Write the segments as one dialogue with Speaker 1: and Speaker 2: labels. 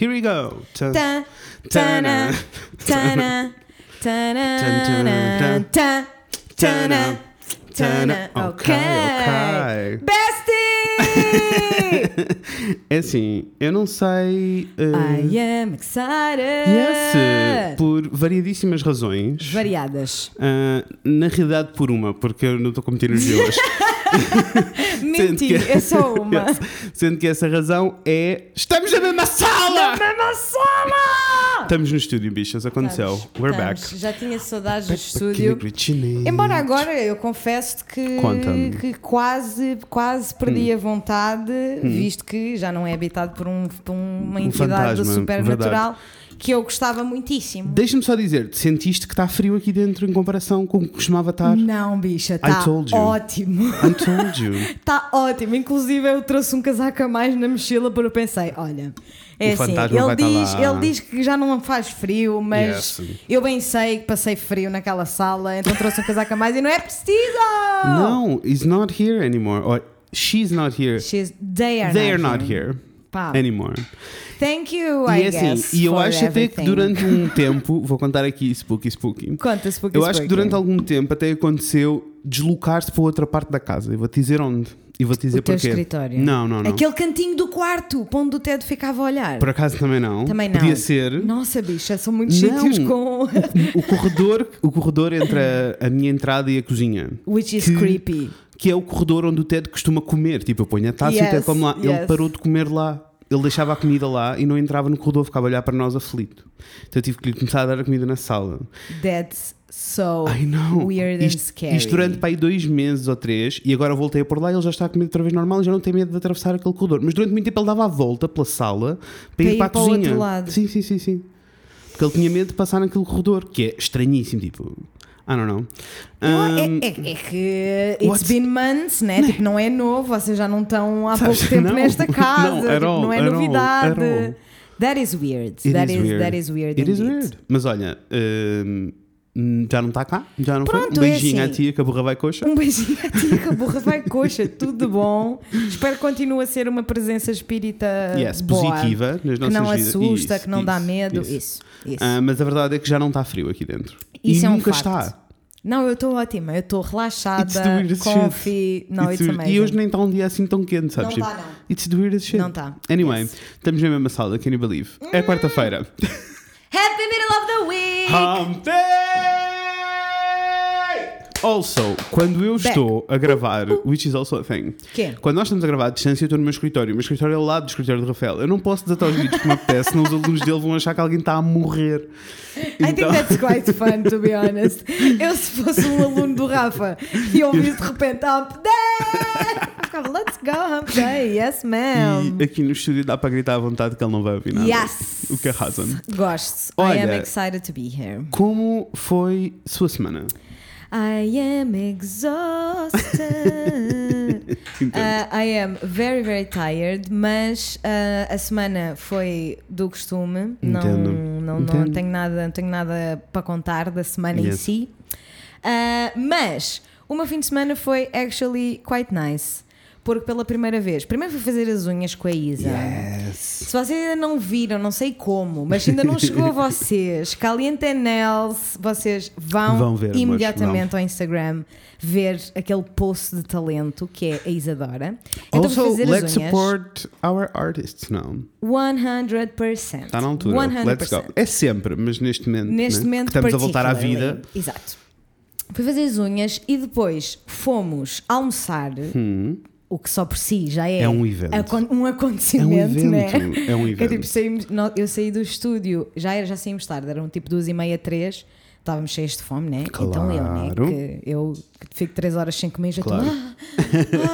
Speaker 1: Here we go. Ta-
Speaker 2: tana, tana, tana, tana, tana.
Speaker 1: Ok,
Speaker 2: Ok. Bestie!
Speaker 1: É assim, eu não sei. uh,
Speaker 2: I am excited!
Speaker 1: yes, por variedíssimas razões.
Speaker 2: Variadas.
Speaker 1: Uh, na realidade, por uma, porque eu não estou com muita energia hoje.
Speaker 2: Menti, é só uma.
Speaker 1: Sendo que essa razão é. Estamos na mesma sala!
Speaker 2: Mesma sala!
Speaker 1: Estamos no estúdio, bichas, aconteceu.
Speaker 2: Estamos,
Speaker 1: We're
Speaker 2: estamos.
Speaker 1: back.
Speaker 2: Já tinha saudades do estúdio. Embora agora eu confesso que, que quase, quase perdi
Speaker 1: Hum.
Speaker 2: a vontade, visto que já não é habitado por, um- por uma
Speaker 1: Um
Speaker 2: entidade
Speaker 1: fantasma,
Speaker 2: supernatural que eu gostava muitíssimo.
Speaker 1: Deixa-me só dizer, sentiste que está frio aqui dentro em comparação com o que costumava estar?
Speaker 2: Não, bicha, está ótimo.
Speaker 1: I told you.
Speaker 2: Está ótimo. Inclusive, eu trouxe um casaco a mais na mochila porque eu pensei: olha, é
Speaker 1: O
Speaker 2: assim, ele
Speaker 1: tá
Speaker 2: diz, ele diz que já não faz frio, mas
Speaker 1: Yes.
Speaker 2: eu bem sei que passei frio naquela sala, então trouxe um casaco a mais e não é preciso!
Speaker 1: No, he's not here anymore. Or she's not here.
Speaker 2: She's, they are
Speaker 1: They are
Speaker 2: not,
Speaker 1: not here
Speaker 2: Pá,
Speaker 1: anymore.
Speaker 2: Thank you,
Speaker 1: E
Speaker 2: I
Speaker 1: é assim,
Speaker 2: guess.
Speaker 1: e eu acho até que
Speaker 2: everything.
Speaker 1: durante um tempo, vou contar aqui spooky spooky.
Speaker 2: Conta-se porque
Speaker 1: Eu acho que durante algum tempo até aconteceu deslocar-se para outra parte da casa. Eu vou-te dizer onde. E vou-te dizer
Speaker 2: o teu
Speaker 1: porquê.
Speaker 2: escritório.
Speaker 1: Não, não, não.
Speaker 2: Aquele cantinho do quarto, para onde o Ted ficava a olhar.
Speaker 1: Por acaso também não.
Speaker 2: Também não.
Speaker 1: Podia ser.
Speaker 2: Nossa, bicha, são muitos
Speaker 1: Não.
Speaker 2: sítios com.
Speaker 1: O corredor, o corredor entre a, a minha entrada e a cozinha.
Speaker 2: Which is
Speaker 1: Que-
Speaker 2: creepy.
Speaker 1: Que é o corredor onde o Ted costuma comer. Tipo, eu ponho a taça e o
Speaker 2: Yes,
Speaker 1: Ted come lá. Ele
Speaker 2: yes.
Speaker 1: parou de comer lá. Ele deixava a comida lá e não entrava no corredor, ficava a olhar para nós aflito. Então eu tive que lhe começar a dar a comida na sala.
Speaker 2: That's so
Speaker 1: I know.
Speaker 2: weird
Speaker 1: isto,
Speaker 2: and scary.
Speaker 1: isto durante para aí dois meses ou três e agora voltei a por lá e ele já está a comer outra vez normal e já não tem medo de atravessar aquele corredor. Mas durante muito tempo ele dava a volta pela sala para, ir
Speaker 2: ir
Speaker 1: para a
Speaker 2: para o
Speaker 1: cozinha.
Speaker 2: outro lado.
Speaker 1: Sim, sim, sim, sim. Porque ele tinha medo de passar naquele corredor, que é estranhíssimo, tipo. I don't know.
Speaker 2: É,
Speaker 1: Um,
Speaker 2: é- é que it's
Speaker 1: what's-
Speaker 2: been months, né? Tipo, não é novo, vocês já não estão há
Speaker 1: Sabes,
Speaker 2: pouco tempo
Speaker 1: não.
Speaker 2: nesta casa,
Speaker 1: Não,
Speaker 2: tipo,
Speaker 1: all,
Speaker 2: não é
Speaker 1: all,
Speaker 2: novidade.
Speaker 1: all.
Speaker 2: That is weird.
Speaker 1: It
Speaker 2: that,
Speaker 1: is
Speaker 2: is,
Speaker 1: weird.
Speaker 2: that is weird.
Speaker 1: It is weird. Mas olha, hum, já não está cá, já não
Speaker 2: Pronto,
Speaker 1: foi. Um
Speaker 2: é
Speaker 1: beijinho
Speaker 2: assim.
Speaker 1: à tia que a burra vai coxa.
Speaker 2: Um beijinho a ti, que a burra vai coxa, tudo de bom. Espero que continue a ser uma presença espírita
Speaker 1: Yes,
Speaker 2: boa,
Speaker 1: positiva nas
Speaker 2: que
Speaker 1: nossas
Speaker 2: não
Speaker 1: vidas.
Speaker 2: assusta,
Speaker 1: Isso,
Speaker 2: que não dá
Speaker 1: isso,
Speaker 2: medo.
Speaker 1: isso.
Speaker 2: Isso, isso.
Speaker 1: Ah, mas a verdade é que já não está frio aqui dentro.
Speaker 2: Isso
Speaker 1: e
Speaker 2: é um
Speaker 1: nunca
Speaker 2: facto.
Speaker 1: está.
Speaker 2: Não, eu estou ótima, eu estou
Speaker 1: It's
Speaker 2: relaxada,
Speaker 1: shit.
Speaker 2: Não,
Speaker 1: It's
Speaker 2: it's, amazing.
Speaker 1: E hoje nem está um dia assim tão quente, sabes?
Speaker 2: Não
Speaker 1: Tipo,
Speaker 2: tá, não.
Speaker 1: It's the weirdest shit.
Speaker 2: Não tá.
Speaker 1: Anyway,
Speaker 2: Yes.
Speaker 1: estamos na mesma sala, can you believe? É quarta-feira.
Speaker 2: Happy middle of the week!
Speaker 1: Hump Day! Also, quando eu
Speaker 2: Back.
Speaker 1: estou a gravar, which is also a thing,
Speaker 2: Quê?
Speaker 1: quando nós estamos a gravar à distância, eu estou no meu escritório. O meu escritório é ao lado do escritório de Rafael. Eu não posso desatar os vídeos como apetece, senão os alunos dele vão achar que alguém está a morrer.
Speaker 2: I think that's quite fun, to be honest. Eu, se fosse um aluno do Rafa e ouvisse de repente Hump Day, ficava, let's go, Hump Day, yes, ma'am.
Speaker 1: E aqui no estúdio dá para gritar à vontade que ele não vai ouvir nada.
Speaker 2: Yes!
Speaker 1: O que arrasa-me.
Speaker 2: Gosto. I am excited to be here.
Speaker 1: Como foi sua semana?
Speaker 2: I am exhausted. Uh, I am very, very tired, mas uh, a semana foi do costume. Não,
Speaker 1: Entendo.
Speaker 2: não, não,
Speaker 1: Entendo.
Speaker 2: tenho nada, não tenho nada para contar da semana em
Speaker 1: Yes.
Speaker 2: si. Uh, mas o meu fim de semana foi actually quite nice. Porque pela primeira vez, primeiro fui fazer as unhas com a Isa.
Speaker 1: Yes.
Speaker 2: Se vocês ainda não viram, não sei como, mas ainda não chegou a vocês, Caliente Nails, vocês vão,
Speaker 1: Vão ver,
Speaker 2: imediatamente ao Instagram ver aquele post de talento que é a Isadora. Então
Speaker 1: also,
Speaker 2: fazer
Speaker 1: let's
Speaker 2: as unhas.
Speaker 1: support our artists now.
Speaker 2: 100%.
Speaker 1: Está na altura.
Speaker 2: 100%.
Speaker 1: Let's go. É sempre, mas neste momento.
Speaker 2: Neste
Speaker 1: né,
Speaker 2: momento
Speaker 1: estamos a voltar à vida.
Speaker 2: Exato. Fui fazer as unhas e depois fomos almoçar, o que só por si já é.
Speaker 1: É um evento.
Speaker 2: acon- um
Speaker 1: É um
Speaker 2: acontecimento, né?
Speaker 1: É um
Speaker 2: Que é
Speaker 1: evento.
Speaker 2: tipo, saímos, eu saí do estúdio, já, era, já saímos tarde, eram tipo duas e meia, três, estávamos cheios de fome, né? Então eu, né?
Speaker 1: Claro.
Speaker 2: Que eu que fico três horas sem comer, já estou,
Speaker 1: Claro.
Speaker 2: ah,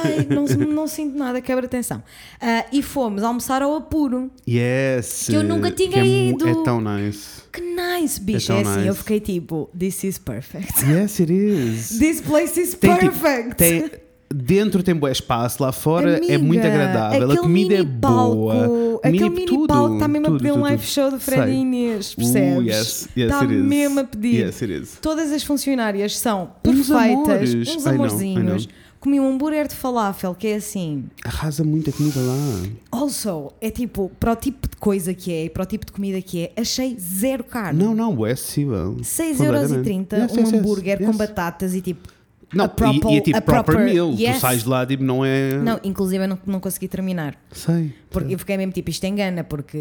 Speaker 2: ai, não, não sinto nada, quebra atenção. Ah, e fomos almoçar ao apuro.
Speaker 1: Yes.
Speaker 2: Que eu nunca tinha
Speaker 1: que é mu-
Speaker 2: ido.
Speaker 1: É tão nice.
Speaker 2: Que nice, bicho.
Speaker 1: É
Speaker 2: É, assim, eu
Speaker 1: nice.
Speaker 2: fiquei tipo, this is perfect.
Speaker 1: Yes, it is.
Speaker 2: This place is
Speaker 1: Tem, tipo,
Speaker 2: perfect.
Speaker 1: tem- dentro tem bom espaço, lá fora é
Speaker 2: Amiga,
Speaker 1: muito agradável, a comida é
Speaker 2: mini palco,
Speaker 1: boa.
Speaker 2: Aquele mini
Speaker 1: tudo,
Speaker 2: palco está mesmo
Speaker 1: tudo,
Speaker 2: a pedir um
Speaker 1: tudo,
Speaker 2: live
Speaker 1: tudo.
Speaker 2: show do Fred. Inês,
Speaker 1: Uh,
Speaker 2: percebes?
Speaker 1: yes, yes,
Speaker 2: Está mesmo a pedir.
Speaker 1: Yes.
Speaker 2: Todas as funcionárias são
Speaker 1: Uns
Speaker 2: perfeitas,
Speaker 1: amores.
Speaker 2: uns
Speaker 1: I know, I
Speaker 2: amorzinhos.
Speaker 1: know.
Speaker 2: Comi um hambúrguer de falafel que é assim.
Speaker 1: Arrasa muita comida lá.
Speaker 2: Also, é tipo, para o tipo de coisa que é e para o tipo de comida que é, achei zero carne.
Speaker 1: Não, não, é acessível.
Speaker 2: 6,30€
Speaker 1: Yes,
Speaker 2: um hambúrguer com batatas e tipo.
Speaker 1: Não,
Speaker 2: a proper-
Speaker 1: e, e é tipo
Speaker 2: a
Speaker 1: proper,
Speaker 2: proper-
Speaker 1: meal.
Speaker 2: yes.
Speaker 1: Tu sais de lá, tipo, não é.
Speaker 2: Não, inclusive eu não, não consegui terminar.
Speaker 1: Sei.
Speaker 2: Porque eu fiquei mesmo tipo, isto engana, porque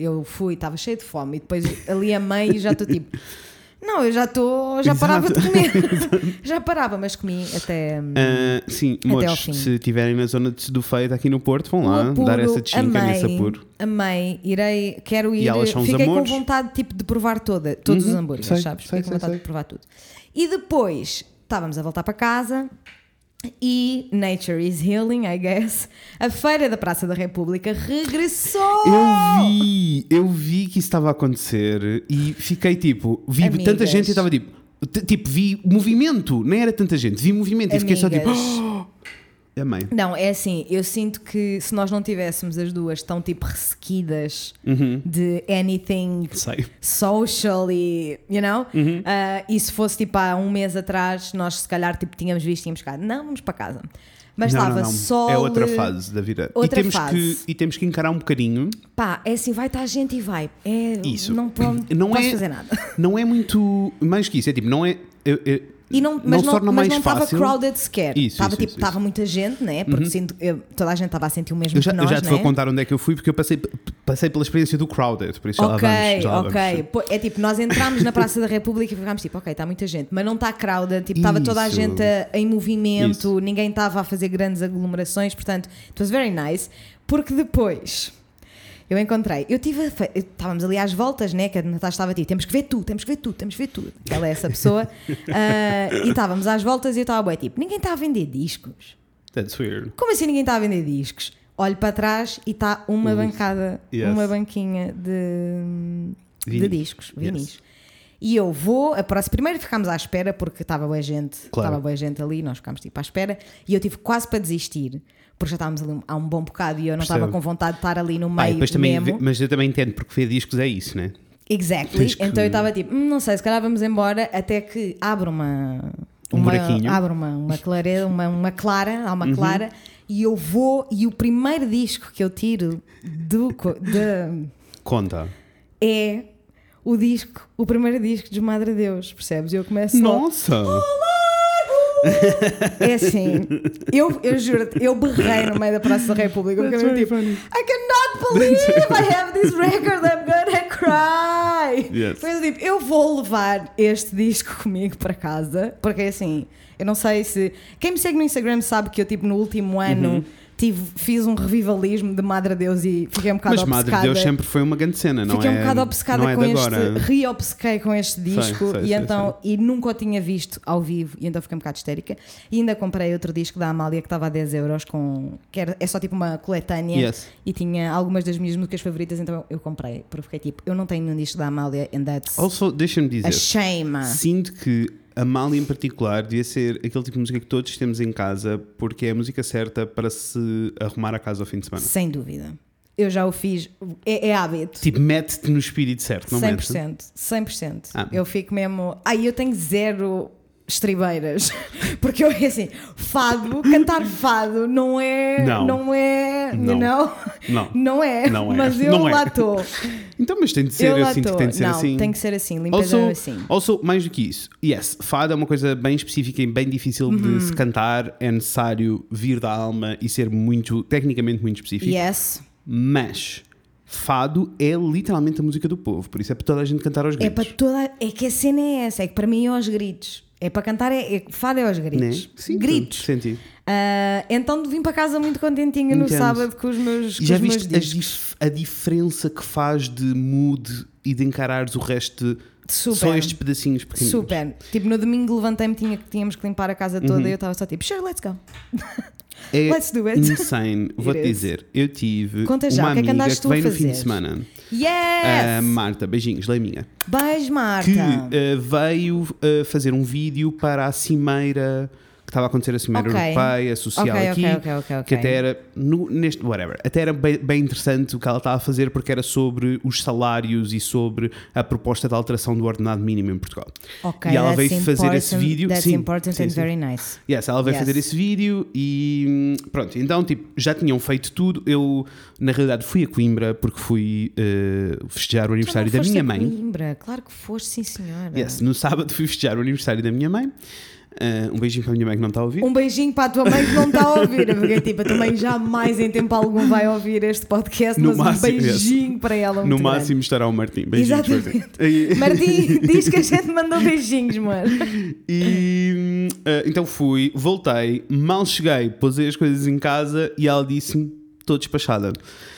Speaker 2: eu fui, estava cheio de fome e depois ali a meio já estou tipo. Não, eu já estou, já
Speaker 1: Exato.
Speaker 2: parava de comer. já parava, mas comi até.
Speaker 1: Ah, sim,
Speaker 2: Até ao
Speaker 1: moços,
Speaker 2: fim.
Speaker 1: se estiverem na zona de Sedufeita aqui no Porto, vão lá
Speaker 2: apuro,
Speaker 1: dar essa chinca nesse apuro.
Speaker 2: amei, irei, quero ir.
Speaker 1: elas são os
Speaker 2: Fiquei com vontade tipo, de provar toda, todos os
Speaker 1: Uhum,
Speaker 2: hambúrgueres,
Speaker 1: sei,
Speaker 2: sabes?
Speaker 1: sei,
Speaker 2: Fiquei com
Speaker 1: sei,
Speaker 2: vontade
Speaker 1: sei.
Speaker 2: de provar tudo. E depois estávamos a voltar para casa e Nature is Healing, I guess. A Feira da Praça da República regressou!
Speaker 1: Eu vi, eu vi que isso estava a acontecer e fiquei tipo, vi
Speaker 2: Amigas.
Speaker 1: tanta gente e estava tipo, tipo, vi movimento, nem era tanta gente, vi movimento e fiquei só tipo,
Speaker 2: Amigas.
Speaker 1: oh! amei.
Speaker 2: Não, é assim, eu sinto que se nós não tivéssemos as duas tão tipo ressequidas
Speaker 1: Uhum.
Speaker 2: de anything
Speaker 1: Sei.
Speaker 2: social e, you know,
Speaker 1: Uhum.
Speaker 2: ah, e se fosse tipo há um mês atrás, nós se calhar tipo tínhamos visto e tínhamos não, vamos para casa. Mas
Speaker 1: Não,
Speaker 2: estava
Speaker 1: não.
Speaker 2: sol.
Speaker 1: É outra fase da vida.
Speaker 2: outra
Speaker 1: e, temos
Speaker 2: fase.
Speaker 1: Que, e temos que encarar um bocadinho.
Speaker 2: Pá, é assim, vai estar a gente e vai. É,
Speaker 1: Isso.
Speaker 2: Não, pode,
Speaker 1: Não
Speaker 2: não posso
Speaker 1: é-
Speaker 2: fazer nada.
Speaker 1: Não é muito. Mais que isso, é tipo, não é. eu- eu-
Speaker 2: E não, mas não,
Speaker 1: torna
Speaker 2: mas não estava crowded sequer. Estava tipo,
Speaker 1: isso,
Speaker 2: estava.
Speaker 1: Uhum.
Speaker 2: muita gente, né? Porque sinto, eu- toda a gente estava a sentir o mesmo
Speaker 1: Eu já,
Speaker 2: que
Speaker 1: eu
Speaker 2: nós,
Speaker 1: já te
Speaker 2: né?
Speaker 1: vou contar onde é que eu fui porque eu passei, passei pela experiência do crowded, por isso
Speaker 2: Ok,
Speaker 1: vamos.
Speaker 2: Ok. Pô, É tipo, nós entramos na Praça da República e ficámos tipo, ok, está muita gente, mas não está crowded, tipo, estava toda a gente a- em movimento,
Speaker 1: Isso.
Speaker 2: ninguém estava a fazer grandes aglomerações, portanto, it was very nice, porque depois eu encontrei, eu tive, a fe- estávamos ali às voltas, né, que a Natasha estava tipo, temos que ver tudo, temos que ver tudo, temos que ver tudo. Ela é essa pessoa, ah, e estávamos às voltas e eu estava, tipo, ninguém está a vender discos.
Speaker 1: That's weird.
Speaker 2: Como assim ninguém está a vender discos? Olho para trás e está uma bancada,
Speaker 1: Yes.
Speaker 2: uma banquinha de, de
Speaker 1: Vinis.
Speaker 2: discos,
Speaker 1: Yes.
Speaker 2: vinis. E eu vou, a próxima, primeiro ficámos à espera porque estava boa gente,
Speaker 1: Claro.
Speaker 2: estava boa gente ali, nós ficámos tipo à espera e eu tive quase para desistir, porque já estávamos ali há um bom bocado e eu não estava com vontade de estar ali no
Speaker 1: e
Speaker 2: meio
Speaker 1: depois também,
Speaker 2: mesmo.
Speaker 1: mas eu também entendo porque ver discos é isso, né?
Speaker 2: Exactly.
Speaker 1: Que-
Speaker 2: Então eu estava tipo, "Hum, não sei, se calhar vamos embora até que abre uma.
Speaker 1: Um
Speaker 2: uma
Speaker 1: buraquinho.
Speaker 2: abre uma, uma clareza, uma, uma clara, há uma
Speaker 1: Uhum.
Speaker 2: clara, e eu vou, e o primeiro disco que eu tiro do, de,
Speaker 1: Conta.
Speaker 2: é o disco, o primeiro disco de Madre Deus, percebes? Eu começo
Speaker 1: Nossa!
Speaker 2: É assim, eu, eu juro eu berrei no meio da Praça da República, porque eu tipo,
Speaker 1: funny.
Speaker 2: I cannot believe I have this record, I'm gonna cry.
Speaker 1: Yes.
Speaker 2: Foi eu, tipo, eu vou levar este disco comigo para casa, porque assim, eu não sei se. Quem me segue no Instagram sabe que eu, tipo, no último ano.
Speaker 1: Uhum.
Speaker 2: Tive, fiz um revivalismo de Madre Deus e fiquei um bocado
Speaker 1: Mas Madre
Speaker 2: obcecada.
Speaker 1: Deus sempre foi uma grande cena, não
Speaker 2: Fiquei
Speaker 1: é?
Speaker 2: um bocado obcecada
Speaker 1: é
Speaker 2: com este, re-obcequei com este disco
Speaker 1: sei,
Speaker 2: e
Speaker 1: sei,
Speaker 2: então e nunca o tinha visto ao vivo e então fiquei um bocado histérica. E ainda comprei outro disco da Amália que estava a 10 euros com que era, é só tipo uma coletânea
Speaker 1: Yes.
Speaker 2: e tinha algumas das minhas músicas favoritas, então eu, comprei, porque fiquei tipo, eu não tenho nenhum disco da Amália and that's
Speaker 1: Also, deixa-me
Speaker 2: a
Speaker 1: dizer,
Speaker 2: shame.
Speaker 1: sinto que a Mali em particular devia ser aquele tipo de música que todos temos em casa porque é a música certa para se arrumar a casa ao fim de semana.
Speaker 2: Sem dúvida. Eu já o fiz, é, é hábito.
Speaker 1: Tipo, mete-te no espírito certo, não mete
Speaker 2: 100%, 100%.
Speaker 1: Ah.
Speaker 2: Eu fico mesmo. Ai, eu tenho zero estribeiras. Porque eu, assim, fado, cantar fado não é.
Speaker 1: Não.
Speaker 2: Não é.
Speaker 1: Não.
Speaker 2: You know?
Speaker 1: Não.
Speaker 2: Não é.
Speaker 1: Não é.
Speaker 2: Mas eu
Speaker 1: Não é.
Speaker 2: lá estou.
Speaker 1: Então, mas tem de ser,
Speaker 2: Eu
Speaker 1: que tem de ser
Speaker 2: Não,
Speaker 1: assim.
Speaker 2: tem que ser assim. Limpeza
Speaker 1: Also,
Speaker 2: assim.
Speaker 1: also, mais do que isso, yes, fado é uma coisa bem específica e bem difícil
Speaker 2: Uhum.
Speaker 1: de se cantar. É necessário vir da alma e ser muito, tecnicamente muito específico.
Speaker 2: Yes.
Speaker 1: Mas fado é literalmente a música do povo, por isso é para toda a gente cantar aos
Speaker 2: É
Speaker 1: gritos.
Speaker 2: para toda. É que a cena é essa. É que para mim é aos gritos. É para cantar, é, é fado é aos
Speaker 1: né?
Speaker 2: gritos.
Speaker 1: Sim,
Speaker 2: gritos.
Speaker 1: Senti.
Speaker 2: Ah, então vim para casa muito contentinha no
Speaker 1: Entendo.
Speaker 2: sábado com os meus, com
Speaker 1: já
Speaker 2: os meus
Speaker 1: viste
Speaker 2: discos.
Speaker 1: dif- a diferença que faz de mood e de encarares o resto de
Speaker 2: Super.
Speaker 1: só estes pedacinhos pequeninos?
Speaker 2: Super. Tipo, no domingo levantei-me, tínhamos que limpar a casa toda e eu estava só tipo, sure, let's go.
Speaker 1: É
Speaker 2: Let's do it.
Speaker 1: insane. Vou-te dizer, eu tive
Speaker 2: Conta já,
Speaker 1: uma
Speaker 2: o que é que
Speaker 1: amiga
Speaker 2: andaste
Speaker 1: que veio no fim de semana.
Speaker 2: Yes!
Speaker 1: A Marta, beijinhos, leiminha.
Speaker 2: Beijo, Marta.
Speaker 1: Que eh, veio eh, fazer um vídeo para a cimeira que estava a acontecer a Cimeira
Speaker 2: Ok.
Speaker 1: Europeia, social
Speaker 2: Ok,
Speaker 1: aqui,
Speaker 2: ok, ok, ok, ok.
Speaker 1: que até era, no, neste, whatever, até era bem, bem interessante o que ela estava a fazer porque era sobre os salários e sobre a proposta de alteração do ordenado mínimo em Portugal.
Speaker 2: Ok,
Speaker 1: E ela veio fazer esse vídeo.
Speaker 2: That's
Speaker 1: Sim,
Speaker 2: important
Speaker 1: sim,
Speaker 2: and
Speaker 1: sim.
Speaker 2: very nice.
Speaker 1: Yes, ela veio
Speaker 2: Yes.
Speaker 1: fazer esse vídeo e hum, pronto, então tipo, já tinham feito tudo. Eu, na realidade, fui a Coimbra porque fui eh, festejar o aniversário da
Speaker 2: foste
Speaker 1: minha mãe.
Speaker 2: Coimbra. Claro que foste, sim senhora.
Speaker 1: Yes, no sábado fui festejar o aniversário da minha mãe. Eh, um beijinho para a minha mãe que não está a ouvir.
Speaker 2: Um beijinho para a tua mãe que não está a ouvir, porque tipo, a tua mãe jamais em tempo algum vai ouvir este podcast,
Speaker 1: No
Speaker 2: mas um beijinho para ela.
Speaker 1: no máximo estará o Martim. Beijinhos,
Speaker 2: Exatamente.
Speaker 1: Martim.
Speaker 2: grande. Martim, diz que a gente mandou beijinhos, mano.
Speaker 1: E eh, então fui, voltei, mal cheguei, pusei as coisas em casa e ela disse-me: estou despachada.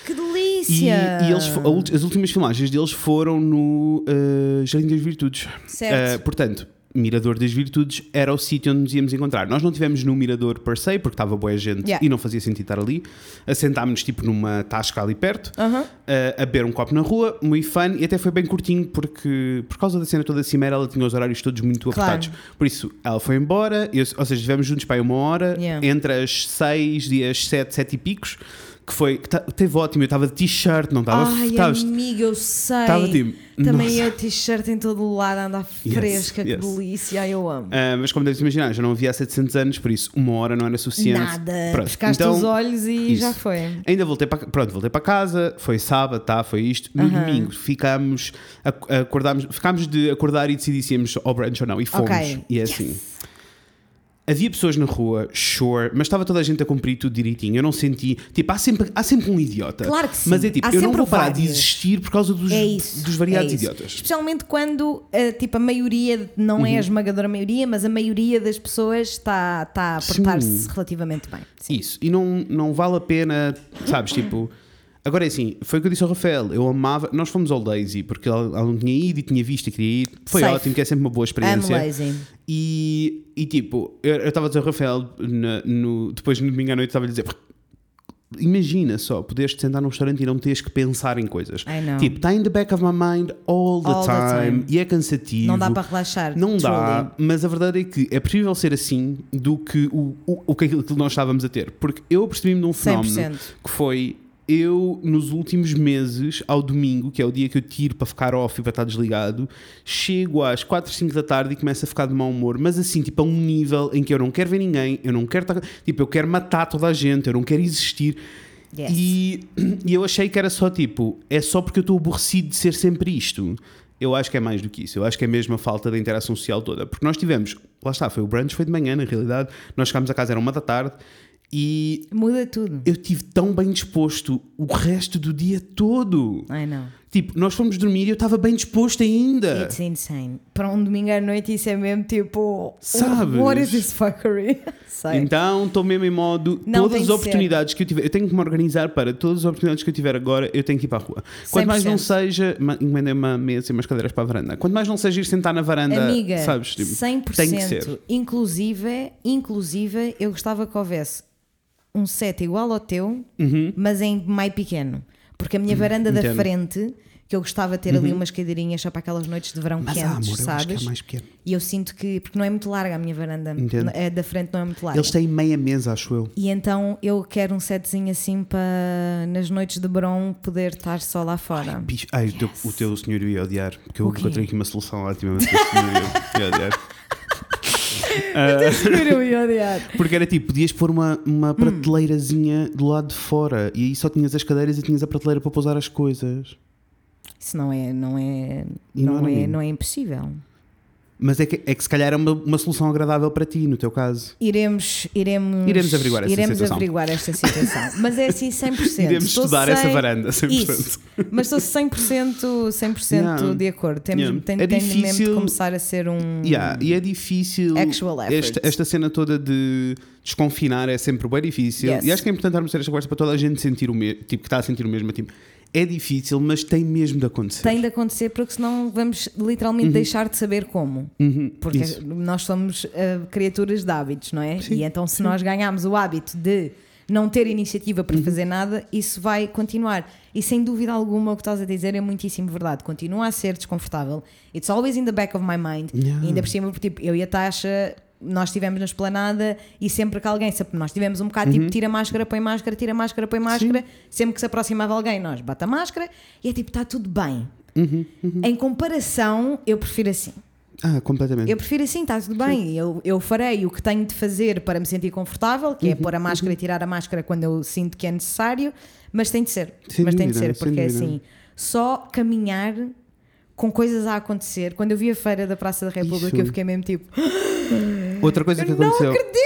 Speaker 2: Que
Speaker 1: E,
Speaker 2: delícia!
Speaker 1: e eles, a ult- as últimas filmagens deles foram no eh, Jardim das Virtudes.
Speaker 2: Certo.
Speaker 1: Eh, portanto, Mirador das Virtudes era o sítio onde nos íamos encontrar. Nós não estivemos no Mirador per se, porque estava boa gente
Speaker 2: Yeah.
Speaker 1: e não fazia sentido estar ali. Assentámos-nos tipo numa tasca ali perto,
Speaker 2: Aham.
Speaker 1: eh, a beber um copo na rua, muito fun, e até foi bem curtinho, porque por causa da cena toda da Cimeira, ela tinha os horários todos muito
Speaker 2: Claro.
Speaker 1: apertados. Por isso, ela foi embora, eu- ou seja, estivemos juntos para aí uma hora,
Speaker 2: Yeah.
Speaker 1: entre as seis e as sete, sete e picos, que foi, que teve ótimo. Eu estava de t-shirt, não estava.
Speaker 2: Ai,
Speaker 1: estava-
Speaker 2: amiga, eu sei.
Speaker 1: estava tipo.
Speaker 2: Também
Speaker 1: nossa.
Speaker 2: é t-shirt em todo o lado, anda
Speaker 1: Yes,
Speaker 2: fresca, que
Speaker 1: yes.
Speaker 2: delícia, ai, eu amo.
Speaker 1: Ah, mas como deves imaginar, já não havia há 700 anos, por isso uma hora não era suficiente.
Speaker 2: Nada,
Speaker 1: Pronto,
Speaker 2: pescaste
Speaker 1: então,
Speaker 2: os olhos e
Speaker 1: isso.
Speaker 2: já foi.
Speaker 1: Ainda voltei para pronto, voltei para casa, foi sábado, tá, foi isto. No
Speaker 2: Aham.
Speaker 1: domingo ficámos, ac- acordámos, ficámos de acordar e decidíssemos ao brunch ou não, e fomos.
Speaker 2: Ok.
Speaker 1: E é assim. Havia pessoas na rua, sure, mas estava toda a gente a cumprir tudo direitinho. Eu não senti. Tipo, há sempre, há sempre um idiota.
Speaker 2: Claro que sim.
Speaker 1: Mas é tipo,
Speaker 2: Há
Speaker 1: eu não vou parar de
Speaker 2: vários.
Speaker 1: existir por causa dos,
Speaker 2: É isso.
Speaker 1: dos variados
Speaker 2: é
Speaker 1: idiotas.
Speaker 2: Especialmente quando eh, tipo, a maioria, não
Speaker 1: Uhum.
Speaker 2: é a esmagadora maioria, mas a maioria das pessoas está, está a portar-se relativamente bem. Sim.
Speaker 1: Isso. E não, não vale a pena, sabes? Tipo. Agora é assim, foi o que eu disse ao Rafael. Eu amava. Nós fomos ao Lazy porque ela, ela não tinha ido e tinha visto e queria ir. Foi
Speaker 2: Safe.
Speaker 1: ótimo, que é sempre uma boa experiência.
Speaker 2: lazy.
Speaker 1: E, e tipo, eu estava a dizer ao Rafael, na- no, depois no domingo à noite, estava a dizer: Imagina só, poderes te sentar num restaurante e não teres que pensar em coisas.
Speaker 2: I know.
Speaker 1: Tipo, está in the back of my mind all the,
Speaker 2: All the
Speaker 1: time,
Speaker 2: time.
Speaker 1: e é cansativo.
Speaker 2: Não dá para relaxar.
Speaker 1: Não dá, mas a verdade é que é preferível ser assim do que o, o, o que aquilo que nós estávamos a ter. Porque eu percebi-me de um fenómeno
Speaker 2: 100%.
Speaker 1: que foi eu, nos últimos meses, ao domingo, que é o dia que eu tiro para ficar off e para estar desligado, chego às 4, 5 da tarde e começo a ficar de mau humor, mas assim, tipo, a um nível em que eu não quero ver ninguém, eu não quero estar. Tipo, eu quero matar toda a gente, eu não quero existir.
Speaker 2: Yes.
Speaker 1: E, e eu achei que era só tipo, é só porque eu estou aborrecido de ser sempre isto. Eu acho que é mais do que isso. Eu acho que é mesmo a falta da interação social toda. Porque nós tivemos, lá está, foi o brunch, foi de manhã, na realidade. Nós chegámos a casa, era uma da tarde, e
Speaker 2: Muda tudo.
Speaker 1: eu tive tão bem disposto o resto do dia todo.
Speaker 2: I know.
Speaker 1: Tipo, nós fomos dormir e eu estava bem disposto ainda.
Speaker 2: It's insane. Para um domingo à noite isso é mesmo tipo.
Speaker 1: Sabes?
Speaker 2: What is this fuckery? Sei.
Speaker 1: Então estou mesmo em modo.
Speaker 2: Não
Speaker 1: todas as oportunidades que eu tiver, eu tenho que me organizar para todas as oportunidades que eu tiver agora, eu tenho que ir para a rua. Quanto mais não
Speaker 2: 100%.
Speaker 1: seja, encomendei uma mesa e umas cadeiras para a varanda. Quanto mais não seja ir sentar na varanda,
Speaker 2: Amiga,
Speaker 1: sabes? Tipo,
Speaker 2: 100%.
Speaker 1: tem que ser.
Speaker 2: Inclusive, inclusive, eu gostava que houvesse um set igual ao teu,
Speaker 1: Uhum.
Speaker 2: mas em meio pequeno. Porque a minha varanda da
Speaker 1: entendo.
Speaker 2: frente, que eu gostava de ter ali umas cadeirinhas só para aquelas noites de verão
Speaker 1: Mas
Speaker 2: quentes,
Speaker 1: ah, amor, eu acho
Speaker 2: sabes?
Speaker 1: que é mais.
Speaker 2: E eu sinto que, porque não é muito larga a minha varanda,
Speaker 1: Entendo.
Speaker 2: é da frente não é muito larga.
Speaker 1: Eles têm meia mesa, acho eu.
Speaker 2: E então eu quero um setzinho assim para nas noites de verão poder estar só lá fora.
Speaker 1: Bicho, ai, o, teu, o teu senhor ia odiar, porque eu encontrei aqui uma solução ótima, mas o senhor ia odiar.
Speaker 2: Odiar.
Speaker 1: Porque era tipo, podias pôr uma,
Speaker 2: Hum.
Speaker 1: uma prateleirazinha do lado de fora e aí só tinhas as cadeiras e tinhas a prateleira para pousar as coisas.
Speaker 2: Isso não é, não é,
Speaker 1: não
Speaker 2: não, é, não é impossível.
Speaker 1: Mas é que, é que se calhar é uma, uma solução agradável para ti, no teu caso.
Speaker 2: Iremos, iremos,
Speaker 1: Iremos averiguar essa
Speaker 2: iremos
Speaker 1: situação.
Speaker 2: averiguar esta situação. Mas é assim 100%.
Speaker 1: Iremos
Speaker 2: Estou
Speaker 1: estudar essa
Speaker 2: 100
Speaker 1: varanda, 100%.
Speaker 2: Isso. Mas estou 100%, 100%
Speaker 1: Yeah.
Speaker 2: de acordo. Temos,
Speaker 1: Yeah.
Speaker 2: tem,
Speaker 1: É
Speaker 2: tem mesmo de começar a ser um.
Speaker 1: Yeah, e é difícil.
Speaker 2: Actual effort.
Speaker 1: Esta, esta cena toda de desconfinar é sempre bem difícil.
Speaker 2: Yes.
Speaker 1: E acho que é importante darmos esta conversa para toda a gente sentir o mesmo, tipo, que está a sentir o mesmo. Tipo, é difícil, mas tem mesmo de acontecer.
Speaker 2: Tem de acontecer porque senão vamos literalmente deixar de saber como.
Speaker 1: Uhum,
Speaker 2: Porque
Speaker 1: isso.
Speaker 2: nós somos ah, criaturas de hábitos, não é?
Speaker 1: Sim,
Speaker 2: e então, se nós ganharmos o hábito de não ter iniciativa
Speaker 1: Uhum.
Speaker 2: para fazer nada, isso vai continuar. E sem dúvida alguma, o que estás a dizer é muitíssimo verdade. Continua a ser desconfortável. It's always in the back of my mind.
Speaker 1: Yeah.
Speaker 2: E ainda por cima, tipo, eu e a Tasha nós estivemos na esplanada e sempre que alguém, sempre nós tivemos um bocado
Speaker 1: Uhum.
Speaker 2: tipo tira máscara, põe máscara, tira máscara, põe máscara, sempre que se aproximava alguém, nós bate a máscara e é tipo, está tudo bem.
Speaker 1: Uhum,
Speaker 2: Em comparação, eu prefiro assim.
Speaker 1: Ah, completamente.
Speaker 2: Eu prefiro assim, está tudo bem. Eu, eu farei o que tenho de fazer para me sentir confortável, que é
Speaker 1: Uhum,
Speaker 2: pôr a máscara e tirar a máscara quando eu sinto que é necessário, mas tem de ser.
Speaker 1: Sem
Speaker 2: mas tem de ser, porque é assim, só caminhar com coisas a acontecer. Quando eu vi a feira da Praça da República,
Speaker 1: Isso.
Speaker 2: eu fiquei mesmo tipo,
Speaker 1: Outra coisa que
Speaker 2: eu não
Speaker 1: aconteceu.
Speaker 2: acredito!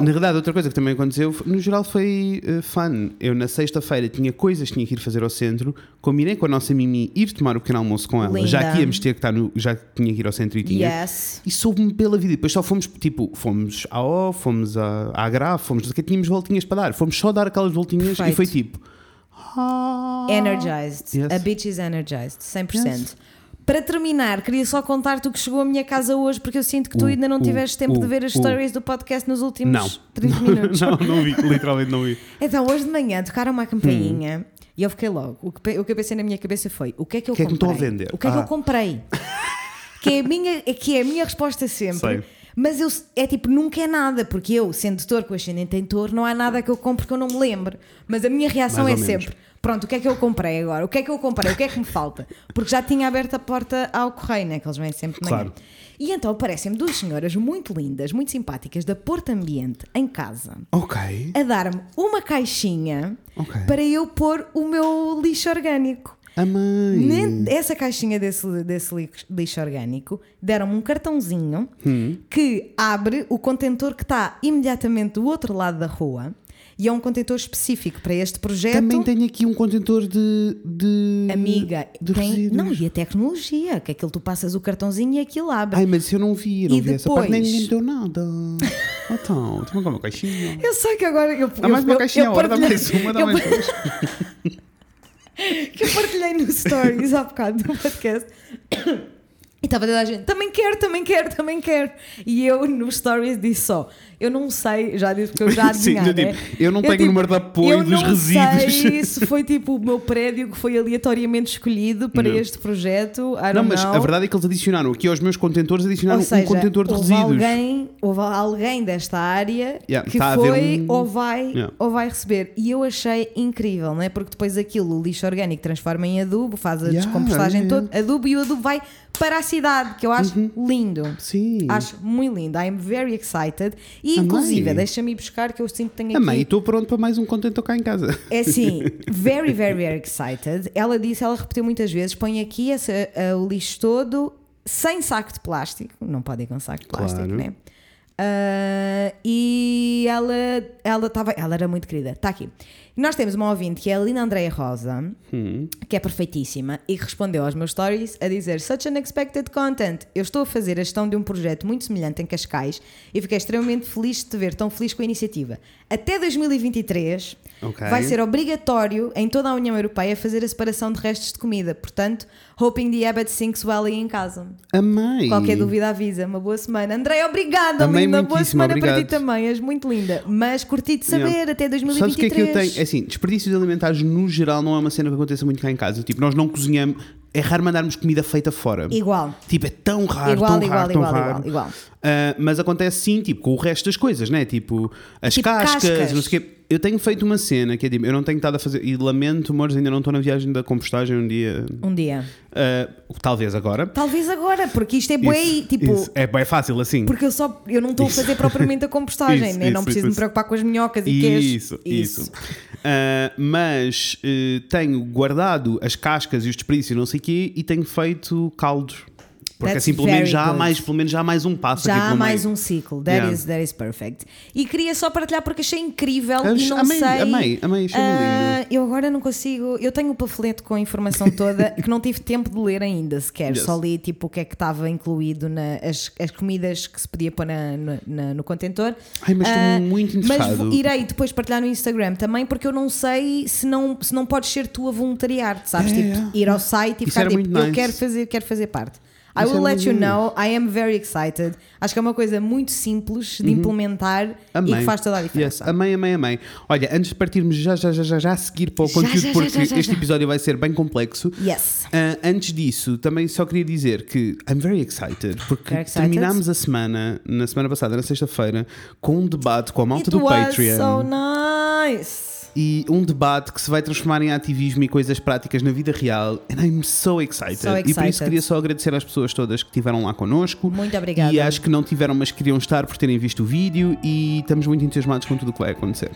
Speaker 1: Na verdade, outra coisa que também aconteceu, no geral, foi uh, fun. Eu, na sexta-feira, tinha coisas que tinha que ir fazer ao centro, combinei com a nossa Mimi ir tomar o pequeno almoço com ela,
Speaker 2: Linda.
Speaker 1: já que íamos ter que estar no. já que tinha que ir ao centro e tinha.
Speaker 2: Yes.
Speaker 1: E soube-me pela vida. E depois só fomos, tipo, fomos à O, fomos à, à Graf, fomos. que tínhamos voltinhas para dar. Fomos só dar aquelas voltinhas
Speaker 2: Perfeito.
Speaker 1: e foi tipo. ah.
Speaker 2: Energized.
Speaker 1: Yes.
Speaker 2: A bitch is energized, 100%.
Speaker 1: Yes.
Speaker 2: Para terminar, queria só contar-te o que chegou à minha casa hoje, porque eu sinto que tu ainda não tiveste tempo de ver as stories do podcast nos últimos
Speaker 1: Não.
Speaker 2: 30 minutos.
Speaker 1: não, não vi, literalmente não vi.
Speaker 2: Então, hoje de manhã tocaram uma campainha e eu fiquei logo. O que, o que eu pensei na minha cabeça foi: o que é que eu
Speaker 1: que é que
Speaker 2: comprei?
Speaker 1: estão a vender?
Speaker 2: O que é que
Speaker 1: Ah.
Speaker 2: eu comprei? que, é a minha, é que é a minha resposta sempre.
Speaker 1: Sei.
Speaker 2: Mas eu, é tipo, nunca é nada, porque eu, sendo touro com ascendente em touro, não há nada que eu compre que eu não me lembre. Mas a minha reação é
Speaker 1: menos.
Speaker 2: sempre: pronto, o que é que eu comprei agora? O que é que eu comprei? O que é que me falta? Porque já tinha aberto a porta ao correio, né? Que eles vêm sempre de manhã.
Speaker 1: Claro.
Speaker 2: E então aparecem-me duas senhoras muito lindas, muito simpáticas, da Porto Ambiente, em casa
Speaker 1: Ok.
Speaker 2: a dar-me uma caixinha
Speaker 1: Ok.
Speaker 2: para eu pôr o meu lixo orgânico.
Speaker 1: A mãe.
Speaker 2: Ne- Essa caixinha desse, desse li- lixo orgânico deram-me um cartãozinho
Speaker 1: Hum.
Speaker 2: que abre o contentor que está imediatamente do outro lado da rua e é um contentor específico para este projeto.
Speaker 1: Também tenho aqui um contentor de. de
Speaker 2: Amiga,
Speaker 1: de
Speaker 2: tem,
Speaker 1: resíduos.
Speaker 2: não, e a tecnologia, que aquilo tu passas o cartãozinho e aquilo abre.
Speaker 1: Ai, mas eu não vi, não
Speaker 2: E
Speaker 1: vi essa parte, nem
Speaker 2: depois-
Speaker 1: ninguém me deu nada. Então, toma cá uma caixinha.
Speaker 2: Eu sei que agora eu,
Speaker 1: Dá mais
Speaker 2: eu,
Speaker 1: uma caixinha
Speaker 2: eu
Speaker 1: agora, dá mais uma, dá mais duas.
Speaker 2: que eu partilhei no Stories há bocado do podcast. E estava toda a gente, também quero, também quero, também quero. E eu no Stories disse só, eu não sei, já disse porque eu já
Speaker 1: Sim,
Speaker 2: adivinhava.
Speaker 1: eu,
Speaker 2: né?
Speaker 1: tipo, eu não tenho o número de apoio
Speaker 2: eu
Speaker 1: dos
Speaker 2: não
Speaker 1: resíduos.
Speaker 2: sei se foi tipo o meu prédio que foi aleatoriamente escolhido para
Speaker 1: Não.
Speaker 2: este projeto.
Speaker 1: Não, mas
Speaker 2: know.
Speaker 1: a verdade é que eles adicionaram aqui aos meus contentores, adicionaram
Speaker 2: seja,
Speaker 1: um contentor de
Speaker 2: houve
Speaker 1: resíduos.
Speaker 2: Alguém, houve alguém desta área
Speaker 1: Yeah,
Speaker 2: que foi
Speaker 1: um-
Speaker 2: ou, vai,
Speaker 1: Yeah.
Speaker 2: ou vai receber. E eu achei incrível, não é? Porque depois aquilo, o lixo orgânico, transforma em adubo, faz a
Speaker 1: Yeah,
Speaker 2: descompostagem
Speaker 1: yeah.
Speaker 2: toda, adubo e o adubo vai para a cidade, que eu acho lindo.
Speaker 1: Sim.
Speaker 2: Acho muito lindo. I'm very excited. E inclusive, deixa-me ir buscar que eu sinto que tenho aqui.
Speaker 1: Amém, estou pronto para mais um contentor cá em casa.
Speaker 2: É assim, very, very, very excited. Ela disse, ela repetiu muitas vezes: põe aqui essa, ah, o lixo todo sem saco de plástico. Não pode ir com saco de plástico,
Speaker 1: Claro.
Speaker 2: né? Ah, e ela, ela, tava, ela era muito querida. Está aqui. Nós temos uma ouvinte que é a Lina Andreia Rosa,
Speaker 1: Hum.
Speaker 2: que é perfeitíssima, e que respondeu aos meus stories a dizer: Such unexpected content. Eu estou a fazer a gestão de um projeto muito semelhante em Cascais e fiquei extremamente feliz de te ver tão feliz com a iniciativa. Até 2023
Speaker 1: Ok.
Speaker 2: vai ser obrigatório em toda a União Europeia fazer a separação de restos de comida. Portanto, hoping the habit sinks well aí em casa.
Speaker 1: Amém.
Speaker 2: Qualquer dúvida avisa. Uma boa semana. André, obrigada,
Speaker 1: Amei
Speaker 2: linda. Boa semana para ti
Speaker 1: obrigado.
Speaker 2: também. És muito linda. Mas curti de saber
Speaker 1: Yeah.
Speaker 2: até 2023.
Speaker 1: Sabes o que é que eu tenho? É assim, desperdícios alimentares no geral não é uma cena que aconteça muito cá em casa. Tipo, nós não cozinhamos, é raro mandarmos comida feita fora.
Speaker 2: Igual.
Speaker 1: Tipo, é tão raro,
Speaker 2: Igual,
Speaker 1: tão
Speaker 2: igual,
Speaker 1: raro, tão
Speaker 2: igual,
Speaker 1: raro.
Speaker 2: igual, igual.
Speaker 1: Ah, mas acontece sim, tipo, com o resto das coisas, né? Tipo, as
Speaker 2: Tipo
Speaker 1: cascas,
Speaker 2: cascas.
Speaker 1: não sei o quê. Eu tenho feito uma cena que é tipo, eu não tenho estado a fazer, e lamento, amores, ainda não estou na viagem da compostagem um dia,
Speaker 2: Um dia.
Speaker 1: ah, talvez agora.
Speaker 2: Talvez agora, porque isto é
Speaker 1: Isso,
Speaker 2: tipo.
Speaker 1: isso. É bem fácil assim.
Speaker 2: Porque eu só eu não estou a fazer propriamente a compostagem,
Speaker 1: Isso,
Speaker 2: né? não
Speaker 1: isso,
Speaker 2: preciso me preocupar com as minhocas e queijos.
Speaker 1: Isso, isso. Ah, mas eh, tenho guardado as cascas e os desperdícios e não sei o quê e tenho feito caldos. Porque
Speaker 2: That's
Speaker 1: assim pelo menos já há
Speaker 2: good.
Speaker 1: mais, pelo menos já há mais um passo
Speaker 2: Já
Speaker 1: aqui
Speaker 2: há
Speaker 1: pelo
Speaker 2: mais
Speaker 1: meio.
Speaker 2: um ciclo. That,
Speaker 1: Yeah.
Speaker 2: is, that is perfect. E queria só partilhar porque achei incrível
Speaker 1: Ach-
Speaker 2: e não
Speaker 1: amei,
Speaker 2: sei.
Speaker 1: amei, amei, achei
Speaker 2: Ah, eu agora não consigo. Eu tenho o panfleto com a informação toda que não tive tempo de ler ainda sequer.
Speaker 1: Yes.
Speaker 2: Só li tipo o que é que estava incluído nas as, as comidas que se podia pôr na, na- na- no contentor.
Speaker 1: Ai, mas estou
Speaker 2: Ah,
Speaker 1: muito
Speaker 2: Mas
Speaker 1: interessado.
Speaker 2: vou- irei depois partilhar no Instagram também, porque eu não sei se não, se não podes ser tu a voluntariar, sabes?
Speaker 1: É,
Speaker 2: tipo,
Speaker 1: é.
Speaker 2: ir ao site e
Speaker 1: Isso
Speaker 2: ficar tipo,
Speaker 1: muito
Speaker 2: eu
Speaker 1: nice.
Speaker 2: quero fazer, quero fazer parte. I
Speaker 1: Isso
Speaker 2: will
Speaker 1: é
Speaker 2: let you know. I am very excited. Acho que é uma coisa muito simples de implementar e
Speaker 1: Uhum. Amém.
Speaker 2: que faz toda a
Speaker 1: Yes,
Speaker 2: diferença.
Speaker 1: amém, amém, amém. Olha, antes de partirmos já, já, já, já, já a seguir para o
Speaker 2: Já,
Speaker 1: conteúdo,
Speaker 2: já,
Speaker 1: porque este episódio vai ser bem complexo.
Speaker 2: Yes.
Speaker 1: Ah, antes disso, também só queria dizer que I'm very excited, porque
Speaker 2: Very excited.
Speaker 1: terminámos a semana, na semana passada, na sexta-feira, com um debate com a malta
Speaker 2: It
Speaker 1: do
Speaker 2: was
Speaker 1: Patreon.
Speaker 2: so nice.
Speaker 1: E um debate que se vai transformar em ativismo e coisas práticas na vida real. And I'm so excited.
Speaker 2: So
Speaker 1: E por isso
Speaker 2: excited.
Speaker 1: queria só agradecer às pessoas todas que estiveram lá connosco.
Speaker 2: Muito obrigada.
Speaker 1: E acho que não tiveram, mas queriam estar por terem visto o vídeo. E estamos muito entusiasmados com tudo o que vai acontecer.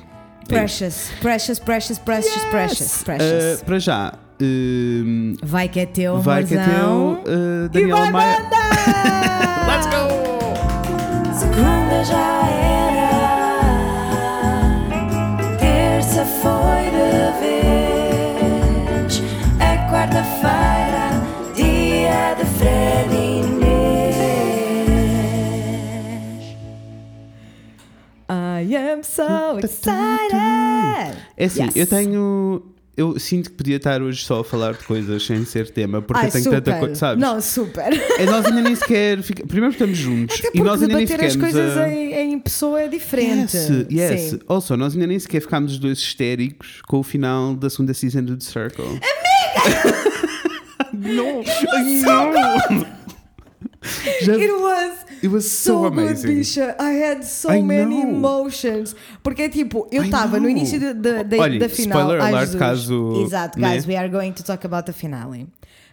Speaker 1: É.
Speaker 2: Precious, precious, precious, precious, precious, precious.
Speaker 1: Ah, para já, hum,
Speaker 2: vai que é teu,
Speaker 1: vai que é teu uh,
Speaker 2: E
Speaker 1: Daniel
Speaker 2: vai
Speaker 1: Maia. Let's go!
Speaker 3: Segunda já era,
Speaker 2: I am so excited!
Speaker 1: É assim,
Speaker 2: Yes.
Speaker 1: eu tenho. Eu sinto que podia estar hoje só a falar de coisas sem ser tema, porque
Speaker 2: Ai,
Speaker 1: eu tenho
Speaker 2: super.
Speaker 1: tanta coisa, sabes?
Speaker 2: Não, super.
Speaker 1: É, nós ainda nem sequer. fica- Primeiro estamos juntos e nós ainda nem sequer.
Speaker 2: as coisas
Speaker 1: a-
Speaker 2: em, em pessoa é diferente.
Speaker 1: Yes, yes.
Speaker 2: Sim.
Speaker 1: Also, nós ainda nem sequer ficámos os dois histéricos com o final da segunda season do The Circle. Amiga! não! Não! Já,
Speaker 2: It was
Speaker 1: it was so,
Speaker 2: so, good,
Speaker 1: amazing.
Speaker 2: bicha. I had so
Speaker 1: I
Speaker 2: many
Speaker 1: know.
Speaker 2: emotions. Porque é tipo, eu estava no início da, da, da,
Speaker 1: Olha,
Speaker 2: da final.
Speaker 1: spoiler alert,
Speaker 2: Jesus.
Speaker 1: caso,
Speaker 2: Exato,
Speaker 1: né?
Speaker 2: guys, we are going to talk about the finale.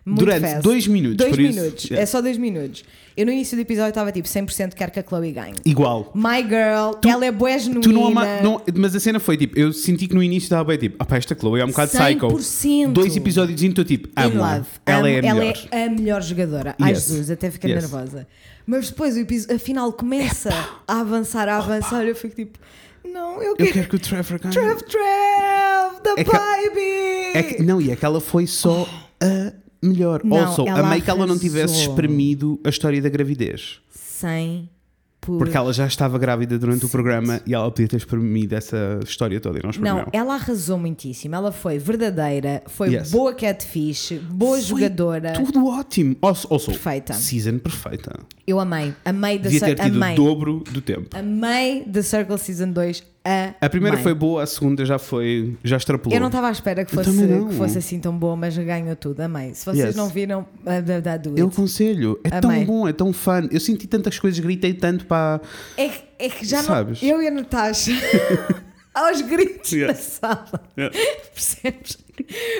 Speaker 2: Muito
Speaker 1: Durante
Speaker 2: fast.
Speaker 1: dois minutos,
Speaker 2: Dois
Speaker 1: por isso,
Speaker 2: minutos.
Speaker 1: yeah.
Speaker 2: É só dois minutos. Eu no início do episódio estava tipo 100% quero que a Chloe ganhe.
Speaker 1: Igual.
Speaker 2: My girl, ela é boa genuína.
Speaker 1: Tu não, ama- não- mas a cena foi tipo, eu senti que no início estava bem tipo, ah, esta Chloe é um bocado psycho.
Speaker 2: 100%.
Speaker 1: Dois episódios e estou tipo, amo ela
Speaker 2: Amo-
Speaker 1: é a
Speaker 2: ela
Speaker 1: melhor.
Speaker 2: é a melhor jogadora. Ai
Speaker 1: Yes.
Speaker 2: Jesus, até fiquei
Speaker 1: Yes.
Speaker 2: nervosa. Mas depois o episo- a final começa a avançar, a avançar. Eu fico tipo, não, eu
Speaker 1: Eu
Speaker 2: quero.
Speaker 1: quero que o Trevor ganhe.
Speaker 2: Trev, Trev, the
Speaker 1: É que-
Speaker 2: baby!
Speaker 1: É que- não, e é que ela foi só a melhor.
Speaker 2: Não,
Speaker 1: also,
Speaker 2: ela
Speaker 1: amei que ela não tivesse espremido a história da gravidez.
Speaker 2: 100 por...
Speaker 1: Porque ela já estava grávida durante o programa e ela podia ter espremido essa história toda e não espremeu.
Speaker 2: Não, ela arrasou muitíssimo. Ela foi verdadeira, foi
Speaker 1: Yes.
Speaker 2: boa catfish, boa
Speaker 1: Foi
Speaker 2: jogadora.
Speaker 1: Tudo ótimo. Also, also,
Speaker 2: Perfeita.
Speaker 1: Season perfeita.
Speaker 2: Eu amei. Amei da
Speaker 1: Devia ter tido
Speaker 2: amei.
Speaker 1: o dobro do tempo.
Speaker 2: Amei The Circle Season 2.
Speaker 1: A primeira
Speaker 2: amei.
Speaker 1: foi boa, a segunda já foi. já extrapolou.
Speaker 2: Eu não estava à espera que
Speaker 1: Eu
Speaker 2: fosse, que fosse assim tão boa, mas ganhou tudo. Amei. Se vocês
Speaker 1: Yes.
Speaker 2: não viram, uh, da- da- do
Speaker 1: Eu aconselho, é tão
Speaker 2: Amei.
Speaker 1: bom, é tão fun. Eu senti tantas coisas, gritei tanto para.
Speaker 2: É, é que já
Speaker 1: Sabes?
Speaker 2: não. Eu e a Natasha. aos gritos
Speaker 1: Yeah.
Speaker 2: na sala.
Speaker 1: Yeah.
Speaker 2: Percebes?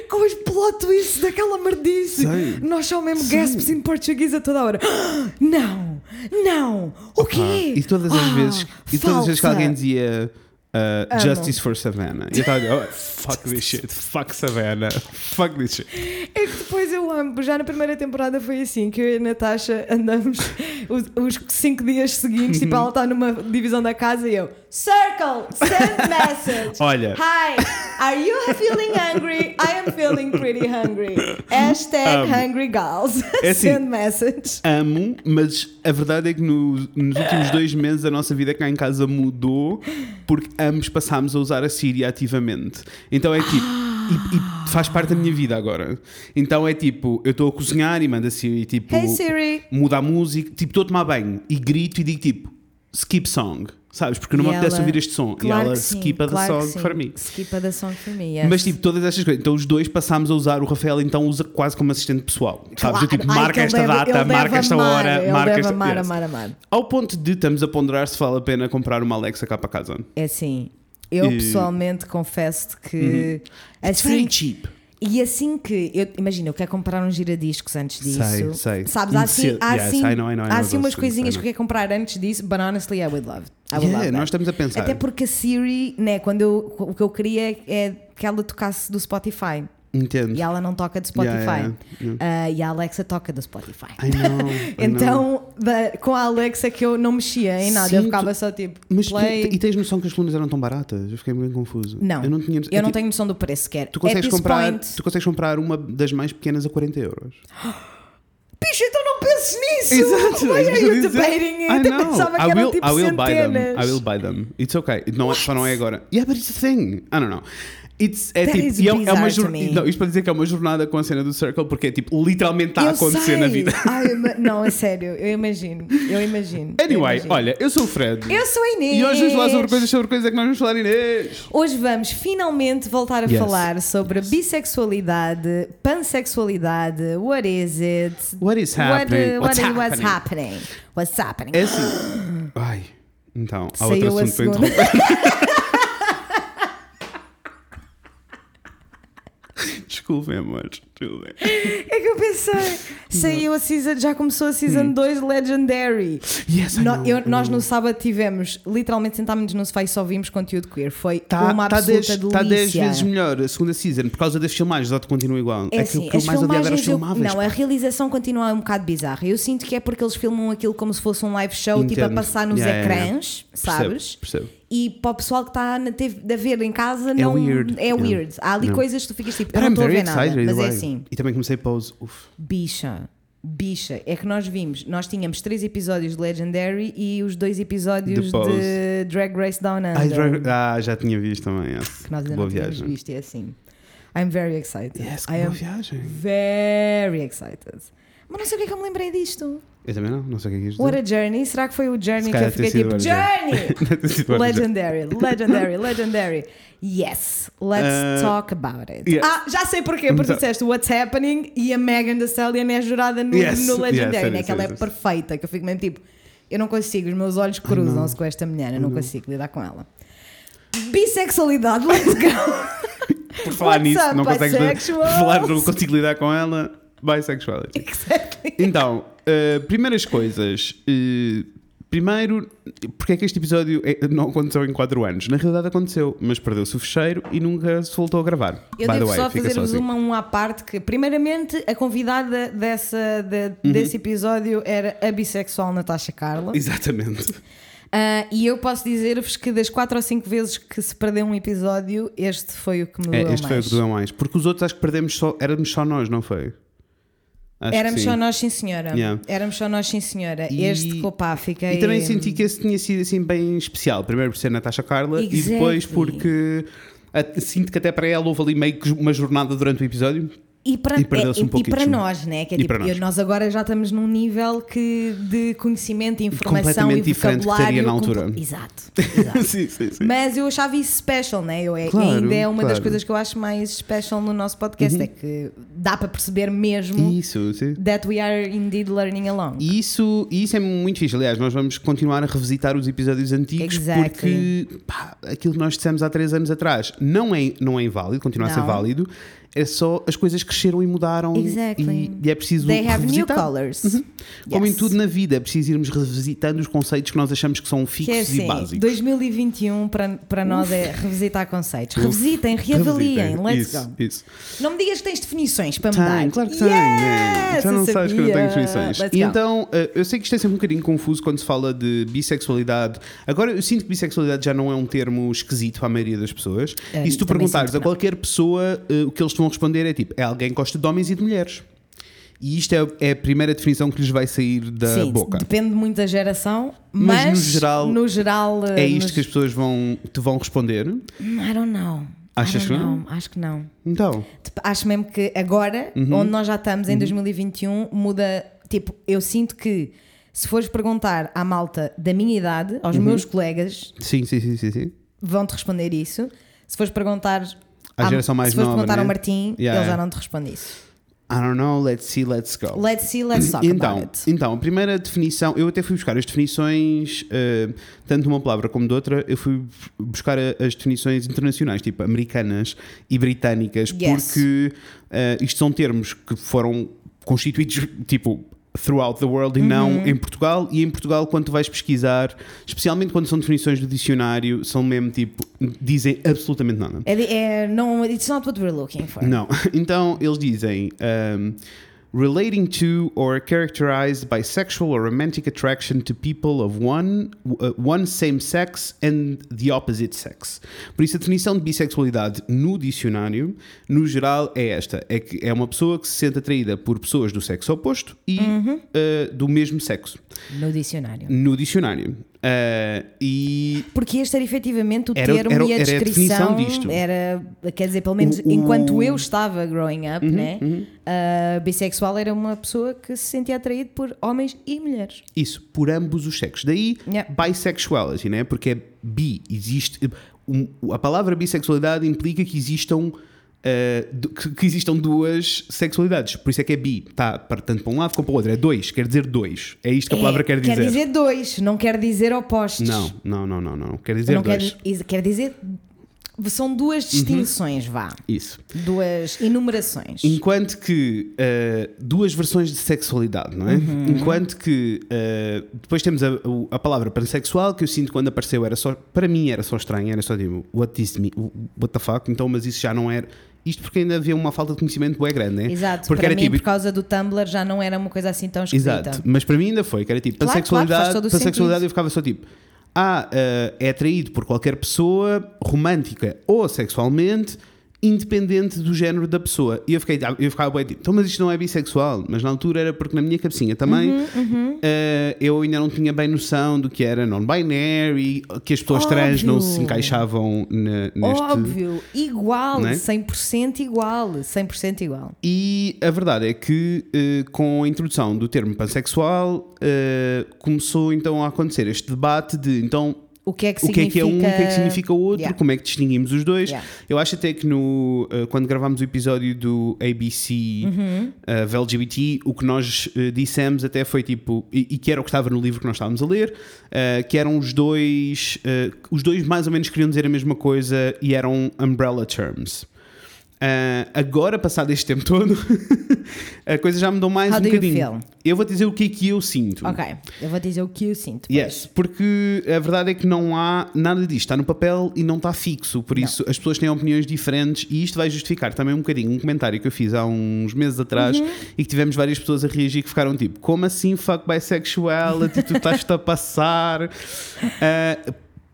Speaker 2: Com os plot twists daquela merdice.
Speaker 1: Sei.
Speaker 2: Nós só mesmo
Speaker 1: Sei.
Speaker 2: gasps em português a toda hora. Não! Não! O quê?
Speaker 1: E todas as
Speaker 2: Ah,
Speaker 1: vezes, e todas as vezes que alguém dizia uh. Justice for Savannah, e eu estava a oh, fuck this shit, fuck Savannah, fuck this shit.
Speaker 2: É que depois eu amo, já na primeira temporada foi assim, que eu e a Natasha andamos os, os cinco dias seguintes, tipo, ela está numa divisão da casa e eu Circle, send message.
Speaker 1: Olha.
Speaker 2: Hi, are you feeling hungry? I am feeling pretty hungry. Hashtag
Speaker 1: Amo.
Speaker 2: hungry gals.
Speaker 1: É assim.
Speaker 2: send message.
Speaker 1: Amo, mas a verdade é que no- nos últimos dois meses a nossa vida cá em casa mudou porque ambos passámos a usar a Siri ativamente. Então é tipo. E, e faz parte da minha vida agora. Então é tipo, eu estou a cozinhar e manda a Siri tipo.
Speaker 2: Hey Siri.
Speaker 1: muda a música, tipo, estou a tomar banho e grito e digo tipo, skip song, sabes? Porque não me apetece
Speaker 2: ela-
Speaker 1: ouvir este som.
Speaker 2: Claro
Speaker 1: e ela
Speaker 2: sim,
Speaker 1: skipa
Speaker 2: claro
Speaker 1: the song
Speaker 2: sim.
Speaker 1: para mim.
Speaker 2: Skipa the song for me, yes.
Speaker 1: Mas tipo, todas estas coisas. Então os dois passámos a usar, o Rafael então usa quase como assistente pessoal. Sabes? Eu tipo,
Speaker 2: Claro. Ai,
Speaker 1: marca
Speaker 2: ele
Speaker 1: esta
Speaker 2: deve-
Speaker 1: data, marca esta
Speaker 2: amar,
Speaker 1: hora, marca
Speaker 2: deve
Speaker 1: esta.
Speaker 2: amar,
Speaker 1: Yes.
Speaker 2: amar, amar.
Speaker 1: Ao ponto de estamos a ponderar se vale a pena comprar uma Alexa cá para casa.
Speaker 2: É assim, eu
Speaker 1: E-
Speaker 2: pessoalmente confesso que
Speaker 1: It's
Speaker 2: assim
Speaker 1: very cheap.
Speaker 2: E assim que, eu, imagina, eu quero comprar uns giradiscos antes disso.
Speaker 1: Sei, sei.
Speaker 2: Sabes, há assim, há
Speaker 1: Yes,
Speaker 2: assim,
Speaker 1: I know, I know, I
Speaker 2: há assim umas coisinhas que eu quero comprar antes disso, but honestly I would love. I would
Speaker 1: Yeah,
Speaker 2: love
Speaker 1: nós estamos a pensar.
Speaker 2: Até porque a Siri, né, quando eu, o que eu queria é que ela tocasse do Spotify.
Speaker 1: Entendo.
Speaker 2: E ela não toca do Spotify.
Speaker 1: Yeah, yeah,
Speaker 2: Ah, e a Alexa toca do Spotify.
Speaker 1: I know. I know.
Speaker 2: Então, da- com a Alexa que eu não mexia em nada, eu
Speaker 1: Sim,
Speaker 2: ficava
Speaker 1: tu-
Speaker 2: só tipo,
Speaker 1: Mas tu-
Speaker 2: play.
Speaker 1: e tens noção que as colunas eram tão baratas? Eu fiquei bem confuso.
Speaker 2: Não,
Speaker 1: Eu não tinha
Speaker 2: eu não tenho noção do preço sequer.
Speaker 1: Tu consegues, comprar,
Speaker 2: point-
Speaker 1: tu consegues comprar uma das mais pequenas a 40 euros.
Speaker 2: Bicho, então não penses nisso!
Speaker 1: Exato.
Speaker 2: Why are
Speaker 1: eu
Speaker 2: you debating it?
Speaker 1: I
Speaker 2: Eu
Speaker 1: know.
Speaker 2: pensava que
Speaker 1: I
Speaker 2: eram
Speaker 1: will,
Speaker 2: tipo
Speaker 1: I will buy them.
Speaker 2: centenas.
Speaker 1: I will buy them. It's okay. Não, é- só não é agora. Yeah, but it's a thing. I don't know. It's, é
Speaker 2: That
Speaker 1: tipo, e é, é uma
Speaker 2: to
Speaker 1: jor-
Speaker 2: me.
Speaker 1: não, isto para dizer que é uma jornada com a cena do Circle, porque é tipo, literalmente está a
Speaker 2: Eu
Speaker 1: acontecer
Speaker 2: sei.
Speaker 1: na vida.
Speaker 2: Ai, não, é sério, eu imagino. Eu imagino. eu
Speaker 1: Anyway,
Speaker 2: imagino.
Speaker 1: olha, eu sou o Fred.
Speaker 2: Eu sou a Inês.
Speaker 1: E hoje vamos falar sobre coisas sobre coisas é que nós vamos falar, Inês.
Speaker 2: Hoje vamos finalmente voltar a
Speaker 1: Yes.
Speaker 2: falar sobre bissexualidade, pansexualidade, what is it?
Speaker 1: What is
Speaker 2: What,
Speaker 1: happening?
Speaker 2: uh,
Speaker 1: What's
Speaker 2: what is- what's
Speaker 1: happening?
Speaker 2: happening? What's happening?
Speaker 1: É assim. Ai, então, há
Speaker 2: Saiu
Speaker 1: outro assunto para interromper. Desculpem, amor. Desculpem.
Speaker 2: É que eu pensei, saiu a season, já começou a season 2 Legendary.
Speaker 1: Yes, I
Speaker 2: No-
Speaker 1: know,
Speaker 2: eu-
Speaker 1: I
Speaker 2: nós
Speaker 1: know.
Speaker 2: no sábado tivemos, literalmente sentámos no sofá e só vimos conteúdo queer. Foi
Speaker 1: Tá,
Speaker 2: uma
Speaker 1: tá
Speaker 2: absoluta
Speaker 1: 10 tá 10
Speaker 2: delícia.
Speaker 1: vezes melhor a segunda season por causa das filmagens, só te continua igual.
Speaker 2: É
Speaker 1: É,
Speaker 2: assim,
Speaker 1: que o que eu
Speaker 2: as
Speaker 1: mais odiava era
Speaker 2: filmagens. eu-
Speaker 1: filmáveis.
Speaker 2: não, a realização continua um bocado bizarra. Eu sinto que é porque eles filmam aquilo como se fosse um live show, tipo a
Speaker 1: Entendo.
Speaker 2: passar nos
Speaker 1: Yeah, yeah, yeah.
Speaker 2: ecrãs, sabes?
Speaker 1: Percebo, percebo.
Speaker 2: E para o pessoal que está na TV a ver em casa, não
Speaker 1: weird.
Speaker 2: é
Speaker 1: Yeah.
Speaker 2: weird. Há ali
Speaker 1: Yeah.
Speaker 2: coisas que tu ficas tipo,
Speaker 1: But
Speaker 2: eu não estou a ver nada. Mas
Speaker 1: either
Speaker 2: é
Speaker 1: way.
Speaker 2: assim,
Speaker 1: E também comecei pose. Uf.
Speaker 2: bicha. Bicha, é que nós vimos, nós tínhamos três episódios de Legendary e os dois episódios
Speaker 1: De
Speaker 2: Drag Race Down Under.
Speaker 1: Ai, Drag- ah, já tinha visto também. Yes.
Speaker 2: que nós ainda
Speaker 1: Boa
Speaker 2: não tínhamos
Speaker 1: viagem.
Speaker 2: visto, é assim. I'm very excited.
Speaker 1: Yes, que
Speaker 2: I
Speaker 1: boa
Speaker 2: am
Speaker 1: viagem.
Speaker 2: very excited. Mas não sei porque é que eu me lembrei disto.
Speaker 1: Eu também não, não sei o que é isto.
Speaker 2: What a Journey? Será que foi o Journey que eu fiquei tipo
Speaker 1: Journey.
Speaker 2: Legendary, legendary, legendary. Yes, let's
Speaker 1: Uh,
Speaker 2: talk about it.
Speaker 1: yes.
Speaker 2: Ah, já sei porquê, porque
Speaker 1: Então-
Speaker 2: tu disseste What's Happening e a Megan Thee Stallion é jurada no,
Speaker 1: Yes,
Speaker 2: no Legendary,
Speaker 1: yes,
Speaker 2: né? que ela é perfeita, que eu fico mesmo tipo, eu não consigo, os meus olhos cruzam-se com esta mulher, eu não consigo lidar com ela. Bissexualidade, let's go!
Speaker 1: Por falar
Speaker 2: What's
Speaker 1: nisso,
Speaker 2: up,
Speaker 1: não consegues falar, não consigo lidar com ela. Bisexuality.
Speaker 2: Exactly.
Speaker 1: Então, uh, primeiras coisas. Uh, primeiro, porque é que este episódio é- não aconteceu em 4 anos? Na realidade aconteceu, mas perdeu-se o fecheiro e nunca se voltou a gravar.
Speaker 2: Eu
Speaker 1: By
Speaker 2: devo
Speaker 1: way,
Speaker 2: só fazer-vos uma, um à parte que, primeiramente, a convidada dessa, de-
Speaker 1: Uhum.
Speaker 2: desse episódio era a bissexual Natasha Carla.
Speaker 1: Exatamente.
Speaker 2: Ah, e eu posso dizer-vos que das quatro ou cinco vezes que se perdeu um episódio, este foi o que me
Speaker 1: É,
Speaker 2: doeu
Speaker 1: este foi o
Speaker 2: mais.
Speaker 1: que doeu mais. Porque os outros acho que perdemos só. Éramos só nós, não foi? Acho
Speaker 2: Éramos só nós, sim senhora.
Speaker 1: Yeah.
Speaker 2: Éramos só nós, sim senhora.
Speaker 1: E-
Speaker 2: Este, opá, fiquei.
Speaker 1: E também senti que esse tinha sido assim bem especial. Primeiro por ser Natasha Carla e depois
Speaker 2: Exactly.
Speaker 1: porque sinto que até para ela houve ali meio que uma jornada durante o episódio.
Speaker 2: E para,
Speaker 1: E
Speaker 2: é,
Speaker 1: um
Speaker 2: e para nós, né? Que é tipo,
Speaker 1: nós.
Speaker 2: nós agora já estamos num nível que de conhecimento, informação
Speaker 1: Completamente
Speaker 2: e
Speaker 1: diferente que
Speaker 2: vocabulário.
Speaker 1: teria na altura.
Speaker 2: comple- Exato, exato.
Speaker 1: sim, sim, sim.
Speaker 2: Mas eu achava isso special, né? Eu, é-
Speaker 1: Claro,
Speaker 2: ainda é uma das
Speaker 1: claro. Uhum.
Speaker 2: coisas que eu acho mais special no nosso podcast, é que dá para perceber mesmo
Speaker 1: Isso, sim.
Speaker 2: that we are indeed learning along.
Speaker 1: E isso, isso é muito fixe. Aliás, nós vamos continuar a revisitar os episódios antigos
Speaker 2: Exactly.
Speaker 1: porque pá, aquilo que nós dissemos há três anos atrás não é, não é inválido, continua a ser
Speaker 2: Não.
Speaker 1: válido. É só as coisas cresceram e mudaram
Speaker 2: Exactly.
Speaker 1: e, e é preciso
Speaker 2: They have new
Speaker 1: revisitar.
Speaker 2: colors.
Speaker 1: Como em
Speaker 2: Yes.
Speaker 1: tudo na vida, é preciso irmos revisitando os conceitos que nós achamos que são
Speaker 2: Que
Speaker 1: fixos
Speaker 2: é assim,
Speaker 1: e básicos.
Speaker 2: 2021 para, para nós é revisitar conceitos. Revisitem, reavaliem,
Speaker 1: Revisitem.
Speaker 2: let's
Speaker 1: isso,
Speaker 2: go.
Speaker 1: Isso.
Speaker 2: Não me digas que tens definições para
Speaker 1: Tem,
Speaker 2: dar.
Speaker 1: claro que tem.
Speaker 2: Yes,
Speaker 1: Já não
Speaker 2: eu
Speaker 1: sabes que eu não tenho
Speaker 2: sabia.
Speaker 1: definições.
Speaker 2: Let's
Speaker 1: E
Speaker 2: go.
Speaker 1: então, eh, eu sei que isto é sempre um bocadinho confuso quando se fala de bissexualidade. Agora, eu sinto que bissexualidade já não é um termo esquisito para a maioria das pessoas.
Speaker 2: É,
Speaker 1: e se tu perguntares a
Speaker 2: que
Speaker 1: qualquer pessoa, eh, o que eles vão responder é tipo: é alguém que gosta de homens e de mulheres. E isto é, é a primeira definição que lhes vai sair da
Speaker 2: Sim,
Speaker 1: boca.
Speaker 2: depende muito da geração,
Speaker 1: Mas
Speaker 2: mas,
Speaker 1: no geral,
Speaker 2: no geral,
Speaker 1: É isto
Speaker 2: nos-
Speaker 1: que as pessoas vão, te vão responder.
Speaker 2: I don't know.
Speaker 1: Achas que não?
Speaker 2: Acho que não.
Speaker 1: Então,
Speaker 2: Acho mesmo que agora,
Speaker 1: Uhum.
Speaker 2: onde nós já estamos em 2021, muda. Tipo, eu sinto que se fores perguntar à malta da minha idade, aos
Speaker 1: Uhum.
Speaker 2: meus colegas,
Speaker 1: sim, sim, sim, sim. sim.
Speaker 2: vão-te responder isso. Se fores perguntar.
Speaker 1: À- geração mais
Speaker 2: se
Speaker 1: nova,
Speaker 2: perguntar
Speaker 1: né?
Speaker 2: ao Martim,
Speaker 1: Yeah,
Speaker 2: ele já não te responde isso.
Speaker 1: I don't know, let's see, let's go.
Speaker 2: Let's see, let's talk
Speaker 1: então,
Speaker 2: about it.
Speaker 1: então, a primeira definição, eu até fui buscar as definições, eh, tanto de uma palavra como de outra, eu fui buscar a- as definições internacionais, tipo americanas e britânicas,
Speaker 2: Yes.
Speaker 1: porque eh, isto são termos que foram constituídos, tipo, throughout the world e
Speaker 2: Uhum.
Speaker 1: não em Portugal. E em Portugal, quando tu vais pesquisar, especialmente quando são definições do dicionário, são mesmo tipo, dizem absolutamente nada.
Speaker 2: É, é, não, it's not what we're looking for.
Speaker 1: Não. Então eles dizem um, relating to or characterized by sexual or romantic attraction to people of one, uh, one same sex and the opposite sex. Por isso, a definição de bissexualidade no dicionário, no geral, é esta: é que é uma pessoa que se sente atraída por pessoas do sexo oposto e uh, do mesmo sexo.
Speaker 2: No dicionário.
Speaker 1: No dicionário. Uh, e
Speaker 2: Porque este era efetivamente o
Speaker 1: Era-
Speaker 2: termo
Speaker 1: era-
Speaker 2: e a
Speaker 1: era a
Speaker 2: descrição.
Speaker 1: definição disto.
Speaker 2: Era, quer dizer, pelo menos
Speaker 1: O- o-
Speaker 2: enquanto eu estava growing up,
Speaker 1: Uhum,
Speaker 2: né? a bissexual era uma pessoa que se sentia atraído por homens e mulheres.
Speaker 1: Isso, por ambos os sexos. Daí,
Speaker 2: Yeah.
Speaker 1: bisexuality, né? Porque é bi. Existe. um- a palavra bissexualidade implica que existam. Uh, du- que, que existam duas sexualidades, por isso é que é bi, tá para- tanto para um lado como para o outro, é dois, quer dizer dois, é isto que a palavra
Speaker 2: É,
Speaker 1: quer dizer.
Speaker 2: Quer dizer dois, não quer dizer opostos.
Speaker 1: Não, não, não, não, não, quer dizer
Speaker 2: não quer,
Speaker 1: dois.
Speaker 2: is- quer dizer. São duas
Speaker 1: Uhum.
Speaker 2: distinções, vá.
Speaker 1: Isso.
Speaker 2: Duas enumerações.
Speaker 1: Enquanto que uh, duas versões de sexualidade, não é?
Speaker 2: Uhum.
Speaker 1: Enquanto que uh, depois temos a, a palavra pansexual, que eu sinto quando apareceu era só, para mim era só estranho, era só tipo, what this me, what the fuck, então, mas isso já não era. Isto porque ainda havia uma falta de conhecimento bem grande, né?
Speaker 2: Exato,
Speaker 1: Porque
Speaker 2: para
Speaker 1: era
Speaker 2: mim,
Speaker 1: tipo,
Speaker 2: por causa do Tumblr, já não era uma coisa assim tão esquisita.
Speaker 1: Exato, mas para mim ainda foi, que era tipo,
Speaker 2: Claro,
Speaker 1: pansexualidade,
Speaker 2: claro, faz todo o
Speaker 1: pansexualidade
Speaker 2: sentido.
Speaker 1: eu ficava só tipo, ah, uh, é atraído por qualquer pessoa romântica ou sexualmente, independente do género da pessoa. E eu, fiquei, eu ficava bem tipo, então, mas isto não é bissexual. Mas na altura era porque na minha cabecinha também
Speaker 2: Uhum,
Speaker 1: uh, eu ainda não tinha bem noção do que era non-binary, que as pessoas trans não se
Speaker 2: Óbvio.
Speaker 1: encaixavam ne- neste.
Speaker 2: Óbvio, igual,
Speaker 1: é?
Speaker 2: 100% igual, 100% igual.
Speaker 1: E a verdade é que eh, com a introdução do termo pansexual eh, começou então a acontecer este debate de então
Speaker 2: O que é que
Speaker 1: o que é que é um, o que é que significa o outro,
Speaker 2: Yeah.
Speaker 1: como é que distinguimos os dois.
Speaker 2: Yeah.
Speaker 1: Eu acho até que no, eh, quando gravámos o episódio do ABC
Speaker 2: Uhum.
Speaker 1: eh, of LGBT, o que nós eh, dissemos até foi tipo, e, e que era o que estava no livro que nós estávamos a ler, eh, que eram os dois, eh, os dois mais ou menos queriam dizer a mesma coisa e eram umbrella terms. Ah, agora, passado este tempo todo, a coisa já mudou mais
Speaker 2: How
Speaker 1: um bocadinho. Eu vou dizer o que é que eu sinto.
Speaker 2: Ok, eu vou dizer o que eu sinto. pois.
Speaker 1: Yes, porque a verdade é que não há nada disto, está no papel e não está fixo, por isso as pessoas têm opiniões diferentes e isto vai justificar também um bocadinho um comentário que eu fiz há uns meses atrás
Speaker 2: Uhum.
Speaker 1: e que tivemos várias pessoas a reagir que ficaram tipo, como assim fuck bisexuality, tu estás-te a passar? Ah,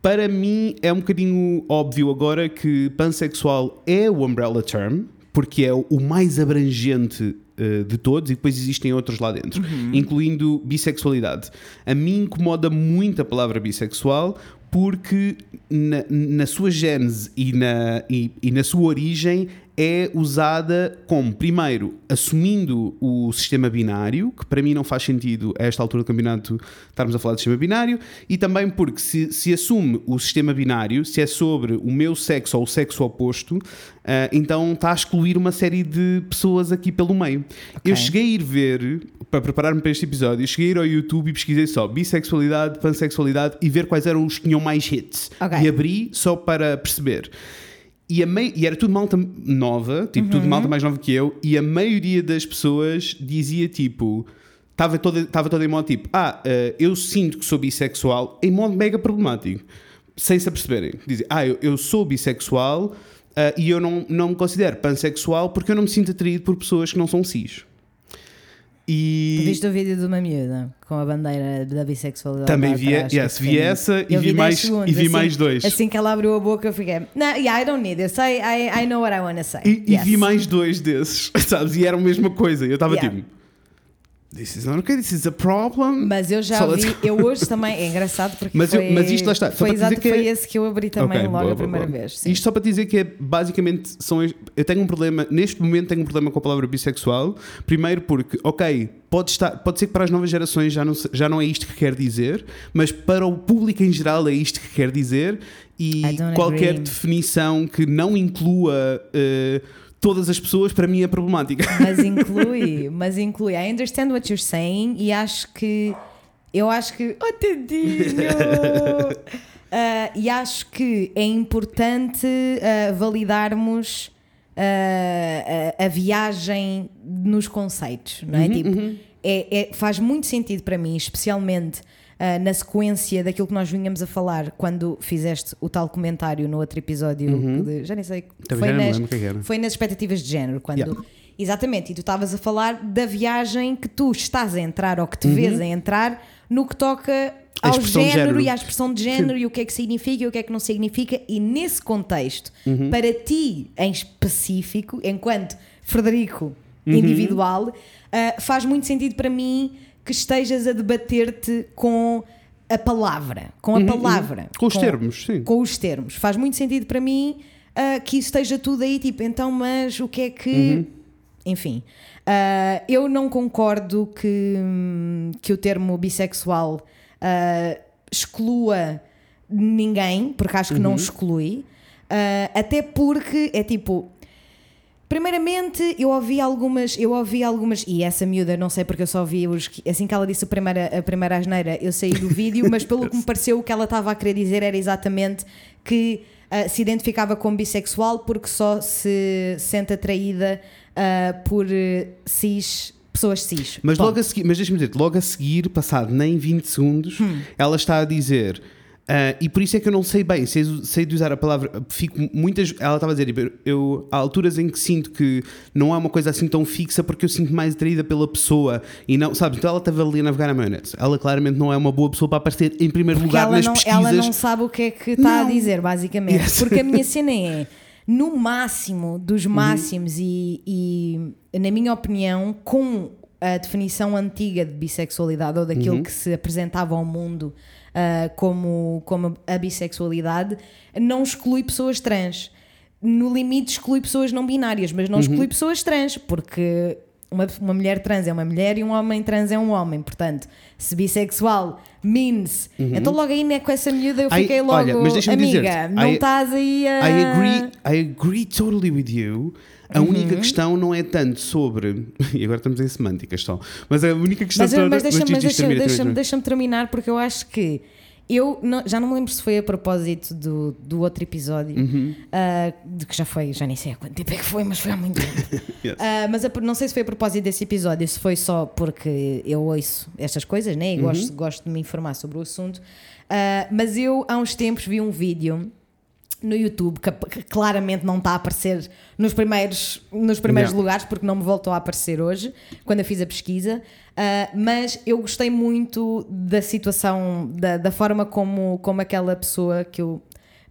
Speaker 1: para mim é um bocadinho óbvio agora que pansexual é o umbrella term, porque é o mais abrangente eh, de todos e depois existem outros lá dentro, incluindo bissexualidade. A mim incomoda muito a palavra bissexual porque na, na sua gênese e na, e, e na sua origem é usada como, primeiro, assumindo o sistema binário, que para mim não faz sentido a esta altura do campeonato estarmos a falar de sistema binário, e também porque se, se assume o sistema binário, se é sobre o meu sexo ou o sexo oposto, ah, então está a excluir uma série de pessoas aqui pelo meio. Eu cheguei a ir ver, para preparar-me para este episódio, cheguei a ir ao YouTube e pesquisei só bissexualidade, pansexualidade e ver quais eram os que tinham mais hits.
Speaker 2: Ok.
Speaker 1: E abri só para perceber. E, a mei- e era tudo malta nova, tipo,
Speaker 2: Uhum.
Speaker 1: tudo malta mais nova que eu, e a maioria das pessoas dizia tipo. Estava toda, estava toda em modo tipo, ah, eh, eu sinto que sou bissexual, em modo mega problemático, sem se aperceberem. Dizem, ah, eu, eu sou bissexual ah, e eu não, não me considero pansexual porque eu não me sinto atraído por pessoas que não são cis. E
Speaker 2: Viste o vídeo de uma miúda com a bandeira da bissexualidade?
Speaker 1: Também vi-
Speaker 2: atrás,
Speaker 1: yes, vi essa e vi
Speaker 2: 10
Speaker 1: mais-
Speaker 2: segundos,
Speaker 1: e vi
Speaker 2: assim-
Speaker 1: mais dois.
Speaker 2: Assim que ela abriu a boca, eu fiquei, no, yeah, I don't need this. I, I, I know what I want to say.
Speaker 1: E, e
Speaker 2: Yes.
Speaker 1: vi mais dois desses, sabes? E era a mesma coisa. Eu estava
Speaker 2: Yeah.
Speaker 1: tipo, This is not okay, this is a problem.
Speaker 2: Mas eu já
Speaker 1: So let's-
Speaker 2: vi, eu hoje também, é engraçado porque
Speaker 1: Mas eu-
Speaker 2: foi,
Speaker 1: mas isto lá está, só
Speaker 2: foi exato,
Speaker 1: que é-
Speaker 2: foi esse que eu abri também
Speaker 1: Ok,
Speaker 2: logo
Speaker 1: boa,
Speaker 2: a primeira
Speaker 1: boa.
Speaker 2: vez. sim.
Speaker 1: Isto só para dizer que é basicamente são, eu tenho um problema, neste momento tenho um problema com a palavra bissexual. Primeiro porque, ok, pode, estar, pode ser que para as novas gerações já não, já não é isto que quer dizer, mas para o público em geral é isto que quer dizer e qualquer
Speaker 2: agree.
Speaker 1: definição que não inclua eh, todas as pessoas para mim é problemática.
Speaker 2: Mas inclui, mas inclui. I understand what you're saying e acho que. Eu acho que. Oh, tadinho! Ah, e acho que é importante ah, validarmos ah, a, a viagem nos conceitos, não é? tipo, é- é- faz muito sentido para mim, especialmente ah, na sequência daquilo que nós vinhamos a falar quando fizeste o tal comentário no outro episódio, de- já nem sei, foi
Speaker 1: já
Speaker 2: nas,
Speaker 1: que é
Speaker 2: foi nas expectativas de género, quando
Speaker 1: Yeah.
Speaker 2: Exatamente, e tu estavas a falar da viagem que tu estás a entrar ou que te vês a entrar no que toca
Speaker 1: Uhum.
Speaker 2: Ao género,
Speaker 1: género.
Speaker 2: e à expressão de género e o que é que significa e o que é que não significa, e nesse contexto,
Speaker 1: Uhum.
Speaker 2: para ti em específico, enquanto Frederico
Speaker 1: Uhum.
Speaker 2: individual, ah, faz muito sentido para mim que estejas a debater-te com a palavra, com a palavra,
Speaker 1: Uhum, Com os termos, sim.
Speaker 2: com os termos. Faz muito sentido para mim ah, que isso esteja tudo aí, tipo, então, mas o que é que.
Speaker 1: Uhum.
Speaker 2: Enfim, ah, eu não concordo que, hum, que o termo bissexual ah, exclua ninguém, porque acho que
Speaker 1: Uhum.
Speaker 2: não exclui, Ah, até porque é tipo. Primeiramente, eu ouvi algumas, eu ouvi algumas, e essa miúda, não sei porque eu só ouvi os, assim que ela disse a primeira, a primeira asneira, eu saí do vídeo, mas pelo que me pareceu, o que ela estava a querer dizer era exatamente que ah, se identificava como bissexual porque só se sente atraída ah, por eh, cis, pessoas cis.
Speaker 1: Mas logo a seguir, mas deixa-me dizer, logo a seguir, passado nem 20 segundos,
Speaker 2: Hum.
Speaker 1: ela está a dizer. Ah, e por isso é que eu não sei bem, sei, sei de usar a palavra. Fico muitas. Ela estava a dizer, tipo, eu, há alturas em que sinto que não é uma coisa assim tão fixa porque eu sinto mais atraída pela pessoa e não, sabes? Então ela estava ali a navegar na maionese. Ela claramente não é uma boa pessoa para aparecer em primeiro
Speaker 2: Porque
Speaker 1: lugar nas
Speaker 2: não,
Speaker 1: pesquisas.
Speaker 2: ela não sabe o que é que está a dizer, basicamente.
Speaker 1: Yes.
Speaker 2: Porque a minha cena é, no máximo dos
Speaker 1: Uhum.
Speaker 2: máximos, e, e, na minha opinião, com a definição antiga de bissexualidade ou
Speaker 1: Uhum.
Speaker 2: daquilo que se apresentava ao mundo ah, como, como a bissexualidade, não exclui pessoas trans. No limite, exclui pessoas não binárias, mas
Speaker 1: Uhum.
Speaker 2: não exclui pessoas trans, porque uma, uma mulher trans é uma mulher e um homem trans é um homem. Portanto, se bissexual means. Então, logo aí, né, com essa miúda, eu fiquei logo.
Speaker 1: Uhum. olha, mas deixa-me
Speaker 2: Amiga, não
Speaker 1: I-
Speaker 2: estás aí a.
Speaker 1: I agree, I agree totally with you. A
Speaker 2: Uhum.
Speaker 1: única questão não é tanto sobre. E agora estamos em semântica, estão. Mas a única questão
Speaker 2: Mas,
Speaker 1: toda-
Speaker 2: mas deixa-me mas deixa deixa
Speaker 1: termina.
Speaker 2: deixa terminar, porque eu acho que. Eu não- já não me lembro se foi a propósito do, do outro episódio,
Speaker 1: Uhum.
Speaker 2: ah, de que já foi, já nem sei há quanto tempo é que foi, mas foi há muito tempo.
Speaker 1: Yes.
Speaker 2: Ah, mas a- não sei se foi a propósito desse episódio, se foi só porque eu ouço estas coisas, né? E gosto, gosto de me informar sobre o assunto. Ah, mas eu, há uns tempos, vi um vídeo no YouTube que, que claramente não está a aparecer nos primeiros, nos primeiros
Speaker 1: Yeah.
Speaker 2: lugares, porque não me voltou a aparecer hoje, quando eu fiz a pesquisa. Ah, mas eu gostei muito da situação, da, da forma como, como aquela pessoa que eu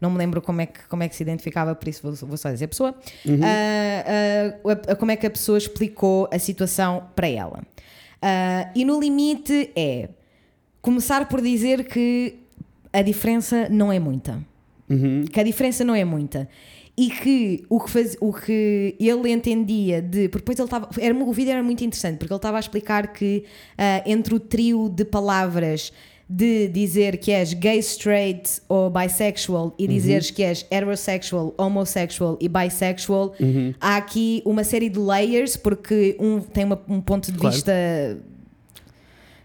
Speaker 2: não me lembro como é que, como é que se identificava, por isso vou, vou só dizer a pessoa, ah, a- a- como é que a pessoa explicou a situação para ela. E no limite é começar por dizer que a diferença não é muita. Que a diferença não é muita. E que o que, faz, o que ele entendia de. Porque depois ele estava. Era, o vídeo era muito interessante, porque ele estava a explicar que ah, entre o trio de palavras de dizer que és gay, straight ou bisexual e dizeres que és heterossexual, homosexual e bisexual, há aqui uma série de layers, porque um tem uma- um ponto de
Speaker 1: Claro.
Speaker 2: vista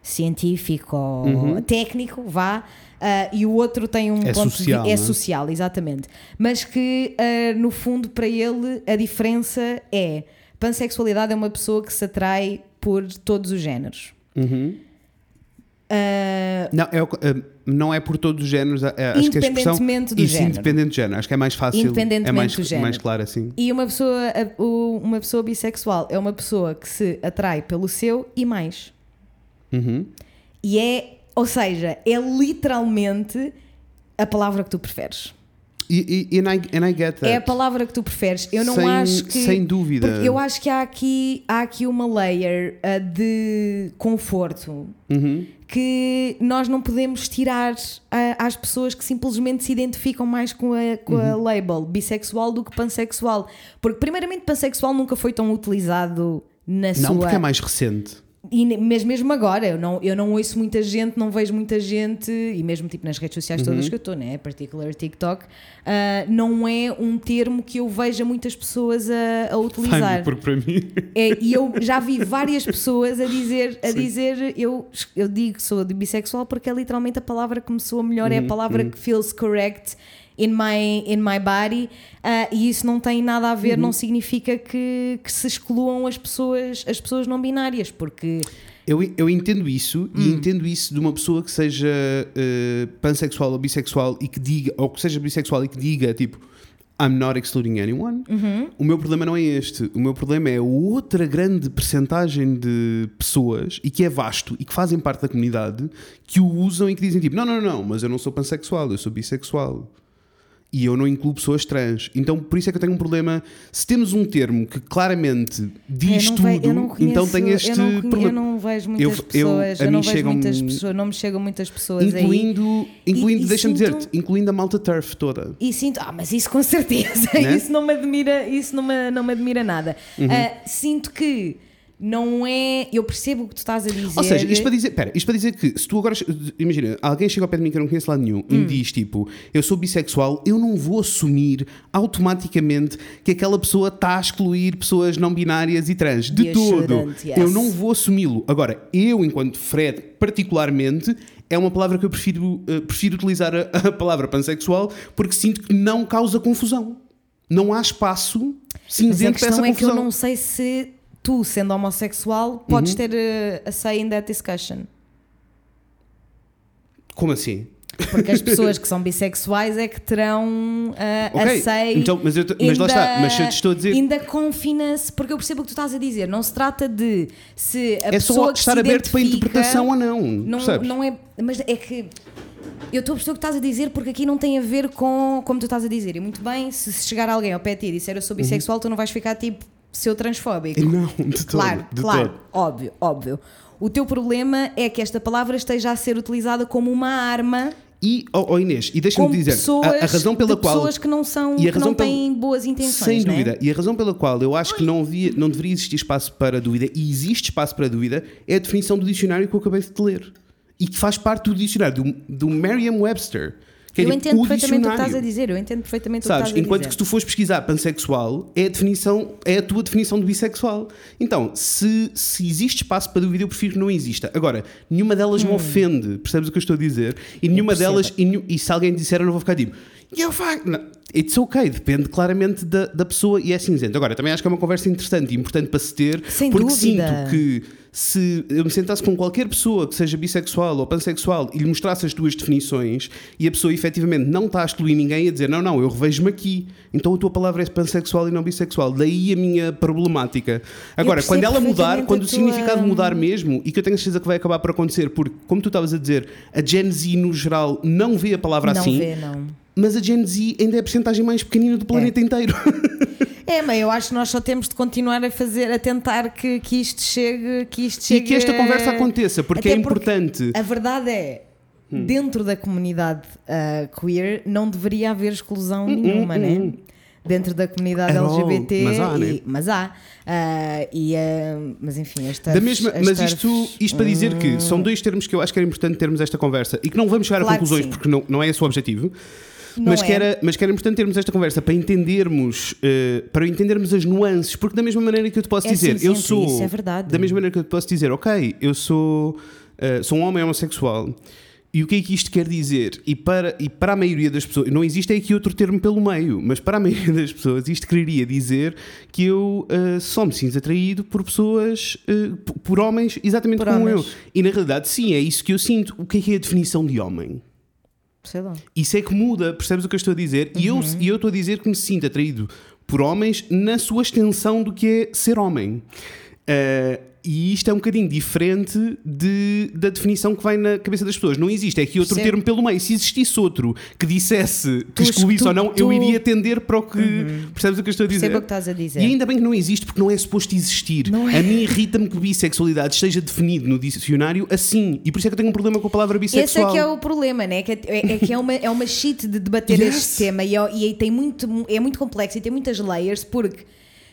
Speaker 2: científico ou técnico, vá. Ah, e o outro tem um
Speaker 1: É
Speaker 2: ponto
Speaker 1: social,
Speaker 2: de, é
Speaker 1: é?
Speaker 2: social, exatamente. Mas que ah, no fundo para ele a diferença é pansexualidade é uma pessoa que se atrai por todos os géneros. Ah,
Speaker 1: Não, é, não é por todos os géneros. é- acho que a expressão,
Speaker 2: do
Speaker 1: isso,
Speaker 2: género.
Speaker 1: independente do género. Acho que é mais fácil. É mais,
Speaker 2: do género.
Speaker 1: mais claro assim.
Speaker 2: e uma pessoa, uma pessoa bissexual é uma pessoa que se atrai pelo seu e mais.
Speaker 1: Uhum.
Speaker 2: E é, ou seja, é literalmente a palavra que tu preferes.
Speaker 1: E, e and, I, and I get that.
Speaker 2: É a palavra que tu preferes. Eu não
Speaker 1: Sem-
Speaker 2: acho que.
Speaker 1: sem dúvida.
Speaker 2: Eu acho que há aqui, há aqui uma layer ah, de conforto
Speaker 1: Uhum.
Speaker 2: que nós não podemos tirar ah, às pessoas que simplesmente se identificam mais com a, com a
Speaker 1: Uhum.
Speaker 2: label bissexual do que pansexual. Porque, primeiramente, pansexual nunca foi tão utilizado na
Speaker 1: Não,
Speaker 2: sua.
Speaker 1: porque é mais recente.
Speaker 2: E mesmo, mesmo agora, eu não, eu não ouço muita gente, não vejo muita gente, e mesmo tipo nas redes sociais todas
Speaker 1: Uhum.
Speaker 2: que eu estou, né? particular TikTok, ah, não é um termo que eu veja muitas pessoas a, a utilizar.
Speaker 1: Porque para mim.
Speaker 2: É, e eu já vi várias pessoas a dizer, a dizer eu, eu digo que sou bissexual porque é literalmente a palavra que me soa melhor, é a palavra que feels correct in my, in my body ah, e isso não tem nada a ver, não significa que, que se excluam as pessoas, as pessoas não binárias, porque
Speaker 1: Eu, eu entendo isso
Speaker 2: Hum.
Speaker 1: e entendo isso de uma pessoa que seja eh, pansexual ou bissexual e que diga, ou que seja bissexual e que diga tipo I'm not excluding anyone.
Speaker 2: Uhum.
Speaker 1: O meu problema não é este. O meu problema é outra grande percentagem de pessoas e que é vasto e que fazem parte da comunidade que o usam e que dizem tipo: não, não, não, mas eu não sou pansexual, eu sou bissexual. E eu não incluo pessoas trans. Então, por isso é que eu tenho um problema. Se temos um termo que claramente diz tudo,
Speaker 2: conheço-
Speaker 1: então tem este
Speaker 2: eu não,
Speaker 1: problema.
Speaker 2: eu não vejo muitas
Speaker 1: Eu-
Speaker 2: pessoas,
Speaker 1: a
Speaker 2: eu, não
Speaker 1: mim chegam-
Speaker 2: muitas pessoas, não me chegam muitas pessoas aí.
Speaker 1: Incluindo, incluindo
Speaker 2: E- e
Speaker 1: deixa-me dizer-te, incluindo a malta turf toda.
Speaker 2: E sinto, ah, mas isso com certeza,
Speaker 1: Né?
Speaker 2: isso não me admira, isso não me, não me admira nada.
Speaker 1: Uhum.
Speaker 2: Ah, sinto que não é. Eu percebo o que tu estás a dizer.
Speaker 1: Ou seja, isto para dizer, pera, isto para dizer que se tu agora, imagina, alguém chega ao pé de mim que eu não conheço lado nenhum e
Speaker 2: Hum.
Speaker 1: me diz tipo, eu sou bissexual, eu não vou assumir automaticamente que aquela pessoa está a excluir pessoas não binárias e trans. De todo.
Speaker 2: yes.
Speaker 1: Eu não vou assumi-lo. Agora, eu, enquanto Fred, particularmente, é uma palavra que eu prefiro, eh, prefiro utilizar a, a palavra pansexual porque sinto que não causa confusão. Não há espaço
Speaker 2: Mas a
Speaker 1: cinzento para essa
Speaker 2: questão é que eu não sei se tu, sendo homossexual,
Speaker 1: Uhum.
Speaker 2: podes ter uh, a say in that discussion.
Speaker 1: Como assim?
Speaker 2: Porque as pessoas que são bissexuais é que terão uh,
Speaker 1: Ok,
Speaker 2: a say.
Speaker 1: então, mas eu mas lá está, mas eu te estou a dizer-
Speaker 2: In the confidence, porque eu percebo o que tu estás a dizer. Não se trata de se a
Speaker 1: É
Speaker 2: pessoa
Speaker 1: só
Speaker 2: que
Speaker 1: estar aberto para interpretação ou não.
Speaker 2: Não, não é. Mas é que. Eu estou a perceber o que estás a dizer porque aqui não tem a ver com como tu estás a dizer. E muito bem, se chegar alguém ao pé de ti e disser eu sou bissexual, tu não vais ficar tipo seu transfóbico.
Speaker 1: Não, de todo.
Speaker 2: Claro,
Speaker 1: de
Speaker 2: claro,
Speaker 1: todo.
Speaker 2: óbvio, óbvio. O teu problema é que esta palavra esteja a ser utilizada como uma arma
Speaker 1: E, oh, oh Inês, e deixa-me dizer,
Speaker 2: pessoas,
Speaker 1: a, a razão pela qual.
Speaker 2: pessoas que não são,
Speaker 1: e a
Speaker 2: que
Speaker 1: razão
Speaker 2: não
Speaker 1: pela-
Speaker 2: têm boas intenções,
Speaker 1: Sem
Speaker 2: né?
Speaker 1: dúvida. E a razão pela qual eu acho que não, havia, não deveria existir espaço para dúvida, e existe espaço para dúvida, é a definição do dicionário que eu acabei de ler. E que faz parte do dicionário, do, do Merriam-Webster. Que é
Speaker 2: Eu
Speaker 1: tipo
Speaker 2: entendo perfeitamente o que estás a dizer, eu entendo perfeitamente
Speaker 1: Sabes?
Speaker 2: o que estás a
Speaker 1: Enquanto
Speaker 2: dizer.
Speaker 1: que se tu fores pesquisar pansexual, é a definição, é a tua definição de bissexual. Então, se, se existe espaço para dúvida, eu prefiro que não exista. Agora, nenhuma delas me ofende, percebes o que eu estou a dizer? E nenhuma
Speaker 2: Hum.
Speaker 1: delas, e, e se alguém disser, eu não vou ficar tipo, fuck. Não, It's ok, depende claramente da, da pessoa e é cinzento. Agora, também acho que é uma conversa interessante e importante para se ter,
Speaker 2: Sem
Speaker 1: porque
Speaker 2: dúvida.
Speaker 1: sinto que se eu me sentasse com qualquer pessoa que seja bissexual ou pansexual e lhe mostrasse as duas definições e a pessoa efetivamente não está a excluir ninguém a dizer não, não, eu revejo-me aqui, então a tua palavra é pansexual e não bissexual. Daí a minha problemática. Agora, quando ela mudar, quando o significado mudar mesmo, e que eu tenho a certeza que vai acabar por acontecer, porque, como tu estavas a dizer, a Gen Z no geral não vê a palavra
Speaker 2: não
Speaker 1: assim,
Speaker 2: vê, não.
Speaker 1: mas a Gen Z ainda é a porcentagem mais pequenina do planeta inteiro.
Speaker 2: É, mas eu acho que nós só temos de continuar a fazer, a tentar que, que isto chegue, que isto
Speaker 1: e
Speaker 2: chegue.
Speaker 1: que esta conversa aconteça, porque
Speaker 2: Até
Speaker 1: é
Speaker 2: porque
Speaker 1: importante.
Speaker 2: A verdade é,
Speaker 1: Hum.
Speaker 2: dentro da comunidade ah, queer, não deveria haver exclusão
Speaker 1: Hum,
Speaker 2: nenhuma, né? Dentro da comunidade. LGBT.
Speaker 1: Mas há, né?
Speaker 2: e- mas há. Ah, e, ah, mas enfim, esta.
Speaker 1: Da mesma, mas isto, isto para dizer que são dois termos que eu acho que era importante termos esta conversa e que não vamos chegar
Speaker 2: Claro
Speaker 1: a conclusões porque não, não é esse o objetivo.
Speaker 2: Não
Speaker 1: mas,
Speaker 2: é.
Speaker 1: que era, mas que era importante termos esta conversa para entendermos, eh, para entendermos as nuances, porque da mesma maneira que eu te posso
Speaker 2: É
Speaker 1: dizer, eu
Speaker 2: cinzento,
Speaker 1: sou.
Speaker 2: isso é verdade.
Speaker 1: Da mesma maneira que eu te posso dizer, ok, eu sou, eh, sou um homem homossexual. E o que é que isto quer dizer? E para, e para a maioria das pessoas, não existe aqui outro termo pelo meio, mas para a maioria das pessoas isto quereria dizer que eu eh, só me sinto atraído por pessoas, p- por homens exatamente
Speaker 2: Por
Speaker 1: como
Speaker 2: homens.
Speaker 1: eu. E na realidade, sim, é isso que eu sinto. O que é que é a definição de homem?
Speaker 2: Sei lá.
Speaker 1: Isso é que muda, percebes o que eu estou a dizer? E, eu, e eu estou a dizer que me sinto atraído por homens na sua extensão do que é ser homem. Ah, e isto é um bocadinho diferente de, da definição que vai na cabeça das pessoas. Não existe, é aqui outro termo pelo meio. Se existisse outro que dissesse que excluísse ou não, eu
Speaker 2: tu- Uhum.
Speaker 1: iria tender para o que. Percebes o que eu estou a dizer?
Speaker 2: Percebo o que estás a dizer.
Speaker 1: E ainda bem que não existe, porque não é suposto existir.
Speaker 2: Não é.
Speaker 1: A mim irrita-me que bissexualidade esteja definido no dicionário assim. E por isso é que eu tenho um problema com a palavra
Speaker 2: Esse é
Speaker 1: bissexual.
Speaker 2: que é o problema, né? Que é, é- é que é uma, é uma shit de debater
Speaker 1: Yes.
Speaker 2: este tema e, é- e aí tem muito, é muito complexo e tem muitas layers porque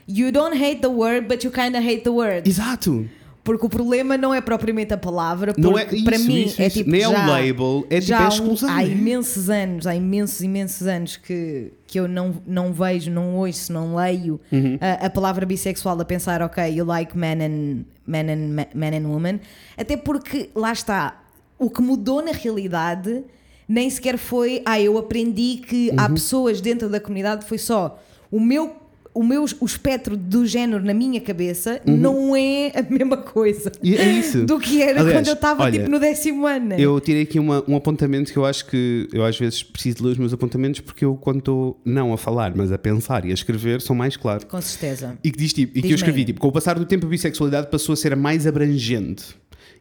Speaker 2: you don't hate the word, but you kinda hate the word.
Speaker 1: Exato.
Speaker 2: Porque o problema não é propriamente a palavra, porque
Speaker 1: Não é
Speaker 2: para
Speaker 1: isso,
Speaker 2: mim
Speaker 1: isso,
Speaker 2: é tipo
Speaker 1: Nem é um
Speaker 2: já,
Speaker 1: label, é tipo
Speaker 2: já
Speaker 1: é
Speaker 2: há um-
Speaker 1: exclusão.
Speaker 2: Há imensos anos, há imensos, imensos anos que, que eu não, não vejo, não ouço, não leio
Speaker 1: Uhum.
Speaker 2: a, a palavra bissexual a pensar, ok, you like man and, man and, man and woman. Até porque, lá está, o que mudou na realidade nem sequer foi, ah, eu aprendi que há
Speaker 1: Uhum.
Speaker 2: pessoas dentro da comunidade, foi só o meu o meu o espectro do género na minha cabeça não é a mesma coisa
Speaker 1: E é isso.
Speaker 2: do que era
Speaker 1: Aliás,
Speaker 2: quando eu estava tipo no décimo ano. né?
Speaker 1: Eu tirei aqui uma- um apontamento que eu acho que eu às vezes preciso de ler os meus apontamentos porque eu, quando estou não a falar, mas a pensar e a escrever, são mais claros.
Speaker 2: Com certeza.
Speaker 1: E que diz tipo, e que eu escrevi tipo, com o passar do tempo a bissexualidade passou a ser a mais abrangente.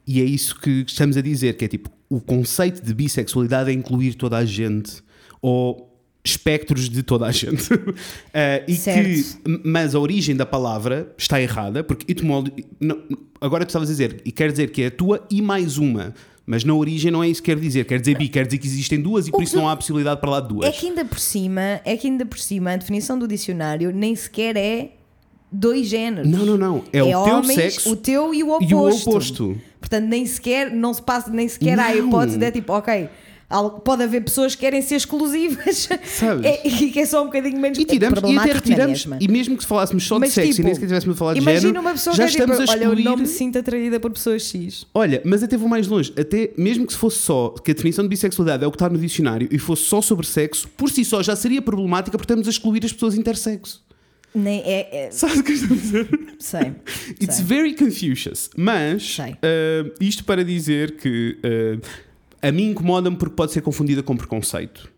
Speaker 1: E é isso que estamos a dizer, que é tipo, o conceito de bissexualidade é incluir toda a gente ou espectros de toda a gente. Eh, e
Speaker 2: Certo.
Speaker 1: que, mas a origem da palavra está errada, porque etimolo- não, agora tu estavas a dizer, e quer dizer que é a tua e mais uma. Mas na origem não é isso que quer dizer. Quer dizer bi, quer dizer que existem duas e por
Speaker 2: O
Speaker 1: isso não há possibilidade para lá de duas.
Speaker 2: É que ainda por cima, é que ainda por cima a definição do dicionário nem sequer é dois géneros.
Speaker 1: Não, não, não. É, o teu
Speaker 2: homens,
Speaker 1: sexo
Speaker 2: o teu e o oposto.
Speaker 1: e o oposto.
Speaker 2: Portanto, nem sequer, não se passa, nem sequer há a
Speaker 1: Não.
Speaker 2: hipótese de é tipo, ok, pode haver pessoas que querem ser exclusivas
Speaker 1: Sabes?
Speaker 2: É- e que é só um bocadinho menos
Speaker 1: E tiramos, e até
Speaker 2: na
Speaker 1: retiramos, e mesmo que se falássemos só de
Speaker 2: Mas,
Speaker 1: sexo
Speaker 2: tipo,
Speaker 1: e nem sequer tivéssemos a falar de
Speaker 2: Imagina
Speaker 1: género,
Speaker 2: uma pessoa
Speaker 1: já
Speaker 2: que é tipo,
Speaker 1: estamos a
Speaker 2: olha, eu
Speaker 1: excluir.
Speaker 2: não me sinto atraída por pessoas X.
Speaker 1: Olha, mas até vou mais longe. Até mesmo que se fosse só que a definição de bissexualidade é o que está no dicionário e fosse só sobre sexo, por si só já seria problemática porque estamos a excluir as pessoas intersexo.
Speaker 2: Nem, é, é,
Speaker 1: Sabes o que estou a dizer?
Speaker 2: sei.
Speaker 1: It's
Speaker 2: sei.
Speaker 1: very Confucius. Mas uh, isto para dizer que uh, a mim incomoda-me porque pode ser confundida com preconceito.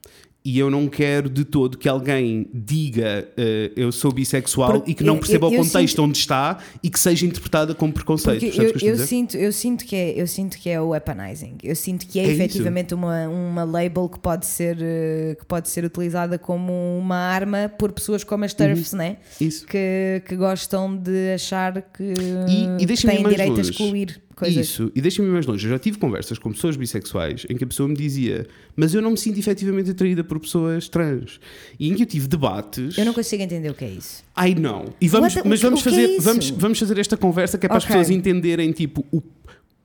Speaker 1: E eu não quero de todo que alguém diga uh, eu sou bissexual
Speaker 2: Porque
Speaker 1: e que não perceba
Speaker 2: eu- eu
Speaker 1: o contexto
Speaker 2: sinto-
Speaker 1: onde está e que seja interpretada como preconceito.
Speaker 2: Eu,
Speaker 1: eu
Speaker 2: sinto, eu, sinto que é, eu sinto que é o weaponizing. Eu sinto que é,
Speaker 1: É isso.
Speaker 2: efetivamente uma, uma label que pode, ser, eh, que pode ser utilizada como uma arma por pessoas como as TERFs, né?
Speaker 1: Isso.
Speaker 2: que, que gostam de achar que,
Speaker 1: E- e
Speaker 2: que têm direito a excluir coisas.
Speaker 1: Isso, e deixa-me ir mais longe. Eu já tive conversas com pessoas bissexuais em que a pessoa me dizia, mas eu não me sinto efetivamente atraída por pessoas trans. E em que eu tive debates.
Speaker 2: Eu não consigo entender o que é isso.
Speaker 1: I know. E vamos,
Speaker 2: What
Speaker 1: mas vamos
Speaker 2: é
Speaker 1: fazer,
Speaker 2: isso?
Speaker 1: vamos, vamos fazer esta conversa que é para as
Speaker 2: Ok.
Speaker 1: pessoas entenderem, tipo, o,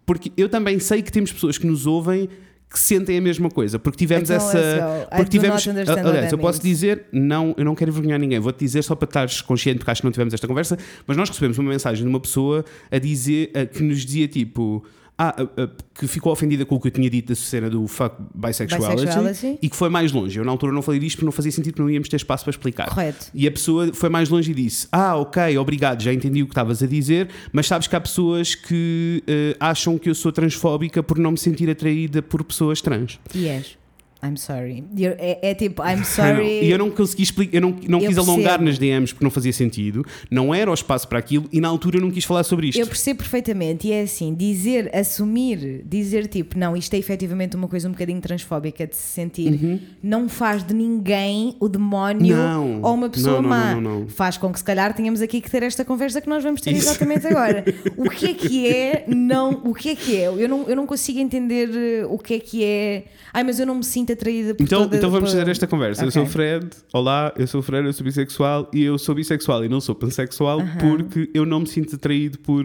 Speaker 1: porque eu também sei que temos pessoas que nos ouvem que sentem a mesma coisa, porque tivemos
Speaker 2: Então,
Speaker 1: essa. Porque tivemos. Aliás, eu posso dizer, não, eu não quero envergonhar ninguém, vou-te dizer só para estares consciente, porque acho que não tivemos esta conversa, mas nós recebemos uma mensagem de uma pessoa a dizer, a- que nos dizia tipo. Ah, a- a- que ficou ofendida com o que eu tinha dito da cena do fuck bisexuality,
Speaker 2: Bisexuality.
Speaker 1: e que foi mais longe. Eu na altura não falei disto porque não fazia sentido, porque não íamos ter espaço para explicar.
Speaker 2: Correto.
Speaker 1: E a pessoa foi mais longe e disse: Ah, ok, obrigado, já entendi o que estavas a dizer, mas sabes que há pessoas que eh, acham que eu sou transfóbica por não me sentir atraída por pessoas trans.
Speaker 2: És. I'm sorry. É, é tipo, I'm sorry.
Speaker 1: E eu não consegui explicar, eu não, não
Speaker 2: Eu
Speaker 1: quis alongar
Speaker 2: percebo.
Speaker 1: nas DMs porque não fazia sentido, não era o espaço para aquilo e na altura eu não quis falar sobre isto.
Speaker 2: Eu percebo perfeitamente, e é assim, dizer, assumir, dizer tipo, não, isto é efetivamente uma coisa um bocadinho transfóbica de se sentir, não faz de ninguém o demónio
Speaker 1: Uhum. Não.
Speaker 2: ou uma pessoa
Speaker 1: Não, não,
Speaker 2: má.
Speaker 1: não, não, não.
Speaker 2: Faz com que se calhar tenhamos aqui que ter esta conversa que nós vamos ter
Speaker 1: Isso.
Speaker 2: exatamente agora. o que é que é não, o que é que é? Eu não, eu não consigo entender o que é que é. Ai, mas eu não me sinto atraída por
Speaker 1: Então,
Speaker 2: toda-
Speaker 1: então vamos
Speaker 2: por-
Speaker 1: fazer esta conversa. Eu
Speaker 2: Ok.
Speaker 1: sou o Fred, olá, eu sou o Fred, eu sou bissexual e eu sou bissexual e não sou pansexual porque eu não me sinto atraído por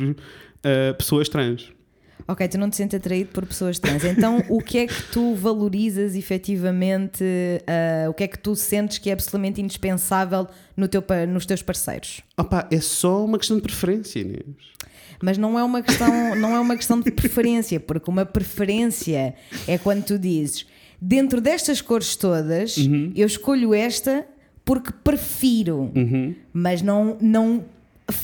Speaker 1: eh, pessoas trans.
Speaker 2: Ok, tu não te sentes atraído por pessoas trans. Então, o que é que tu valorizas efetivamente? ah, o que é que tu sentes que é absolutamente indispensável no teu, nos teus parceiros?
Speaker 1: Opa, é só uma questão de preferência, Inês.
Speaker 2: Mas não é uma questão, não é uma questão de preferência, porque uma preferência é quando tu dizes dentro destas cores todas,
Speaker 1: Uhum.
Speaker 2: eu escolho esta porque prefiro, mas não não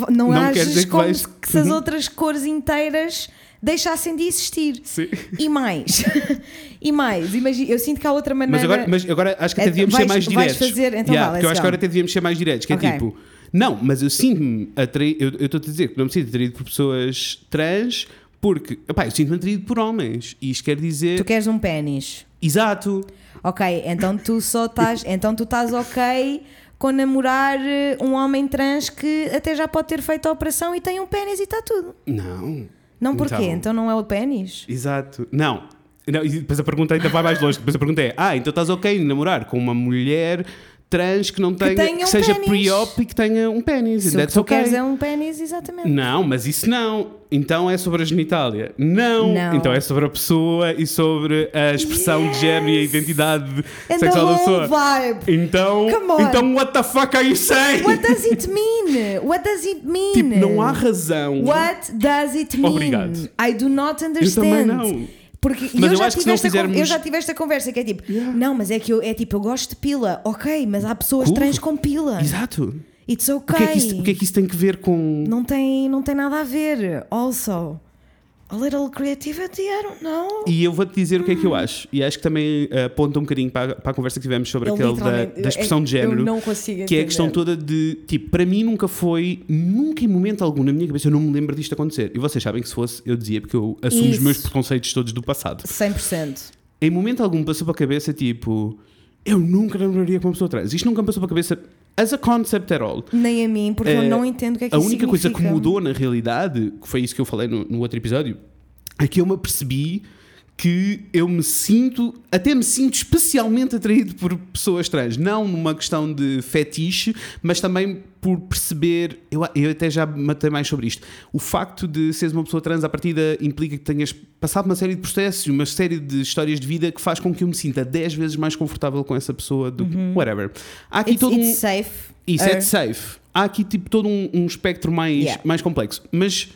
Speaker 2: não,
Speaker 1: Não
Speaker 2: ages como
Speaker 1: vais-
Speaker 2: se, as
Speaker 1: Uhum.
Speaker 2: outras cores inteiras deixassem de existir.
Speaker 1: Sim.
Speaker 2: E mais, e mais, imagina, eu sinto que há outra maneira.
Speaker 1: Mas agora, mas agora acho que até
Speaker 2: É,
Speaker 1: devíamos
Speaker 2: vais-
Speaker 1: ser mais diretos.
Speaker 2: fazer- então
Speaker 1: Yeah,
Speaker 2: vá,
Speaker 1: porque eu acho que
Speaker 2: go.
Speaker 1: agora até devíamos ser mais diretos, que
Speaker 2: Ok.
Speaker 1: é tipo, não, mas eu sinto-me atraído, eu eu estou a dizer que não me sinto atraído por pessoas trans porque, epá, eu sinto-me atraído por homens. E isto quer dizer.
Speaker 2: Tu queres um pênis.
Speaker 1: Exato.
Speaker 2: Ok, então tu só estás, então tu estás ok com namorar eh, um homem trans que até já pode ter feito a operação e tem um pênis e está tudo.
Speaker 1: Não.
Speaker 2: Não porquê?
Speaker 1: Então.
Speaker 2: Então, não é o pênis?
Speaker 1: Exato. Não. Não, e depois a pergunta ainda vai mais longe. Depois a pergunta é: Ah, então estás ok em namorar com uma mulher trans que não tenha, que
Speaker 2: um
Speaker 1: seja pre-op e que tenha um pênis.
Speaker 2: Se o que tu
Speaker 1: okay.
Speaker 2: queres é um pênis, exatamente.
Speaker 1: Não, mas isso não. Então é sobre a genitália. Não.
Speaker 2: Não.
Speaker 1: Então é sobre a pessoa e sobre a expressão de género e a identidade
Speaker 2: And
Speaker 1: sexual da pessoa.
Speaker 2: vibe.
Speaker 1: Então, então what the fuck are you saying?
Speaker 2: What does it mean? What does it mean?
Speaker 1: Tipo, não há razão.
Speaker 2: What does it mean?
Speaker 1: Obrigado.
Speaker 2: I do not understand.
Speaker 1: também não.
Speaker 2: Porque
Speaker 1: Mas
Speaker 2: eu,
Speaker 1: eu
Speaker 2: já
Speaker 1: acho que se
Speaker 2: tive
Speaker 1: não fizermos-
Speaker 2: eu já tive esta conversa que é tipo, não, mas é que eu, é tipo, eu gosto de pila, ok, mas há pessoas
Speaker 1: Cool.
Speaker 2: trans com pila.
Speaker 1: Exato.
Speaker 2: It's
Speaker 1: O
Speaker 2: okay.
Speaker 1: que, é que isso, o que é que isso tem que ver com.
Speaker 2: Não tem, não tem nada a ver. Also, a little creativity, I don't know.
Speaker 1: E eu vou-te dizer o que é que eu acho. E acho que também eh, aponta um bocadinho para, a- para a conversa que tivemos sobre
Speaker 2: Eu
Speaker 1: aquele da, da expressão de género.
Speaker 2: Eu não consigo
Speaker 1: Que é a questão toda de, tipo, para mim nunca foi, nunca em momento algum na minha cabeça, eu não me lembro disto acontecer. E vocês sabem que se fosse, eu dizia, porque eu assumo os
Speaker 2: Isso.
Speaker 1: meus preconceitos todos do passado.
Speaker 2: 100%.
Speaker 1: Em momento algum passou para a cabeça, tipo, eu nunca namoraria com uma pessoa trans. Isto nunca me passou para a cabeça, as a concept at all.
Speaker 2: Nem a mim, porque eu
Speaker 1: Eh,
Speaker 2: não entendo o que é que
Speaker 1: A única coisa que
Speaker 2: significa.
Speaker 1: mudou na realidade, que foi isso que eu falei no, no outro episódio, é que eu me apercebi que eu me sinto, até me sinto especialmente atraído por pessoas trans. Não numa questão de fetiche, mas também por perceber. Eu, eu até já matei mais sobre isto. O facto de seres uma pessoa trans, à partida, implica que tenhas passado uma série de processos, uma série de histórias de vida que faz com que eu me sinta 10 vezes mais confortável com essa pessoa do que whatever. Há aqui
Speaker 2: It's,
Speaker 1: todo
Speaker 2: it's
Speaker 1: um.
Speaker 2: safe.
Speaker 1: Isso é
Speaker 2: Uh,
Speaker 1: de safe. Há aqui tipo todo um, um espectro mais,
Speaker 2: Yeah.
Speaker 1: mais complexo. Mas,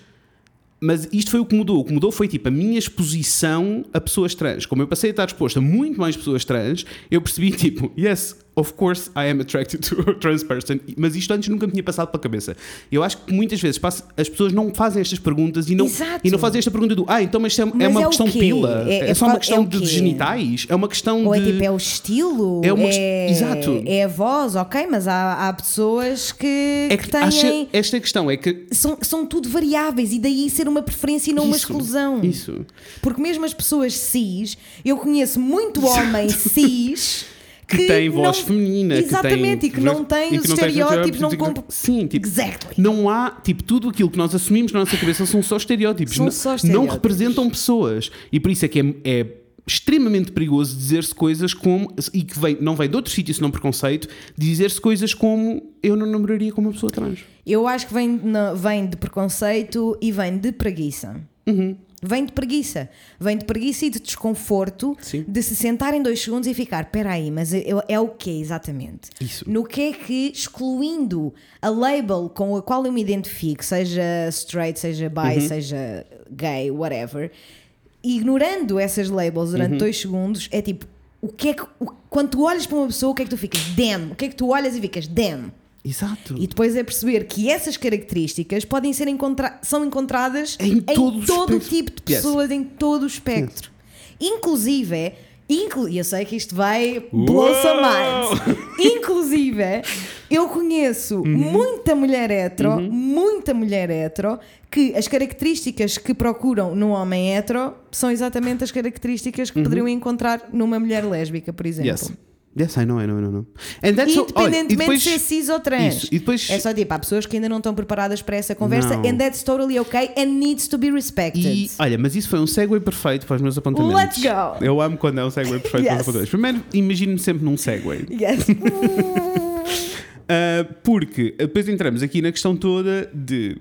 Speaker 1: mas isto foi o que mudou. O que mudou foi tipo a minha exposição a pessoas trans. Como eu passei a estar exposto a muito mais pessoas trans, eu percebi tipo, yes, of course I am attracted to a trans person. Mas isto antes nunca me tinha passado pela cabeça. Eu acho que muitas vezes passa- as pessoas não fazem estas perguntas e não,
Speaker 2: Exato.
Speaker 1: e não fazem esta pergunta do ah, então mas, é, é
Speaker 2: Mas
Speaker 1: uma
Speaker 2: é
Speaker 1: questão pila.
Speaker 2: É-
Speaker 1: É,
Speaker 2: é
Speaker 1: só uma questão
Speaker 2: é
Speaker 1: de, genitais. É uma questão
Speaker 2: Ou é
Speaker 1: de.
Speaker 2: tipo, é o estilo?
Speaker 1: É uma quest- Exato.
Speaker 2: É a voz, ok, mas há, há pessoas que,
Speaker 1: É
Speaker 2: que
Speaker 1: que
Speaker 2: têm.
Speaker 1: esta questão é que
Speaker 2: São, são tudo variáveis e daí ser uma preferência e não uma
Speaker 1: Isso,
Speaker 2: exclusão.
Speaker 1: Isso.
Speaker 2: Porque mesmo as pessoas cis, eu conheço muito homem cis
Speaker 1: que, tem voz
Speaker 2: não-
Speaker 1: feminina,
Speaker 2: Exatamente,
Speaker 1: que tem,
Speaker 2: e que não tem
Speaker 1: e
Speaker 2: os
Speaker 1: que não
Speaker 2: estereótipos, não
Speaker 1: que
Speaker 2: compro-
Speaker 1: Sim, tipo,
Speaker 2: Exactly.
Speaker 1: não há, tipo, tudo aquilo que nós assumimos na nossa cabeça são só estereótipos,
Speaker 2: São só
Speaker 1: não
Speaker 2: estereótipos.
Speaker 1: representam pessoas. E por isso é que é, é extremamente perigoso dizer-se coisas como, e que vem, não vem de outro sítio senão preconceito, dizer-se coisas como eu não namoraria com uma pessoa trans.
Speaker 2: Eu acho que vem, vem de preconceito e vem de preguiça.
Speaker 1: Uhum.
Speaker 2: Vem de preguiça. Vem de preguiça e de desconforto
Speaker 1: Sim.
Speaker 2: de se sentar em dois segundos e ficar, peraí, mas eu- é o quê exatamente?
Speaker 1: Isso.
Speaker 2: No que é que, excluindo a label com a qual eu me identifico, seja straight, seja bi,
Speaker 1: Uhum.
Speaker 2: seja gay, whatever, ignorando essas labels durante
Speaker 1: Uhum.
Speaker 2: dois segundos, é tipo, o que é que, o- quando tu olhas para uma pessoa, o que é que tu ficas? Damn! O que é que tu olhas e ficas? Damn!
Speaker 1: Exato.
Speaker 2: E depois é perceber que essas características podem ser encontra são encontradas
Speaker 1: Em todo o
Speaker 2: todo tipo de
Speaker 1: Yes.
Speaker 2: pessoas, em todo o espectro. Inclusive, inclu e eu sei que isto vai blow some minds. Inclusive, eu conheço
Speaker 1: Uhum.
Speaker 2: muita mulher hetero, muita mulher hetero, que as características que procuram num homem hetero são exatamente as características que poderiam encontrar numa mulher lésbica, por exemplo.
Speaker 1: Uhum. Yes. Yes, I know, I know, I know. And that's e
Speaker 2: Independentemente
Speaker 1: depois-
Speaker 2: de ser cis ou trans.
Speaker 1: Isso, depois-
Speaker 2: É só tipo, há pessoas que ainda não estão preparadas para essa conversa
Speaker 1: Não.
Speaker 2: and that's totally okay and needs to be respected.
Speaker 1: E olha, mas isso foi um segue perfeito para os meus apontamentos.
Speaker 2: Let's go.
Speaker 1: Eu amo quando é um segue perfeito para os
Speaker 2: Yes.
Speaker 1: apontamentos. Primeiro, imagino-me sempre num segue.
Speaker 2: Yes.
Speaker 1: Uh, porque depois entramos aqui na questão toda de.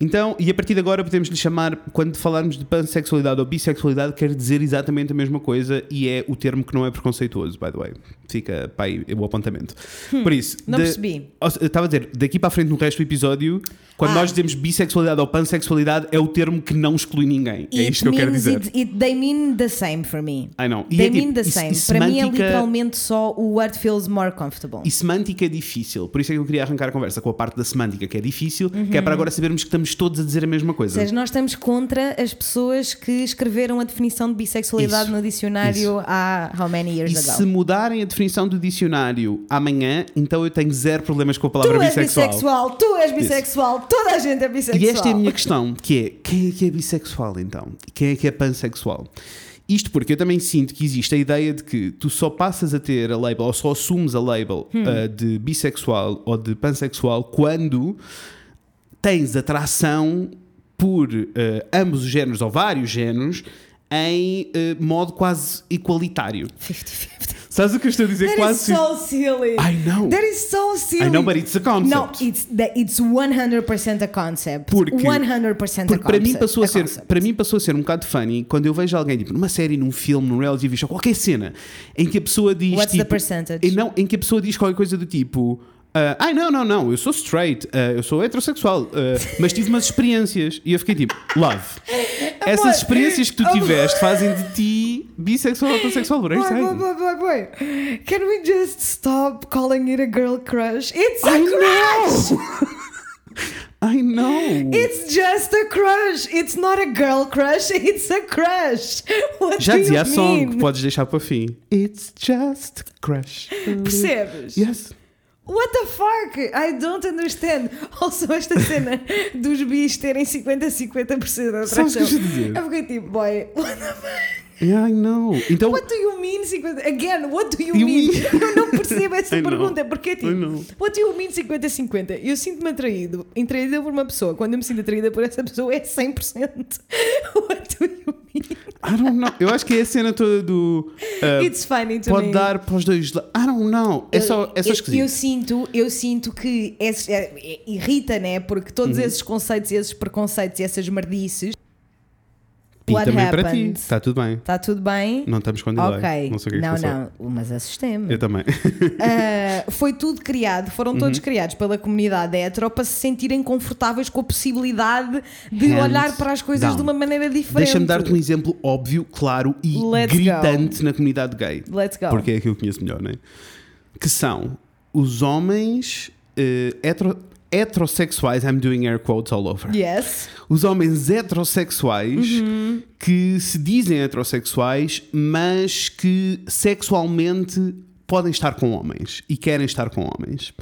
Speaker 1: Então, e a partir de agora podemos lhe chamar, quando falarmos de pansexualidade ou bissexualidade, quer dizer exatamente a mesma coisa e é o termo que não é preconceituoso, by the way. Fica para aí o apontamento. Por isso,
Speaker 2: Hum, não
Speaker 1: de-
Speaker 2: percebi.
Speaker 1: Estava a dizer, daqui para a frente no resto do episódio, quando
Speaker 2: Ah.
Speaker 1: nós dizemos bissexualidade ou pansexualidade, é o termo que não exclui ninguém. é
Speaker 2: It
Speaker 1: isto que eu quero dizer.
Speaker 2: it- it- they mean the same for me.
Speaker 1: I know. E
Speaker 2: They
Speaker 1: é tipo,
Speaker 2: mean the
Speaker 1: e-
Speaker 2: same.
Speaker 1: e
Speaker 2: Para mim é
Speaker 1: semântica-
Speaker 2: literalmente só o what feels more comfortable.
Speaker 1: E semântica é difícil, por isso é que eu queria arrancar a conversa com a parte da semântica, que é difícil, que é para agora sabermos que estamos todos a dizer a mesma
Speaker 2: Uhum. Ou
Speaker 1: coisa.
Speaker 2: seja, nós estamos contra as pessoas que escreveram a definição de bissexualidade
Speaker 1: Isso,
Speaker 2: no dicionário há how many years
Speaker 1: E
Speaker 2: ago?
Speaker 1: se mudarem a definição do dicionário amanhã, então eu tenho zero problemas com a palavra
Speaker 2: Tu és
Speaker 1: bissexual.
Speaker 2: bissexual, tu és bissexual, toda a gente é bissexual.
Speaker 1: E esta é a minha questão, que é quem é que é bissexual então? Quem é que é pansexual? Isto porque eu também sinto que existe a ideia de que tu só passas a ter a label, ou só assumes a label
Speaker 2: Hum.
Speaker 1: uh, de bissexual ou de pansexual quando tens atração por uh, ambos os géneros ou vários géneros em uh, modo quase igualitário.
Speaker 2: 50-50.
Speaker 1: Sabes o que eu estou a dizer?
Speaker 2: That is
Speaker 1: quase.
Speaker 2: so silly.
Speaker 1: I know.
Speaker 2: That is so silly.
Speaker 1: I know, but it's a concept.
Speaker 2: No, it's, that it's 100% a concept.
Speaker 1: Porque,
Speaker 2: 100%
Speaker 1: porque
Speaker 2: a
Speaker 1: para mim
Speaker 2: concept.
Speaker 1: passou a ser
Speaker 2: concept.
Speaker 1: para mim passou a ser um bocado funny quando eu vejo alguém tipo numa série num filme num reality show qualquer cena em que a pessoa diz
Speaker 2: What's the
Speaker 1: tipo,
Speaker 2: percentage?
Speaker 1: e não em que a pessoa diz qualquer coisa do tipo ah, ai, não, não, não, eu sou straight, ah, eu sou heterossexual, ah, mas tive umas experiências. E eu fiquei tipo, love. Essas experiências que tu
Speaker 2: Amor.
Speaker 1: tiveste fazem de ti bissexual ou heterossexual. You
Speaker 2: Boy, boy, boy, boy, boy. Can we just stop calling it a girl crush? It's a
Speaker 1: I
Speaker 2: crush!
Speaker 1: know! I know!
Speaker 2: It's just a crush. It's not a girl crush. It's a crush. What
Speaker 1: Já dizia a song,
Speaker 2: mean?
Speaker 1: podes deixar para o fim. It's just crush.
Speaker 2: Percebes?
Speaker 1: Yes.
Speaker 2: What the fuck? I don't understand. Also, esta cena dos bis terem 50-50% da
Speaker 1: Sabes o que eu
Speaker 2: atração. Eu fiquei tipo, boy, what the fuck?
Speaker 1: Yeah, I know. Então,
Speaker 2: What do you mean 50? Again, what do you
Speaker 1: You
Speaker 2: mean?
Speaker 1: mean-
Speaker 2: Eu não percebo essa
Speaker 1: I know.
Speaker 2: pergunta. Porque tipo,
Speaker 1: I know.
Speaker 2: what do you mean 50-50? Eu sinto-me atraído, atraída por uma pessoa. Quando eu me sinto atraída por essa pessoa é 100%. What do you mean?
Speaker 1: I don't know. Eu acho que é a cena toda do. ah,
Speaker 2: It's funny to
Speaker 1: pode
Speaker 2: me.
Speaker 1: dar para os dois lados. I don't know. É só, é só
Speaker 2: eu,
Speaker 1: esquisito.
Speaker 2: eu sinto, eu sinto que é- é- irrita, né? Porque todos
Speaker 1: Uhum.
Speaker 2: esses conceitos, esses preconceitos e essas merdices.
Speaker 1: E
Speaker 2: what
Speaker 1: também para ti.
Speaker 2: happened?
Speaker 1: Está tudo bem.
Speaker 2: Está tudo bem?
Speaker 1: Não estamos com delay.
Speaker 2: ok.
Speaker 1: Não sei o que é que
Speaker 2: não, não, mas assustei-me.
Speaker 1: Eu também.
Speaker 2: Ah, foi tudo criado, foram todos
Speaker 1: Uhum.
Speaker 2: criados pela comunidade hetero para se sentirem confortáveis com a possibilidade de
Speaker 1: Hands
Speaker 2: olhar para as coisas
Speaker 1: down.
Speaker 2: de uma maneira diferente.
Speaker 1: Deixa-me dar-te um exemplo óbvio, claro e
Speaker 2: Let's
Speaker 1: gritante na comunidade gay.
Speaker 2: Let's go.
Speaker 1: Porque é que eu conheço melhor, né? Que são os homens eh, hetero- heterossexuais, I'm doing air quotes all over.
Speaker 2: Yes.
Speaker 1: Os homens heterossexuais
Speaker 2: Uhum.
Speaker 1: que se dizem heterossexuais, mas que sexualmente podem estar com homens e querem estar com homens.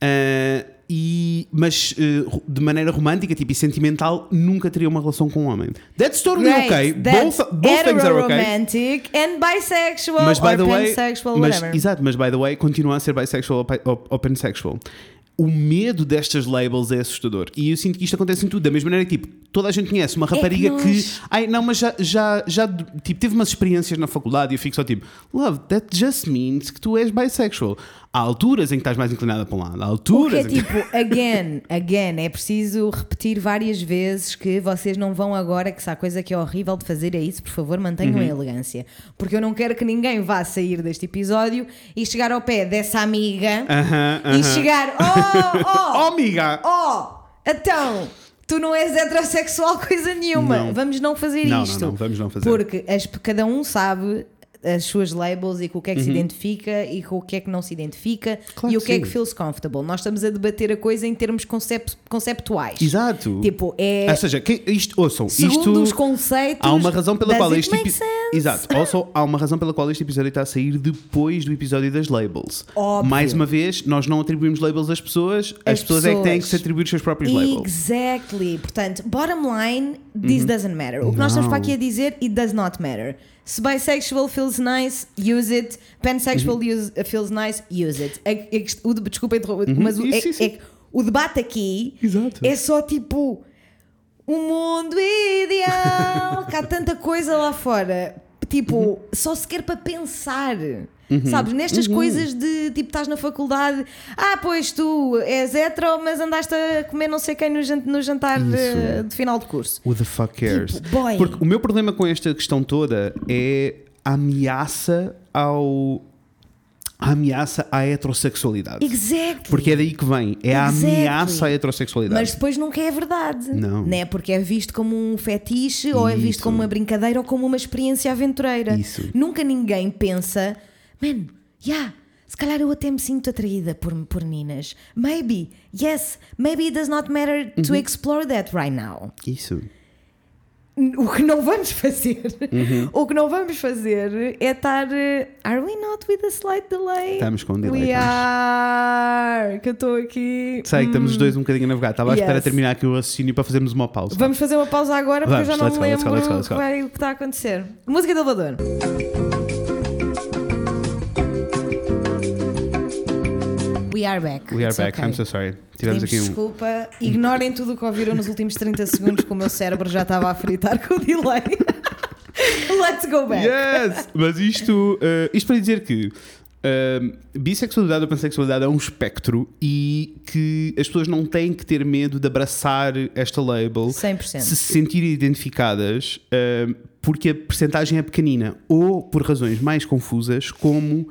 Speaker 1: Ah, e, mas eh, de maneira romântica tipo, e sentimental nunca teriam uma relação com um homem. That's totally
Speaker 2: Great.
Speaker 1: okay.
Speaker 2: That's
Speaker 1: Both, both things are okay.
Speaker 2: romantic and bisexual
Speaker 1: Mas by
Speaker 2: or
Speaker 1: the way,
Speaker 2: pansexual,
Speaker 1: mas,
Speaker 2: whatever.
Speaker 1: exato, mas by the way, continua a ser bisexual ou pansexual. O medo destas labels é assustador. E eu sinto que isto acontece em tudo. Da mesma maneira que, tipo, toda a gente conhece uma rapariga
Speaker 2: É que
Speaker 1: que.
Speaker 2: nós-
Speaker 1: Ai, não, mas já, já, já tipo, teve umas experiências na faculdade e eu fico só tipo, love, that just means que tu és bisexual. Há alturas em que estás mais inclinada para um lado. Há
Speaker 2: O que
Speaker 1: alturas
Speaker 2: é
Speaker 1: que.
Speaker 2: tipo, again, again, é preciso repetir várias vezes que vocês não vão agora, que se há coisa que é horrível de fazer é isso, por favor, mantenham
Speaker 1: Uhum.
Speaker 2: a elegância. Porque eu não quero que ninguém vá sair deste episódio e chegar ao pé dessa amiga
Speaker 1: Aham,
Speaker 2: e
Speaker 1: aham.
Speaker 2: chegar, oh,
Speaker 1: Oh,
Speaker 2: oh,
Speaker 1: amiga!
Speaker 2: oh, então. Tu não és heterossexual coisa nenhuma.
Speaker 1: Não.
Speaker 2: Vamos não fazer
Speaker 1: Não, não,
Speaker 2: isto.
Speaker 1: não, vamos não fazer.
Speaker 2: Porque as- cada um sabe as suas labels e com o que é que
Speaker 1: Uhum.
Speaker 2: se identifica e com o que é que não se identifica
Speaker 1: Claro
Speaker 2: e o
Speaker 1: que
Speaker 2: que é que feels comfortable. Nós estamos a debater a coisa em termos concep- conceptuais.
Speaker 1: Exato.
Speaker 2: Tipo, é.
Speaker 1: Ou seja, quem, isto, ouçam,
Speaker 2: segundo
Speaker 1: isto.
Speaker 2: os conceitos.
Speaker 1: Há uma razão pela qual este
Speaker 2: make
Speaker 1: epi-
Speaker 2: sense?
Speaker 1: Exato. Also, há uma razão pela qual este episódio está a sair depois do episódio das labels.
Speaker 2: Óbvio.
Speaker 1: Mais uma vez, nós não atribuímos labels às pessoas, as,
Speaker 2: As
Speaker 1: pessoas, é que têm que
Speaker 2: pessoas.
Speaker 1: se atribuir os seus próprios labels.
Speaker 2: Exactly. Portanto, bottom line, this doesn't matter. O que nós estamos
Speaker 1: Não.
Speaker 2: para aqui a dizer, it does not matter. Se bisexual feels nice, use it. Pansexual use- feels nice, use it. A quest- o de- desculpa interromper, mas o,
Speaker 1: Isso,
Speaker 2: é- é o debate aqui
Speaker 1: Exato.
Speaker 2: é só tipo o mundo ideal, que há tanta coisa lá fora. Tipo,
Speaker 1: Uhum.
Speaker 2: só sequer para pensar. Sabes, nestas coisas de tipo, estás na faculdade, ah, pois tu és hetero, mas andaste a comer não sei quem no, jan- no jantar de, de final de curso.
Speaker 1: Who the fuck cares?
Speaker 2: Tipo, boy.
Speaker 1: Porque o meu problema com esta questão toda é a ameaça ao. A ameaça à heterossexualidade.
Speaker 2: Exactly.
Speaker 1: Porque é daí que vem. É a
Speaker 2: Exactly.
Speaker 1: ameaça à heterossexualidade.
Speaker 2: Mas depois nunca é verdade.
Speaker 1: Não.
Speaker 2: Né? Porque é visto como um fetiche, ou é visto
Speaker 1: Isso.
Speaker 2: como uma brincadeira, ou como uma experiência aventureira.
Speaker 1: Isso.
Speaker 2: Nunca ninguém pensa, man, yeah, se calhar eu até me sinto atraída por, por meninas. Maybe, yes, maybe it does not matter to
Speaker 1: Uhum.
Speaker 2: explore that right now.
Speaker 1: Isso.
Speaker 2: O que não vamos fazer,
Speaker 1: Uhum.
Speaker 2: o que não vamos fazer é estar. eh, Are we not with a slight delay?
Speaker 1: Estamos com um delay,
Speaker 2: We
Speaker 1: estamos.
Speaker 2: are. Que eu estou aqui.
Speaker 1: Sei que estamos os dois um bocadinho a navegar. Estava à espera
Speaker 2: Yes.
Speaker 1: terminar aqui o raciocínio para fazermos uma pausa.
Speaker 2: Vamos fazer uma pausa agora porque
Speaker 1: Vamos,
Speaker 2: eu já não me lembro o que está a acontecer. Música de elevador. We are back.
Speaker 1: We are
Speaker 2: It's
Speaker 1: back.
Speaker 2: okay.
Speaker 1: I'm so sorry. Tivemos
Speaker 2: Pedimos
Speaker 1: aqui um.
Speaker 2: desculpa. Ignorem tudo o que ouviram nos últimos 30 segundos, que o meu cérebro já estava a fritar com o delay. Let's go back.
Speaker 1: Yes! Mas isto, eh, isto para dizer que eh, bissexualidade ou pansexualidade é um espectro e que as pessoas não têm que ter medo de abraçar esta label
Speaker 2: 100%.
Speaker 1: se se sentirem identificadas eh, porque a percentagem é pequenina ou por razões mais confusas como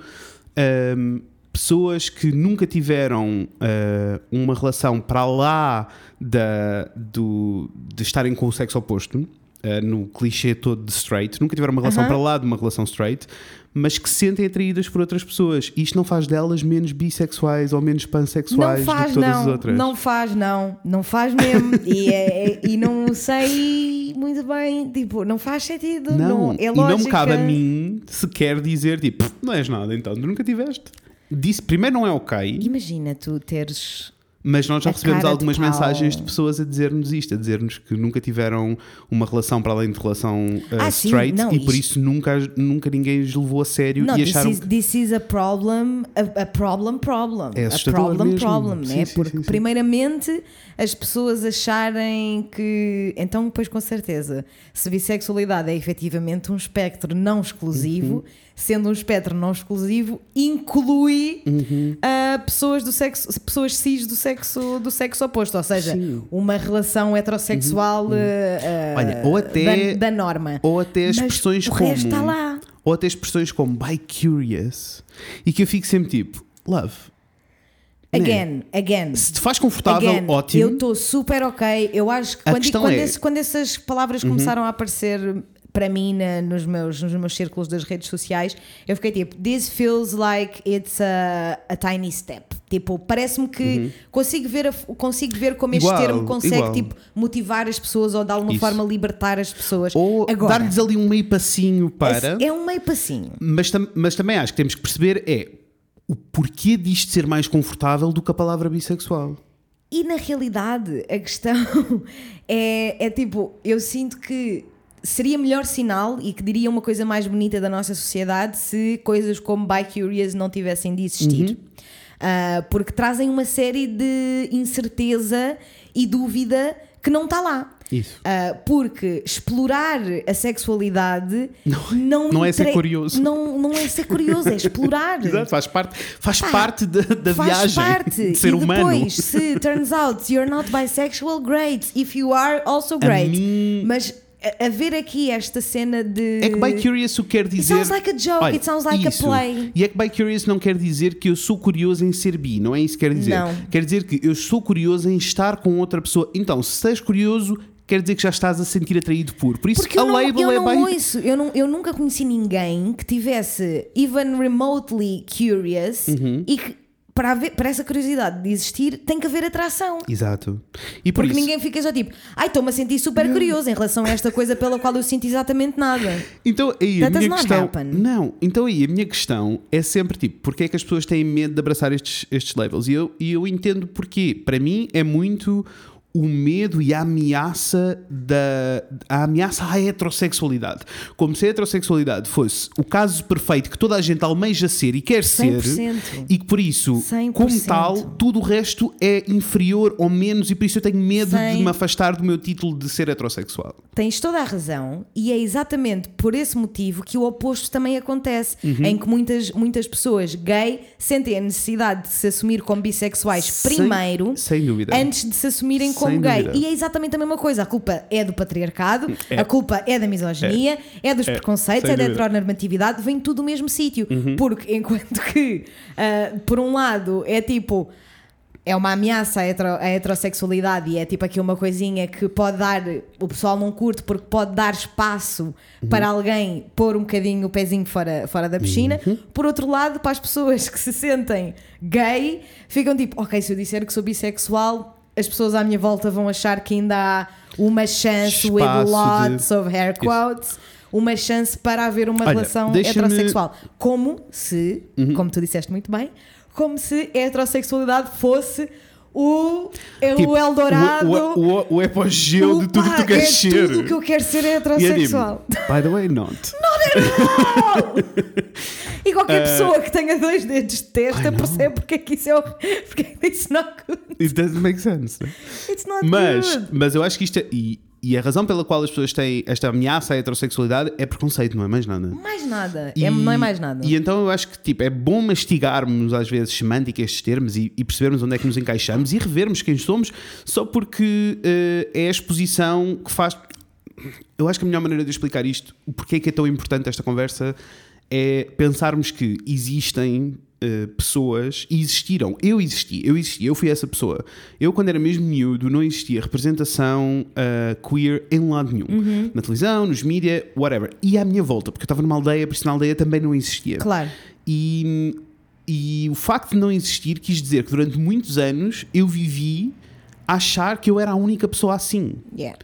Speaker 1: pessoas que nunca tiveram ah, uma relação para lá da, do, de estarem com o sexo oposto, ah, no clichê todo de straight, nunca tiveram uma relação para lá de uma relação straight, mas que se sentem atraídas por outras pessoas. Isto não faz delas menos bissexuais ou menos
Speaker 2: Não
Speaker 1: pansexuais do
Speaker 2: faz,
Speaker 1: que todas as
Speaker 2: não.
Speaker 1: outras.
Speaker 2: Não faz, não. Não faz mesmo. e, é- é- e não sei muito bem. Tipo, não faz sentido.
Speaker 1: Não,
Speaker 2: Não, é
Speaker 1: e não me cabe a mim sequer dizer tipo, "Pff, não és nada, então tu nunca tiveste. Disse, primeiro não é ok,
Speaker 2: Imagina tu teres.
Speaker 1: mas nós já recebemos algumas mensagens de pessoas a dizer-nos isto, a dizer-nos que nunca tiveram uma relação para além de relação uh,
Speaker 2: Ah, sim,
Speaker 1: straight
Speaker 2: não,
Speaker 1: e por
Speaker 2: isto-
Speaker 1: isso nunca, nunca ninguém os levou a sério
Speaker 2: Não,
Speaker 1: e
Speaker 2: this
Speaker 1: acharam
Speaker 2: is,
Speaker 1: que
Speaker 2: this is a problem, a, a problem problem.
Speaker 1: É
Speaker 2: a problem
Speaker 1: mesmo.
Speaker 2: problem,
Speaker 1: Sim,
Speaker 2: né?
Speaker 1: sim,
Speaker 2: Porque primeiramente as pessoas acharem que. Então, pois com certeza, se bissexualidade é efetivamente um espectro não exclusivo,
Speaker 1: Uhum.
Speaker 2: Sendo um espectro não exclusivo, inclui
Speaker 1: Uhum.
Speaker 2: ah, pessoas do sexo, pessoas cis do sexo, do sexo oposto, ou seja,
Speaker 1: Sim. Uhum.
Speaker 2: uma relação heterossexual ah, ah,
Speaker 1: Olha, ou até-
Speaker 2: da, da norma.
Speaker 1: ou até
Speaker 2: Mas
Speaker 1: expressões
Speaker 2: o
Speaker 1: como
Speaker 2: está lá.
Speaker 1: ou até expressões como by curious e que eu fico sempre tipo, love. né?
Speaker 2: Again, again.
Speaker 1: Se te faz confortável,
Speaker 2: Again,
Speaker 1: ótimo.
Speaker 2: Eu estou super ok. Eu acho que quando, quando,
Speaker 1: é- Uhum.
Speaker 2: esse- quando essas palavras começaram a aparecer para mim na- nos, meus, nos meus círculos das redes sociais, eu fiquei tipo, this feels like it's a, a tiny step. Tipo, parece-me que consigo, ver a- consigo ver como este
Speaker 1: Uhum. Igual,
Speaker 2: termo consegue
Speaker 1: igual.
Speaker 2: tipo, motivar as pessoas ou de alguma
Speaker 1: Isso.
Speaker 2: forma libertar as pessoas.
Speaker 1: Ou dar-lhes ali um meio passinho para.
Speaker 2: é um meio passinho.
Speaker 1: Mas, tam- mas também acho que temos que perceber é o porquê disto ser mais confortável do que a palavra bissexual.
Speaker 2: E na realidade, a questão é, é tipo, eu sinto que seria melhor sinal e que diria uma coisa mais bonita da nossa sociedade se coisas como By Curious não tivessem de existir. Ah, porque trazem uma série de incerteza e dúvida que não está lá.
Speaker 1: Isso.
Speaker 2: Ah, porque explorar a sexualidade não,
Speaker 1: não é ser curioso.
Speaker 2: Não, não é ser curioso, é explorar.
Speaker 1: Exato, faz parte, faz
Speaker 2: Pá,
Speaker 1: parte da, da
Speaker 2: Faz
Speaker 1: viagem
Speaker 2: parte.
Speaker 1: de ser
Speaker 2: e
Speaker 1: humano.
Speaker 2: depois, se turns out you're not bisexual, great. If you are, also great.
Speaker 1: mim-
Speaker 2: Mas a, a ver aqui esta cena de.
Speaker 1: É que by curious o que quer dizer.
Speaker 2: sounds like a joke,
Speaker 1: Olha,
Speaker 2: it sounds like a
Speaker 1: isso.
Speaker 2: play.
Speaker 1: E é que by curious não quer dizer que eu sou curioso em ser bi, não é isso que quer dizer.
Speaker 2: Não.
Speaker 1: Quer dizer que eu sou curioso em estar com outra pessoa. Então, se estás curioso, quer dizer que já estás a sentir atraído por. Por isso,
Speaker 2: Porque
Speaker 1: a
Speaker 2: eu não,
Speaker 1: label
Speaker 2: eu
Speaker 1: é
Speaker 2: não ouço, eu, não, eu nunca conheci ninguém que tivesse even remotely curious
Speaker 1: Uhum.
Speaker 2: e que para, haver, para essa curiosidade de existir tem que haver atração.
Speaker 1: Exato. E por
Speaker 2: Porque
Speaker 1: isso,
Speaker 2: ninguém fica só tipo, ai, estou-me a sentir super curioso em relação a esta coisa pela qual eu sinto exatamente nada.
Speaker 1: Então aí a
Speaker 2: That does
Speaker 1: minha questão.
Speaker 2: happen.
Speaker 1: Não, então aí a minha questão é sempre tipo, porque é que as pessoas têm medo de abraçar estes, estes labels? E eu, e eu entendo porquê. Para mim é muito o medo e a ameaça da a ameaça à heterossexualidade. Como se a heterossexualidade fosse o caso perfeito que toda a gente almeja ser e quer ser
Speaker 2: 100%.
Speaker 1: e que por isso,
Speaker 2: 100%.
Speaker 1: como tal, tudo o resto é inferior ou menos e por isso eu tenho medo de
Speaker 2: 100.
Speaker 1: me afastar do meu título de ser heterossexual.
Speaker 2: Tens toda a razão, e é exatamente por esse motivo que o oposto também acontece,
Speaker 1: Uhum.
Speaker 2: em que muitas, muitas pessoas gay sentem a necessidade de se assumir como bissexuais primeiro,
Speaker 1: sem dúvida.
Speaker 2: antes de se assumirem
Speaker 1: Sem
Speaker 2: como gay.
Speaker 1: dúvida.
Speaker 2: E é exatamente a mesma coisa. A culpa é do patriarcado, a culpa é da misoginia, é, dos
Speaker 1: É,
Speaker 2: preconceitos,
Speaker 1: sem
Speaker 2: é da heteronormatividade, vem tudo do mesmo sítio. Porque enquanto que, ah, por um lado, é tipo. É uma ameaça à, hetero- à heterossexualidade e é tipo aqui uma coisinha que pode dar. O pessoal não curte porque pode dar espaço para alguém pôr um bocadinho o pezinho fora, fora da piscina. Por outro lado, para as pessoas que se sentem gay, ficam tipo: ok, se eu disser que sou bissexual, as pessoas à minha volta vão achar que ainda há uma chance, with
Speaker 1: Espaço de-
Speaker 2: lots of hair quotes. Uma chance para haver uma
Speaker 1: Olha,
Speaker 2: relação
Speaker 1: Uhum.
Speaker 2: heterossexual. Como se, como tu disseste muito bem, como se a heterossexualidade fosse o, é
Speaker 1: Tipo,
Speaker 2: o Eldorado.
Speaker 1: O, o, o, o apogeu de tudo que tu queres
Speaker 2: é
Speaker 1: ser.
Speaker 2: tudo que eu quero ser
Speaker 1: E é
Speaker 2: heterossexual.
Speaker 1: by the way, not.
Speaker 2: E qualquer pessoa que tenha dois dedos de testa percebe porque é que isso é. Porque é que it's not good.
Speaker 1: It doesn't make sense. né?
Speaker 2: It's not
Speaker 1: Mas,
Speaker 2: good.
Speaker 1: mas eu acho que isto é. E, e a razão pela qual as pessoas têm esta ameaça à heterossexualidade é preconceito, não é mais nada.
Speaker 2: Mais nada.
Speaker 1: E-
Speaker 2: É, não é mais nada.
Speaker 1: E então eu acho que tipo, é bom mastigarmos às vezes semântica estes termos e, e percebermos onde é que nos encaixamos e revermos quem somos só porque eh, é a exposição que faz. Eu acho que a melhor maneira de explicar isto, o porquê é que é tão importante esta conversa, é pensarmos que existem eh, pessoas existiram. Eu existi, eu existi, eu fui essa pessoa. Eu, quando era mesmo miúdo, não existia representação eh, queer em lado nenhum.
Speaker 2: Uhum.
Speaker 1: Na televisão, nos mídia, whatever. E à minha volta, porque eu estava numa aldeia, por isso na aldeia também não existia.
Speaker 2: Claro.
Speaker 1: E, e o facto de não existir quis dizer que durante muitos anos eu vivi a achar que eu era a única pessoa assim.
Speaker 2: Yeah.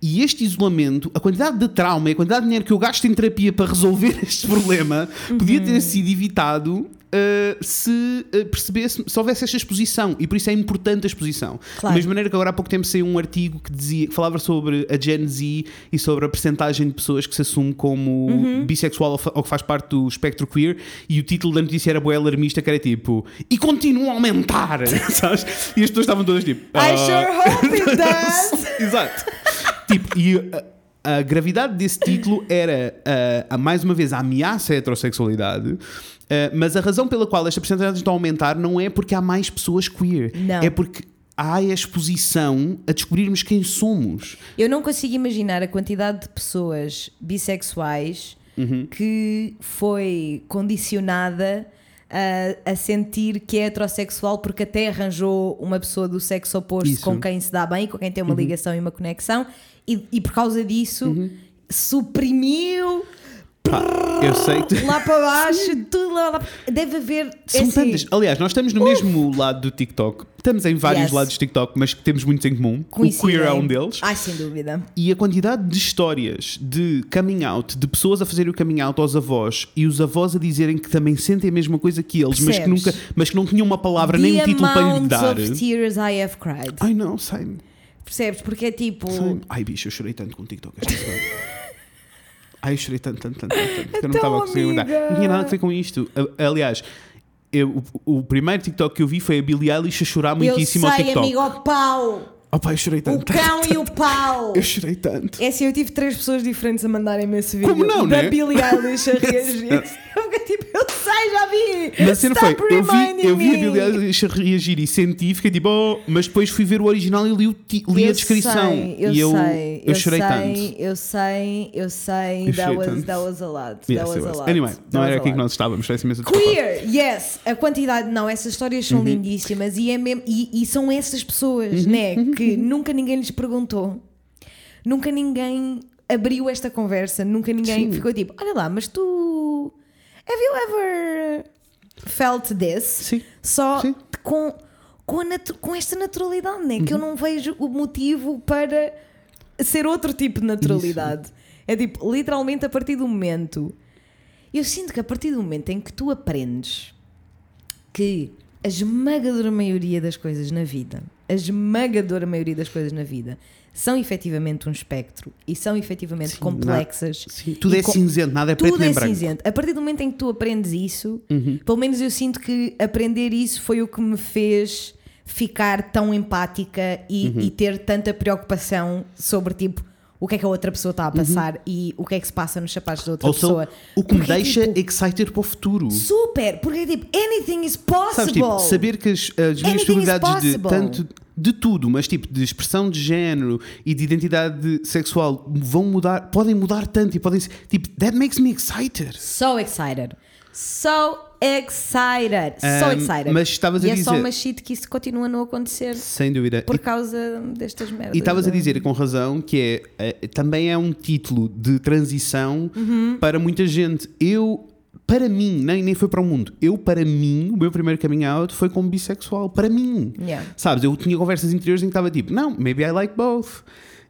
Speaker 1: E este isolamento, a quantidade de trauma e a quantidade de dinheiro que eu gasto em terapia para resolver este problema podia ter sido evitado uh, se uh, percebesse, se houvesse esta exposição. E por isso é importante a exposição.
Speaker 2: Claro.
Speaker 1: Da mesma maneira que agora há pouco tempo saiu um artigo que, dizia, que falava sobre a Gen Z e sobre a percentagem de pessoas que se assume como bissexual ou, que faz parte do espectro queer. E o título da notícia era boa alarmista, que era tipo, e continua a aumentar, sabes? E as pessoas estavam todas tipo,
Speaker 2: I
Speaker 1: "Ah,
Speaker 2: sure hope it does.
Speaker 1: Exato. tipo, e a, a gravidade desse título era, ah, a, mais uma vez, a ameaça à heterossexualidade. Ah, mas a razão pela qual esta porcentagem está a aumentar não é porque há mais pessoas queer.
Speaker 2: Não.
Speaker 1: É porque há a exposição a descobrirmos quem somos.
Speaker 2: Eu não consigo imaginar a quantidade de pessoas bissexuais
Speaker 1: Uhum.
Speaker 2: que foi condicionada a, a sentir que é heterossexual porque até arranjou uma pessoa do sexo oposto
Speaker 1: Isso. Uhum.
Speaker 2: com quem se dá bem, com quem tem uma ligação e uma conexão, e, e por causa disso suprimiu
Speaker 1: Pá, eu sei que.
Speaker 2: lá para baixo, tudo lá, lá Deve haver.
Speaker 1: São
Speaker 2: é assim,
Speaker 1: tantas. Aliás, nós estamos no mesmo lado do TikTok. Estamos em vários
Speaker 2: Yes.
Speaker 1: lados do TikTok, mas que temos muitos em comum. O queer é um deles.
Speaker 2: Ai, sem dúvida.
Speaker 1: E a quantidade de histórias de coming out, de pessoas a fazerem o coming out aos avós e os avós a dizerem que também sentem a mesma coisa que eles, mas que, nunca, mas que não tinham uma palavra nem um
Speaker 2: The
Speaker 1: título para lhe dar.
Speaker 2: of tears I have cried.
Speaker 1: Ai não, sei.
Speaker 2: Percebes? Porque é tipo.
Speaker 1: sei. Ai bicho, eu chorei tanto com o TikTok esta semana. Ai, eu chorei tanto, tanto, tanto, tanto, tanto que eu não estava a conseguir aguentar.
Speaker 2: amiga.
Speaker 1: Não tinha nada a ver com isto. Aliás, eu- o, o primeiro TikTok que eu vi foi a Billie Eilish a chorar muitíssimo ao TikTok.
Speaker 2: amigo, o pau!
Speaker 1: Oh pá, eu chorei
Speaker 2: O
Speaker 1: tanto.
Speaker 2: cão e o pau!
Speaker 1: Eu chorei tanto.
Speaker 2: É assim, eu tive três pessoas diferentes a mandarem-me esse vídeo
Speaker 1: Como não,
Speaker 2: da
Speaker 1: né?
Speaker 2: Billie Eilish a reagir. Eu fiquei tipo, eu sei, já vi!
Speaker 1: Mas a cena foi, eu vi, eu vi a. Billie Eilish a reagir e senti, fiquei tipo, oh, mas depois fui ver o original e li, o li a descrição.
Speaker 2: sei, eu
Speaker 1: e eu,
Speaker 2: sei,
Speaker 1: eu chorei
Speaker 2: sei,
Speaker 1: tanto.
Speaker 2: Eu sei, eu sei,
Speaker 1: Eu
Speaker 2: that
Speaker 1: chorei
Speaker 2: was,
Speaker 1: tanto.
Speaker 2: that was a lot.
Speaker 1: Yes,
Speaker 2: that was
Speaker 1: it
Speaker 2: a
Speaker 1: was.
Speaker 2: lot.
Speaker 1: Anyway,
Speaker 2: that
Speaker 1: não
Speaker 2: was
Speaker 1: era aqui que nós estávamos, peço imensa desculpa.
Speaker 2: Queer, yes, a quantidade, não, essas histórias
Speaker 1: Uhum.
Speaker 2: são lindíssimas e, é mesmo, e, e são essas pessoas,
Speaker 1: Uhum.
Speaker 2: né, que nunca ninguém lhes perguntou, nunca ninguém abriu esta conversa, nunca ninguém
Speaker 1: Sim.
Speaker 2: ficou tipo, olha lá, mas tu, have you ever felt this?
Speaker 1: Sim.
Speaker 2: Só
Speaker 1: Sim.
Speaker 2: com, com, com esta naturalidade, né, que eu
Speaker 1: Uhum.
Speaker 2: não vejo o motivo para ser outro tipo de naturalidade. É tipo, literalmente a partir do momento eu sinto que a partir do momento em que tu aprendes que a esmagadora maioria das coisas na vida, a esmagadora maioria das coisas na vida, são efetivamente um espectro e são efetivamente
Speaker 1: Sim,
Speaker 2: complexas.
Speaker 1: Sim, tudo é
Speaker 2: com-
Speaker 1: cinzento, nada é preto
Speaker 2: Tudo é
Speaker 1: branco. Uhum.
Speaker 2: cinzento. A partir do momento em que tu aprendes isso, pelo menos eu sinto que aprender isso foi o que me fez ficar tão empática e,
Speaker 1: Uhum.
Speaker 2: e ter tanta preocupação sobre tipo o que é que a outra pessoa está a passar e o que é que se passa nos sapatos da outra pessoa.
Speaker 1: o que me
Speaker 2: é
Speaker 1: deixa
Speaker 2: tipo,
Speaker 1: excited para o futuro.
Speaker 2: super, porque é tipo anything is possible.
Speaker 1: Sabes, tipo, saber que as, as minhas possibilidades de tanto de tudo, mas tipo de expressão de género e de identidade sexual vão mudar, podem mudar tanto e podem ser, tipo, that makes me excited.
Speaker 2: So excited. So excited. So
Speaker 1: Um,
Speaker 2: excited.
Speaker 1: mas estavas a
Speaker 2: e é só
Speaker 1: dizer-
Speaker 2: uma shit que isso continua a não acontecer
Speaker 1: Sem dúvida.
Speaker 2: por
Speaker 1: E-
Speaker 2: causa destas merdas.
Speaker 1: E estavas a dizer com razão que é, eh, também é um título de transição
Speaker 2: Uhum.
Speaker 1: para muita gente. Eu, para mim, nem, nem foi para o mundo. Eu, para mim, o meu primeiro coming out foi como bissexual. Para mim.
Speaker 2: Yeah.
Speaker 1: Sabes, eu tinha conversas interiores em que estava tipo, não, maybe I like both.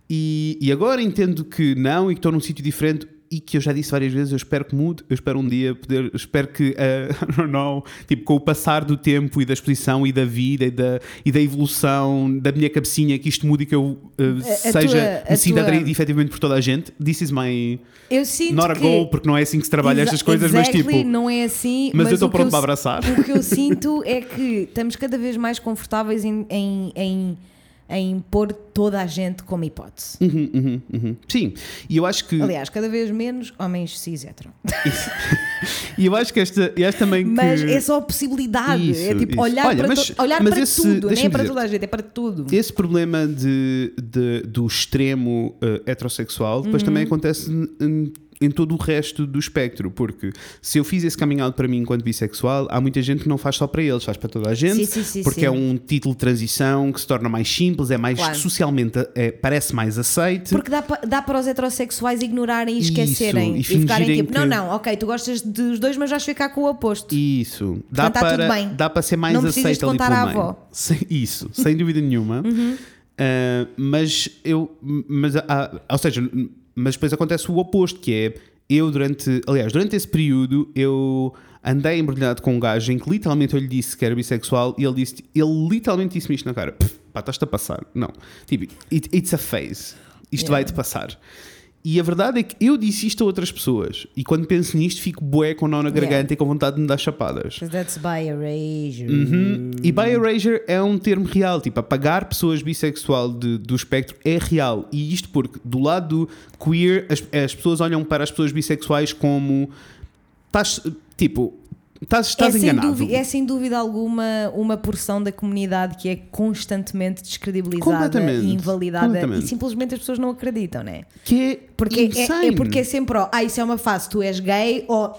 Speaker 1: E, e agora entendo que não e que estou num sítio diferente e que eu já disse várias vezes, eu espero que mude, eu espero um dia poder, eu espero que, I don't know, tipo, com o passar do tempo e da exposição e da vida e da, e da evolução da minha cabecinha, que isto mude e que eu eh,
Speaker 2: A- a
Speaker 1: seja,
Speaker 2: tua-
Speaker 1: me sinta
Speaker 2: tua-
Speaker 1: atraído efetivamente por toda a gente. This is my,
Speaker 2: Eu sinto
Speaker 1: not a
Speaker 2: que
Speaker 1: goal, porque não é assim que se trabalha
Speaker 2: Exa-
Speaker 1: estas coisas,
Speaker 2: exactly,
Speaker 1: mas tipo,
Speaker 2: não é assim.
Speaker 1: mas eu estou pronto para
Speaker 2: s-
Speaker 1: abraçar.
Speaker 2: O que eu sinto é que estamos cada vez mais confortáveis em, em, em, em pôr toda a gente como hipótese.
Speaker 1: Uhum, uhum, uhum. Sim, e eu acho que
Speaker 2: Aliás, cada vez menos homens cis hetero.
Speaker 1: e eu acho que esta, e acho também que
Speaker 2: Mas é só possibilidade.
Speaker 1: Isso,
Speaker 2: é tipo
Speaker 1: isso.
Speaker 2: olhar
Speaker 1: Olha,
Speaker 2: para,
Speaker 1: mas-
Speaker 2: to- olhar
Speaker 1: mas
Speaker 2: para
Speaker 1: esse-
Speaker 2: tudo, não é para toda a gente, é para tudo.
Speaker 1: Esse problema de, de- do extremo eh, heterossexual depois
Speaker 2: Uhum.
Speaker 1: também acontece em todo o resto do espectro, porque se eu fiz esse coming out para mim enquanto bissexual, há muita gente que não faz só para eles, faz para toda a gente,
Speaker 2: Sim, sim, sim,
Speaker 1: porque é um título de transição que se torna mais simples, é mais
Speaker 2: Claro.
Speaker 1: socialmente, é, parece mais aceite.
Speaker 2: Porque dá, dá para os heterossexuais ignorarem e
Speaker 1: Isso,
Speaker 2: esquecerem
Speaker 1: e
Speaker 2: e, ficarem tipo, não,
Speaker 1: que-
Speaker 2: não, ok, tu gostas dos dois, mas vais ficar com o oposto.
Speaker 1: Isso, dá
Speaker 2: Portanto, tá
Speaker 1: para,
Speaker 2: tudo bem.
Speaker 1: dá para ser mais
Speaker 2: Não
Speaker 1: aceito
Speaker 2: de
Speaker 1: ali
Speaker 2: contar
Speaker 1: pelo
Speaker 2: à
Speaker 1: meio.
Speaker 2: avó. Uhum.
Speaker 1: Isso, sem dúvida nenhuma. Ah, mas eu, mas, há- ou seja, mas depois acontece o oposto, que é eu durante, aliás, durante esse período eu andei embrulhado com um gajo em que literalmente eu lhe disse que era bissexual e ele disse, ele literalmente disse-me isto na cara, "Pff, pá, estás-te a passar. Não, tipo, it- it's a phase. Isto
Speaker 2: Yeah.
Speaker 1: vai-te passar. E a verdade é que eu disse isto a outras pessoas. E quando penso nisto, fico bué com nó na
Speaker 2: Yeah.
Speaker 1: garganta e com vontade de me dar chapadas.
Speaker 2: That's by erasure.
Speaker 1: Uhum. E bi erasure é um termo real, tipo, apagar pessoas bissexual de- do espectro é real. E isto porque do lado queer as, as pessoas olham para as pessoas bissexuais como estás tipo, estás, estás
Speaker 2: é, sem
Speaker 1: enganado.
Speaker 2: dúvida, é sem dúvida alguma uma porção da comunidade que é constantemente descredibilizada e invalidada e simplesmente as pessoas não acreditam, né?
Speaker 1: Que é
Speaker 2: Porque é, é porque é sempre, ó, ah, isso é uma fase, tu és gay ou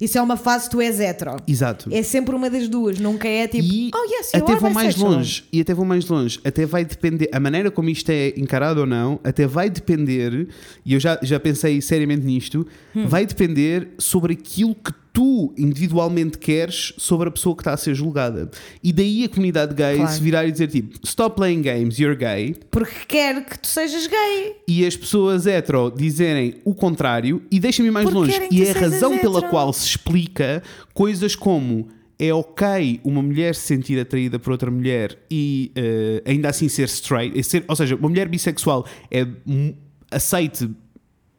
Speaker 2: isso é uma fase, tu és hetero.
Speaker 1: Exato.
Speaker 2: É sempre uma das duas, nunca é tipo,
Speaker 1: E
Speaker 2: oh yes,
Speaker 1: até vou mais
Speaker 2: bisexual.
Speaker 1: longe. E até vou mais longe. Até vai depender. A maneira como isto é encarado ou não, até vai depender. E eu já, já pensei seriamente nisto.
Speaker 2: Hum.
Speaker 1: Vai depender sobre aquilo que tu individualmente queres sobre a pessoa que está a ser julgada. E daí a comunidade gay
Speaker 2: Claro.
Speaker 1: se virar e dizer tipo: Stop playing games, you're gay.
Speaker 2: Porque quer que tu sejas gay.
Speaker 1: E as pessoas hetero dizerem o contrário. E deixa-me ir mais
Speaker 2: Porque
Speaker 1: longe. E é a razão pela
Speaker 2: hetero.
Speaker 1: qual se explica coisas como é ok uma mulher se sentir atraída por outra mulher e eh, ainda assim ser straight, ser- ou seja, uma mulher bissexual é aceite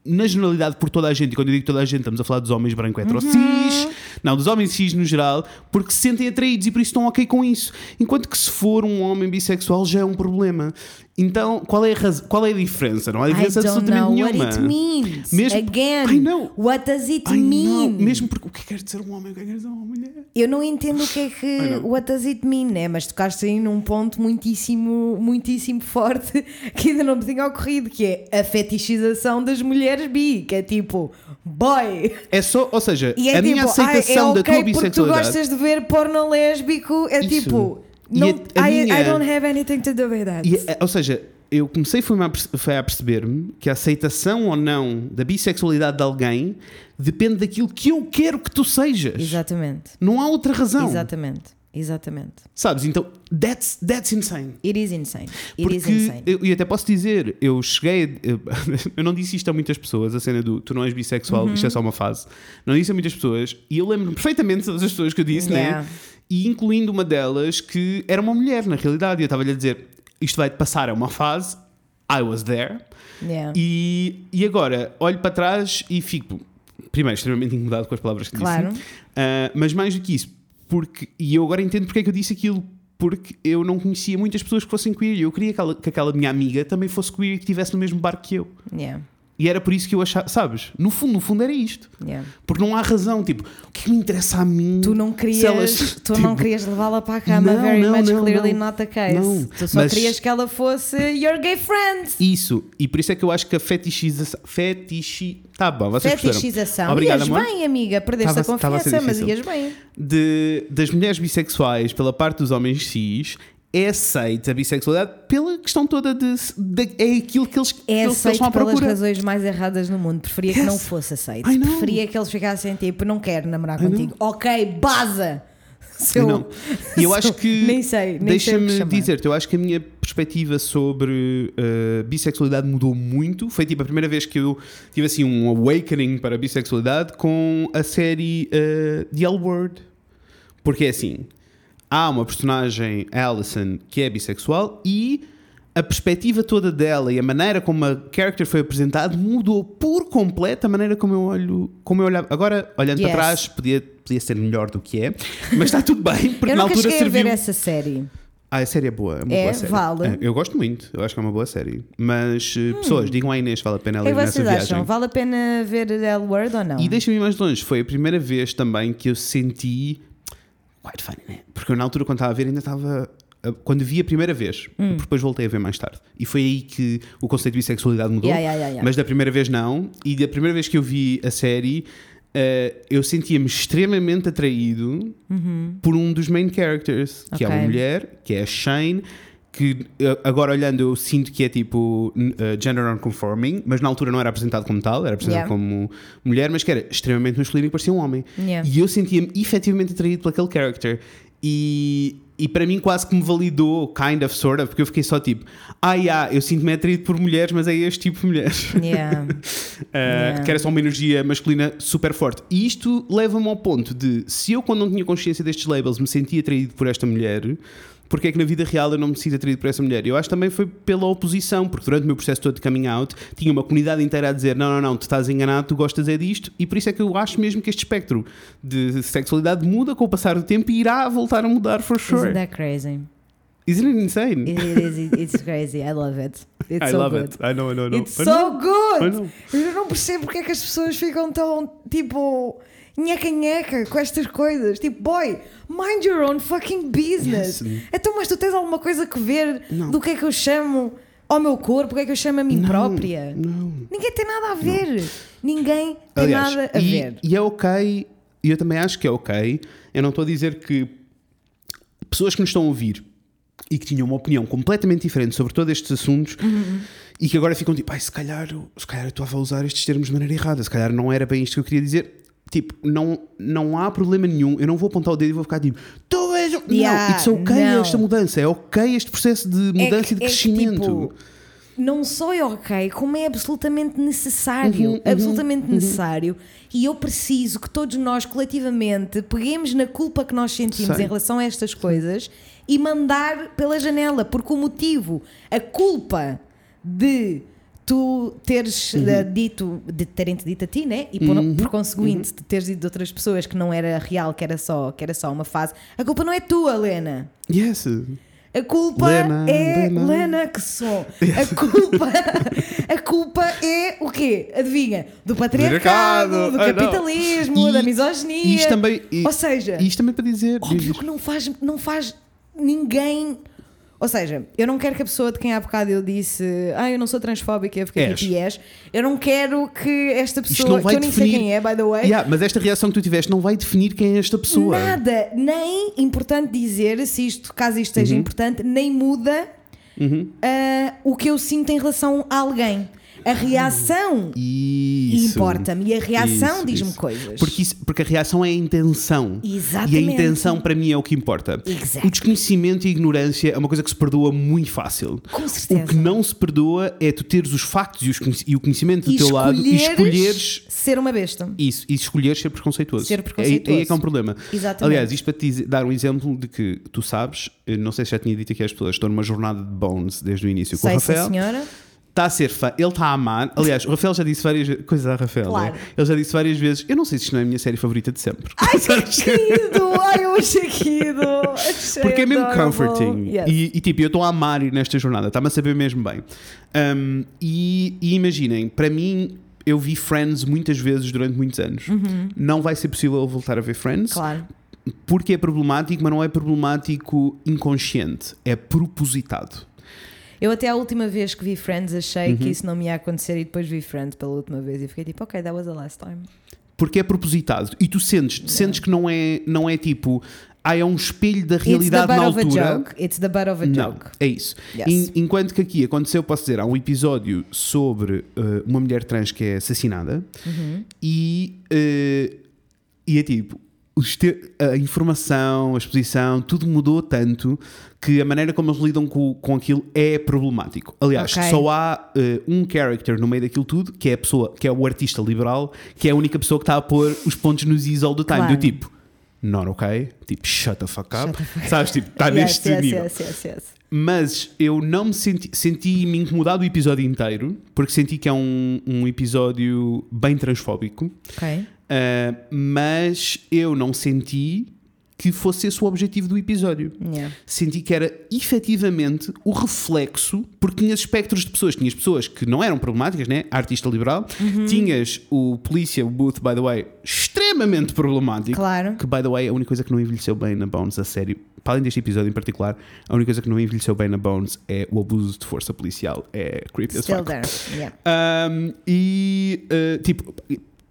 Speaker 1: na generalidade por toda a gente, e quando eu digo toda a gente, estamos a falar dos homens branco hetero
Speaker 2: Uhum.
Speaker 1: cis, não, dos homens cis no geral, porque se sentem atraídos e por isso estão ok com isso. Enquanto que se for um homem bissexual já é um problema. Então, qual é a, raz- qual é a diferença? Não há
Speaker 2: I
Speaker 1: diferença absolutamente
Speaker 2: know
Speaker 1: nenhuma.
Speaker 2: what it means.
Speaker 1: Mesmo-
Speaker 2: Again,
Speaker 1: I know.
Speaker 2: what does it
Speaker 1: Ai,
Speaker 2: mean?
Speaker 1: não, mesmo porque o que quer dizer um homem, o que quer dizer uma mulher?
Speaker 2: Eu não entendo o que é que
Speaker 1: I know.
Speaker 2: what does it mean, né? Mas tocaste aí num ponto muitíssimo, muitíssimo forte que ainda não me tinha ocorrido, que é a fetichização das mulheres bi, que é tipo, boy.
Speaker 1: É só, ou seja,
Speaker 2: é
Speaker 1: a minha
Speaker 2: tipo,
Speaker 1: aceitação
Speaker 2: ah, é
Speaker 1: da
Speaker 2: ok
Speaker 1: tua
Speaker 2: porque tu
Speaker 1: bissexualidade.
Speaker 2: gostas de ver porno lésbico, é
Speaker 1: Isso.
Speaker 2: tipo, não,
Speaker 1: a- a
Speaker 2: I,
Speaker 1: minha-
Speaker 2: I don't have anything to do with that.
Speaker 1: E, é- ou seja, eu comecei foi a, perceber-me que a aceitação ou não da bissexualidade de alguém depende daquilo que eu quero que tu sejas.
Speaker 2: Exatamente.
Speaker 1: Não há outra razão.
Speaker 2: Exatamente. Exatamente.
Speaker 1: Sabes? Então, that's, that's insane.
Speaker 2: It is insane. It is
Speaker 1: Porque,
Speaker 2: insane.
Speaker 1: eu, e até posso dizer, eu cheguei. Eu, eu não disse isto a muitas pessoas, a cena do tu não és bissexual,
Speaker 2: Uhum.
Speaker 1: isto é só uma fase. Não disse a muitas pessoas, e eu lembro-me perfeitamente de todas as pessoas que eu disse,
Speaker 2: Yeah.
Speaker 1: né? E incluindo uma delas que era uma mulher, na realidade. E eu estava-lhe a dizer: isto vai-te passar, é uma fase. I was there.
Speaker 2: Yeah.
Speaker 1: E, e agora olho para trás e fico, primeiro, extremamente incomodado com as palavras que
Speaker 2: Claro.
Speaker 1: disse, Ah, mas mais do que isso, porque, e eu agora entendo porque é que eu disse aquilo, porque eu não conhecia muitas pessoas que fossem queer e eu queria que aquela, que aquela minha amiga também fosse queer e que estivesse no mesmo barco que eu.
Speaker 2: Yeah.
Speaker 1: E era por isso que eu achava, sabes? No fundo, no fundo era isto.
Speaker 2: Yeah.
Speaker 1: Porque não há razão, tipo, o que é que me interessa a mim?
Speaker 2: Tu não querias,
Speaker 1: elas,
Speaker 2: tu
Speaker 1: tipo,
Speaker 2: não querias levá-la para a cama,
Speaker 1: Não,
Speaker 2: very
Speaker 1: não,
Speaker 2: much
Speaker 1: não,
Speaker 2: clearly
Speaker 1: não.
Speaker 2: not the case.
Speaker 1: Não,
Speaker 2: Tu só
Speaker 1: mas-
Speaker 2: querias que ela fosse your gay friend.
Speaker 1: Isso, e por isso é que eu acho que a fetichização. Fetichi. Tá bom, vocês.
Speaker 2: Fetichização.
Speaker 1: Obrigado,
Speaker 2: ias
Speaker 1: amor.
Speaker 2: bem, amiga, perdeste
Speaker 1: Tava-
Speaker 2: a confiança, mas ias bem.
Speaker 1: de, das mulheres bissexuais pela parte dos homens cis é aceita a bissexualidade pela questão toda de, de- é aquilo que eles,
Speaker 2: É
Speaker 1: eles, que eles
Speaker 2: aceito
Speaker 1: estão à
Speaker 2: pelas
Speaker 1: procura.
Speaker 2: razões mais erradas no mundo. Preferia que não fosse aceito. Preferia que eles ficassem tipo, não quero namorar
Speaker 1: I know.
Speaker 2: contigo. Ok, baza! Seu,
Speaker 1: Não. E eu acho que
Speaker 2: nem sei,
Speaker 1: deixa-me dizer-te, eu acho que a minha perspectiva sobre uh, bissexualidade mudou muito. Foi tipo a primeira vez que eu tive assim um awakening para a bissexualidade com a série uh, The L Word. Porque é assim, há uma personagem, Alison, que é bissexual e a perspectiva toda dela e a maneira como a character foi apresentado mudou por completo a maneira como eu olho, como eu olhava. Agora, olhando
Speaker 2: Yes.
Speaker 1: para trás, podia, podia ser melhor do que é, mas está tudo bem, porque
Speaker 2: Eu
Speaker 1: na altura
Speaker 2: cheguei a ver
Speaker 1: serviu.
Speaker 2: essa série.
Speaker 1: Ah, a série é boa, é uma
Speaker 2: É,
Speaker 1: boa série.
Speaker 2: vale.
Speaker 1: É, eu gosto muito, eu acho que é uma boa série. Mas, eh, pessoas, digam à Inês, vale a pena ela
Speaker 2: que
Speaker 1: ir nessa
Speaker 2: vocês
Speaker 1: viagem.
Speaker 2: acham? Vale a pena ver L Word ou não?
Speaker 1: E deixa-me ir mais longe, foi a primeira vez também que eu senti. Quite funny, né? Porque eu na altura, quando estava a ver, ainda estava quando vi a primeira vez, porque depois voltei a ver mais tarde. E foi aí que o conceito de bissexualidade mudou.
Speaker 2: Yeah, yeah, yeah.
Speaker 1: Mas da primeira vez não. E da primeira vez que eu vi a série, uh, eu sentia-me extremamente atraído por um dos main characters, que é uma
Speaker 2: Uhum.
Speaker 1: Mulher, que é a Shane. Que uh, agora olhando eu sinto que é tipo uh, gender non-conforming, mas na altura não era apresentado como tal, era apresentado
Speaker 2: Yeah.
Speaker 1: como mulher, mas que era extremamente masculino e parecia um homem.
Speaker 2: Yeah.
Speaker 1: E eu sentia-me efetivamente atraído por aquele character. E, e para mim quase que me validou, kind of, sort of, porque eu fiquei só tipo, ah, yeah, eu sinto-me atraído por mulheres, mas é este tipo de mulheres.
Speaker 2: Yeah.
Speaker 1: Uh,
Speaker 2: Yeah.
Speaker 1: Que era só uma energia masculina super forte. E isto leva-me ao ponto de, se eu, quando não tinha consciência destes labels, me sentia atraído por esta mulher, porque é que na vida real eu não me sinto atraído por essa mulher? Eu acho que também foi pela oposição, porque durante o meu processo todo de coming out, tinha uma comunidade inteira a dizer: não, não, não, tu estás enganado, tu gostas é disto, e por isso é que eu acho mesmo que este espectro de sexualidade muda com o passar do tempo e irá voltar a mudar, for sure.
Speaker 2: Isn't that crazy?
Speaker 1: Isn't it insane?
Speaker 2: It, it is. It's crazy. I love it. It's
Speaker 1: I
Speaker 2: so
Speaker 1: love
Speaker 2: good.
Speaker 1: it. I know, I know, I know.
Speaker 2: It's
Speaker 1: I
Speaker 2: so
Speaker 1: know.
Speaker 2: Good! Eu não percebo porque é que as pessoas ficam tão tipo nheca-nheca com estas coisas. Tipo, boy, mind your own fucking business.
Speaker 1: Yes.
Speaker 2: Então, mas tu tens alguma coisa que ver
Speaker 1: Não.
Speaker 2: do que é que eu chamo ao meu corpo, o que é que eu chamo a mim própria?
Speaker 1: Não.
Speaker 2: Ninguém tem nada a ver. Ninguém tem
Speaker 1: Aliás,
Speaker 2: nada a
Speaker 1: e,
Speaker 2: ver.
Speaker 1: e é ok, e eu também acho que é ok. Eu não estou a dizer que pessoas que nos estão a ouvir e que tinham uma opinião completamente diferente sobre todos estes assuntos
Speaker 2: Uhum.
Speaker 1: e que agora ficam tipo, ai, se calhar, se calhar eu estava a usar estes termos de maneira errada, se calhar não era bem isto que eu queria dizer. Tipo, não, não há problema nenhum. Eu não vou apontar o dedo e vou ficar tipo, tu és. o-"
Speaker 2: Yeah,
Speaker 1: não, it's ok
Speaker 2: não.
Speaker 1: esta mudança, é ok este processo de mudança
Speaker 2: que-
Speaker 1: e de
Speaker 2: que,
Speaker 1: crescimento.
Speaker 2: tipo, não só é ok, como é absolutamente necessário.
Speaker 1: Uhum,
Speaker 2: absolutamente necessário. E eu preciso que todos nós, coletivamente, peguemos na culpa que nós sentimos
Speaker 1: Sei.
Speaker 2: em relação a estas coisas e mandar pela janela. Porque o motivo, a culpa de tu teres
Speaker 1: Uhum.
Speaker 2: eh, dito, de terem-te dito a ti, né? E por, por conseguinte, de teres dito a outras pessoas que não era real, que era, só, que era só uma fase, a culpa não é tua, Lena.
Speaker 1: Yes.
Speaker 2: A culpa
Speaker 1: Lena,
Speaker 2: é
Speaker 1: Lena.
Speaker 2: Lena que sou. A culpa, a culpa é o quê? Adivinha? Do patriarcado, do
Speaker 1: know.
Speaker 2: capitalismo,
Speaker 1: E-
Speaker 2: da misoginia.
Speaker 1: e isto também- e-
Speaker 2: Ou seja,
Speaker 1: isto também para dizer.
Speaker 2: óbvio que não faz, não faz ninguém. Ou seja, eu não quero que a pessoa de quem há bocado eu disse ah, eu não sou transfóbica, eu fiquei
Speaker 1: És.
Speaker 2: tipo, és. Eu não quero que esta pessoa, que eu nem sei quem é, by the way,
Speaker 1: Yeah, mas esta reação que tu tiveste não vai definir quem é esta pessoa.
Speaker 2: Nada, nem importante dizer, se isto, caso isto seja
Speaker 1: Uhum.
Speaker 2: importante, nem muda ah, o que eu sinto em relação a alguém. A reação importa-me e a reação diz-me coisas.
Speaker 1: Porque, isso- porque a reação é a intenção.
Speaker 2: Exatamente.
Speaker 1: E a intenção para mim é o que importa.
Speaker 2: Exactly.
Speaker 1: O desconhecimento e a ignorância é uma coisa que se perdoa muito fácil.
Speaker 2: Com certeza.
Speaker 1: O que não se perdoa é tu teres os factos e, os e o conhecimento do
Speaker 2: e
Speaker 1: teu lado e
Speaker 2: escolheres ser uma besta.
Speaker 1: isso e escolheres ser preconceituoso.
Speaker 2: Ser preconceituoso.
Speaker 1: Aí, aí é que é um problema.
Speaker 2: Exatamente.
Speaker 1: Aliás, isto para te dar um exemplo de que tu sabes, eu não sei se já tinha dito aqui às pessoas, estou numa jornada de Bones desde o início com o
Speaker 2: Sei, sim,
Speaker 1: Rafael.
Speaker 2: senhora.
Speaker 1: Está a ser fã, ele está a amar. Aliás, o Rafael já disse várias vezes. Coisa da Rafael,
Speaker 2: Claro.
Speaker 1: né? Ele já disse várias vezes. Eu não sei se isto não é a minha série favorita de sempre.
Speaker 2: Ai, que querido! Ai, eu achei querido! Achei
Speaker 1: Porque é mesmo
Speaker 2: adorable.
Speaker 1: comforting.
Speaker 2: Yes.
Speaker 1: E, e, tipo, eu estou a amar ir nesta jornada, está-me a saber mesmo bem. Um, e, e imaginem, para mim, eu vi Friends muitas vezes durante muitos anos. Não vai ser possível eu voltar a ver Friends
Speaker 2: Uhum. Claro.
Speaker 1: porque é problemático, mas não é problemático inconsciente, é propositado.
Speaker 2: Eu até a última vez que vi Friends achei
Speaker 1: Uhum.
Speaker 2: que isso não me ia acontecer e depois vi Friends pela última vez e fiquei tipo, ok, that was the last time.
Speaker 1: Porque é propositado. E tu sentes, sentes que não é, não é tipo, ah, é um espelho da realidade na
Speaker 2: butt of a
Speaker 1: altura.
Speaker 2: joke. It's the butt of a
Speaker 1: Não,
Speaker 2: joke.
Speaker 1: é isso.
Speaker 2: Yes.
Speaker 1: En- enquanto que aqui aconteceu, posso dizer, há um episódio sobre uh, uma mulher trans que é assassinada
Speaker 2: Uhum.
Speaker 1: e, uh, e é tipo. A informação, a exposição, tudo mudou tanto que a maneira como eles lidam com, com aquilo é problemático. Aliás,
Speaker 2: Ok.
Speaker 1: só há uh, um character no meio daquilo tudo que é a pessoa, que é o artista liberal, que é a única pessoa que está a pôr os pontos nos is all the time.
Speaker 2: Claro.
Speaker 1: Do tipo, not okay, tipo, shut the fuck up.
Speaker 2: The
Speaker 1: Sabes, tipo, está
Speaker 2: Yes,
Speaker 1: neste
Speaker 2: yes,
Speaker 1: nível.
Speaker 2: yes.
Speaker 1: Mas eu não me senti, senti-me incomodado o episódio inteiro, porque senti que é um, um episódio bem transfóbico,
Speaker 2: Ok.
Speaker 1: Ah, mas eu não senti que fosse esse o objetivo do episódio.
Speaker 2: Yeah.
Speaker 1: Senti que era efetivamente o reflexo, porque tinhas espectros de pessoas. Tinhas pessoas que não eram problemáticas, né? Artista liberal.
Speaker 2: Uhum.
Speaker 1: Tinhas o polícia, o Booth, by the way, extremamente problemático.
Speaker 2: Claro.
Speaker 1: Que, by the way, a única coisa que não envelheceu bem na Bones, a sério, para além deste episódio em particular, a única coisa que não envelheceu bem na Bones é o abuso de força policial. É creepy as
Speaker 2: Still
Speaker 1: fuck.
Speaker 2: there. Yeah.
Speaker 1: Um, e uh, tipo,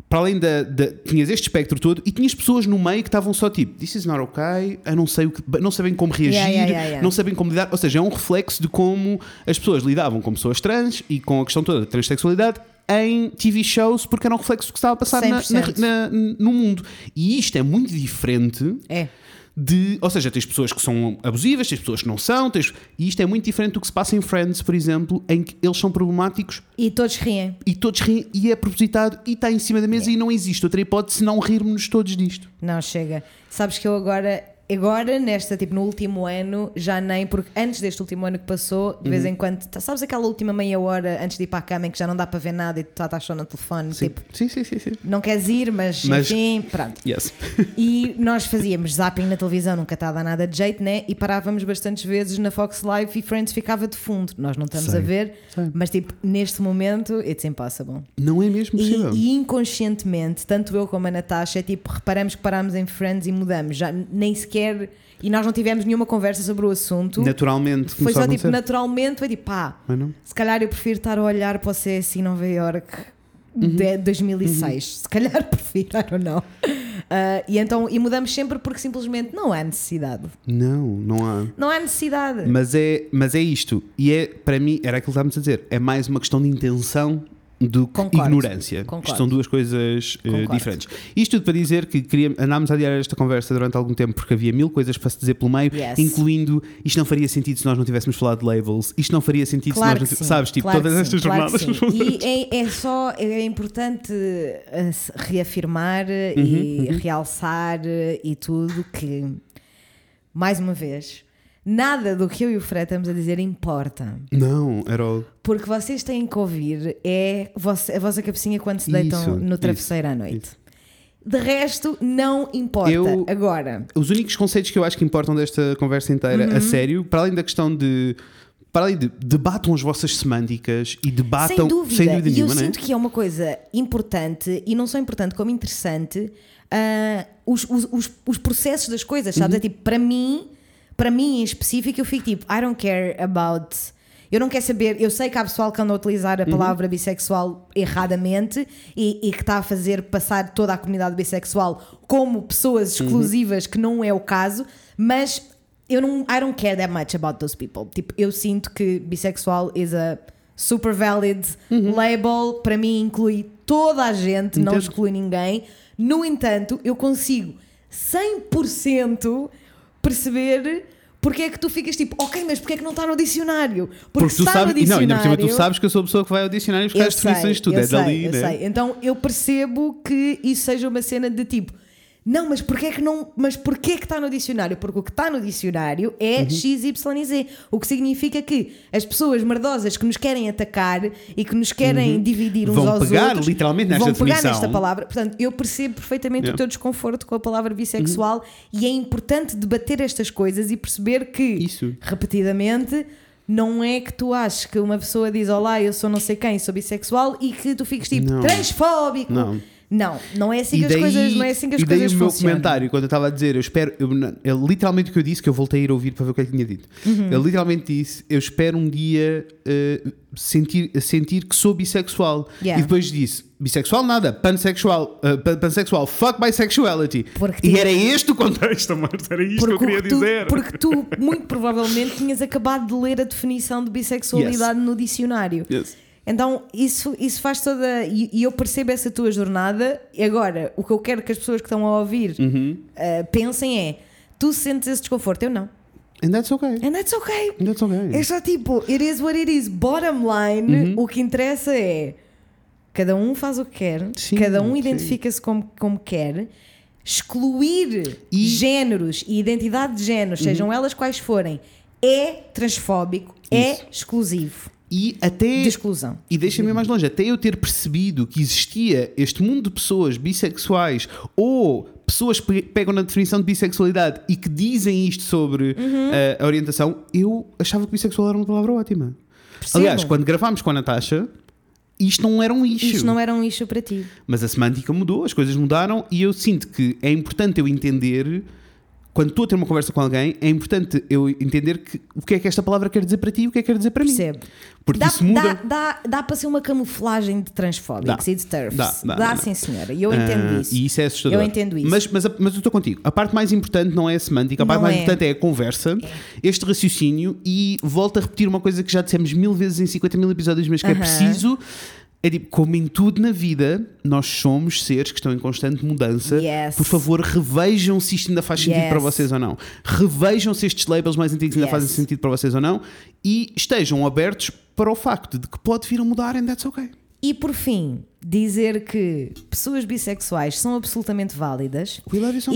Speaker 1: para além da, da- Tinhas este espectro todo e tinhas pessoas no meio que estavam só tipo, this is not okay, eu não sei o que, não sabem como reagir,
Speaker 2: Yeah, yeah, yeah,
Speaker 1: não sabem como lidar. Ou seja, é um reflexo de como as pessoas lidavam com pessoas trans e com a questão toda da transexualidade em TV shows, porque era um reflexo do que estava a passar na-
Speaker 2: 100%.
Speaker 1: na- na- no mundo. E isto é muito diferente
Speaker 2: É.
Speaker 1: de, ou seja, tens pessoas que são abusivas, tens pessoas que não são, tens, e isto é muito diferente do que se passa em Friends, por exemplo, em que eles são problemáticos
Speaker 2: E todos riem.
Speaker 1: e todos riem e é propositado e está em cima da mesa e não existe outra hipótese senão rirmos todos disto.
Speaker 2: Não, chega. Sabes que eu agora, agora nesta, tipo, no último ano, já nem, porque antes deste último ano que passou, de vez
Speaker 1: Uhum.
Speaker 2: em quando, tá- sabes aquela última meia hora antes de ir para a cama em que já não dá para ver nada e tu estás só no telefone,
Speaker 1: Sim.
Speaker 2: tipo,
Speaker 1: sim, sim, sim, sim.
Speaker 2: não queres ir, mas,
Speaker 1: Mas-
Speaker 2: enfim, pronto.
Speaker 1: Yes.
Speaker 2: E nós fazíamos zapping na televisão, nunca está a dar nada de jeito, né? E parávamos bastantes vezes na Fox Live e Friends ficava de fundo. Nós não estamos
Speaker 1: Sei,
Speaker 2: a ver,
Speaker 1: sei.
Speaker 2: mas tipo, neste momento, it's impossible.
Speaker 1: Não é mesmo possível.
Speaker 2: E, e inconscientemente, tanto eu como a Natasha, tipo, reparamos que parámos em Friends e mudamos. Já nem sequer. E nós não tivemos nenhuma conversa sobre o assunto.
Speaker 1: Naturalmente
Speaker 2: Foi só tipo, naturalmente, foi tipo, pá,
Speaker 1: não?
Speaker 2: se calhar eu prefiro estar a olhar para o CSI Nova York
Speaker 1: Uhum.
Speaker 2: de 2006. Se calhar prefiro, know. Ah, e então, e mudamos sempre porque simplesmente não há necessidade.
Speaker 1: Não, não há.
Speaker 2: Não há necessidade.
Speaker 1: Mas é, mas é isto. E é, para mim, era aquilo que estávamos a dizer. É mais uma questão de intenção do que
Speaker 2: Concordo,
Speaker 1: ignorância.
Speaker 2: concordo.
Speaker 1: Isto são duas coisas
Speaker 2: Concordo.
Speaker 1: diferentes. Isto tudo para dizer que queria, andámos a adiar esta conversa durante algum tempo porque havia mil coisas para se dizer pelo meio,
Speaker 2: Yes.
Speaker 1: incluindo isto não faria sentido se nós não tivéssemos falado de labels, isto não faria sentido
Speaker 2: Claro
Speaker 1: se nós não
Speaker 2: sim,
Speaker 1: sabes, tipo,
Speaker 2: claro
Speaker 1: todas estas
Speaker 2: claro
Speaker 1: jornadas.
Speaker 2: E é, é só é importante eh, reafirmar
Speaker 1: Uhum,
Speaker 2: e realçar eh, e tudo que, mais uma vez, nada do que eu e o Fred estamos a dizer importa.
Speaker 1: Não, era o.
Speaker 2: Porque vocês têm que ouvir é a vossa cabecinha quando se deitam
Speaker 1: Isso,
Speaker 2: no travesseiro à noite. De resto, não importa.
Speaker 1: Eu-
Speaker 2: Agora,
Speaker 1: Os únicos conceitos que eu acho que importam desta conversa inteira,
Speaker 2: Uhum.
Speaker 1: a sério, para além da questão de. Para além de debatam as vossas semânticas e debatam
Speaker 2: sem dúvida, e eu
Speaker 1: nenhuma, né?
Speaker 2: sinto que é uma coisa importante e não só importante como interessante ah, os, os, os, os processos das coisas, sabes?
Speaker 1: Uhum.
Speaker 2: É tipo, para mim, para mim em específico, eu fico tipo, I don't care about. Eu não quero saber, eu sei que há pessoal que anda a utilizar a
Speaker 1: Uhum.
Speaker 2: palavra bissexual erradamente e, e que está a fazer passar toda a comunidade bissexual como pessoas
Speaker 1: Uhum.
Speaker 2: exclusivas, que não é o caso, mas eu não, I don't care that much about those people. Tipo, eu sinto que bissexual is a super valid label, para mim inclui toda a gente, não exclui ninguém. No entanto, eu consigo 100% perceber porque é que tu ficas tipo, ok, mas porque é que não está no dicionário? Porque,
Speaker 1: Porque tu
Speaker 2: está
Speaker 1: sabes,
Speaker 2: no
Speaker 1: e não, ainda por
Speaker 2: dicionário.
Speaker 1: cima tu sabes que eu sou a pessoa que vai ao dicionário buscar as definições de tudo,
Speaker 2: eu
Speaker 1: é
Speaker 2: sei,
Speaker 1: dali,
Speaker 2: eu
Speaker 1: né?
Speaker 2: sei. Então eu percebo que isso seja uma cena de tipo. Não, mas porquê é que não, mas porquê é que está no dicionário? Porque o que está no dicionário é
Speaker 1: Uhum.
Speaker 2: X, Y e Z. O que significa que as pessoas merdosas que nos querem atacar e que nos querem dividir uns
Speaker 1: Uhum. Vão
Speaker 2: aos
Speaker 1: pegar
Speaker 2: outros
Speaker 1: literalmente nesta
Speaker 2: vão pegar
Speaker 1: definição.
Speaker 2: nesta palavra. Portanto, eu percebo perfeitamente
Speaker 1: Yeah. Uhum.
Speaker 2: o teu desconforto com a palavra bissexual e é importante debater estas coisas e perceber que
Speaker 1: Isso.
Speaker 2: repetidamente não é que tu aches que uma pessoa diz olá, eu sou não sei quem, sou bissexual e que tu fiques tipo
Speaker 1: Não.
Speaker 2: transfóbico.
Speaker 1: Não.
Speaker 2: Não, não é assim que as coisas, não é assim que as
Speaker 1: e daí
Speaker 2: coisas
Speaker 1: o meu
Speaker 2: funcionam.
Speaker 1: comentário, quando eu estava a dizer, eu espero, eu, eu- literalmente o que eu disse, que eu voltei a ir ouvir para ver o que é que tinha dito.
Speaker 2: Uhum.
Speaker 1: Eu literalmente disse, eu espero um dia eh, sentir, sentir que sou bissexual.
Speaker 2: Yeah.
Speaker 1: E depois disse, bissexual nada, pansexual, pan- pansexual, fuck bisexuality.
Speaker 2: Porque
Speaker 1: e era este o contexto, amor, era isto que eu queria
Speaker 2: tu,
Speaker 1: dizer.
Speaker 2: porque tu, muito provavelmente, tinhas acabado de ler a definição de bissexualidade no dicionário.
Speaker 1: Yes.
Speaker 2: Então, isso, isso faz toda. E, e eu percebo essa tua jornada. E agora, o que eu quero que as pessoas que estão a ouvir
Speaker 1: Uhum.
Speaker 2: uh, pensem é: tu sentes esse desconforto? Eu não.
Speaker 1: And that's okay.
Speaker 2: And that's okay.
Speaker 1: And that's okay.
Speaker 2: É só tipo, it is what it is. Bottom line, o que interessa é cada um faz o que quer,
Speaker 1: Sim,
Speaker 2: cada um identifica-se como, como quer. Excluir
Speaker 1: E- Uhum.
Speaker 2: géneros e identidade de géneros, sejam elas quais forem, é transfóbico, é
Speaker 1: Isso.
Speaker 2: exclusivo.
Speaker 1: E até.
Speaker 2: De exclusão.
Speaker 1: E deixa-me mais longe, até eu ter percebido que existia este mundo de pessoas bissexuais ou pessoas que pegam na definição de bissexualidade e que dizem isto sobre
Speaker 2: Uhum.
Speaker 1: eh, a orientação, eu achava que bissexual era uma palavra ótima.
Speaker 2: Percebo.
Speaker 1: Aliás, quando gravámos com a Natasha, isto não era um issue.
Speaker 2: Isto não era um issue para ti.
Speaker 1: Mas a semântica mudou, as coisas mudaram e eu sinto que é importante eu entender, quando estou a ter uma conversa com alguém, é importante eu entender que, o que é que esta palavra quer dizer para ti e o que é que quer dizer para mim.
Speaker 2: Percebo.
Speaker 1: Porque
Speaker 2: Dá,
Speaker 1: isso muda.
Speaker 2: dá, dá, dá para ser uma camuflagem de transfóbicos e de turfs.
Speaker 1: Dá, dá, dá,
Speaker 2: sim, senhora. E eu entendo
Speaker 1: Ah,
Speaker 2: isso.
Speaker 1: E isso é assustador.
Speaker 2: Eu entendo isso.
Speaker 1: Mas, mas, mas eu estou contigo. A parte mais importante não é a semântica, a parte
Speaker 2: Não
Speaker 1: mais
Speaker 2: é.
Speaker 1: importante é a conversa, este raciocínio e volto a repetir uma coisa que já dissemos mil vezes em 50 mil episódios, mas que é
Speaker 2: Aham.
Speaker 1: preciso. É tipo, como em tudo na vida, nós somos seres que estão em constante mudança.
Speaker 2: Yes.
Speaker 1: Por favor, revejam se isto ainda faz sentido
Speaker 2: Yes.
Speaker 1: para vocês ou não. Revejam se estes labels mais antigos ainda
Speaker 2: Yes.
Speaker 1: fazem sentido para vocês ou não. E estejam abertos para o facto de que pode vir a mudar and that's okay.
Speaker 2: E por fim, dizer que pessoas bissexuais são absolutamente válidas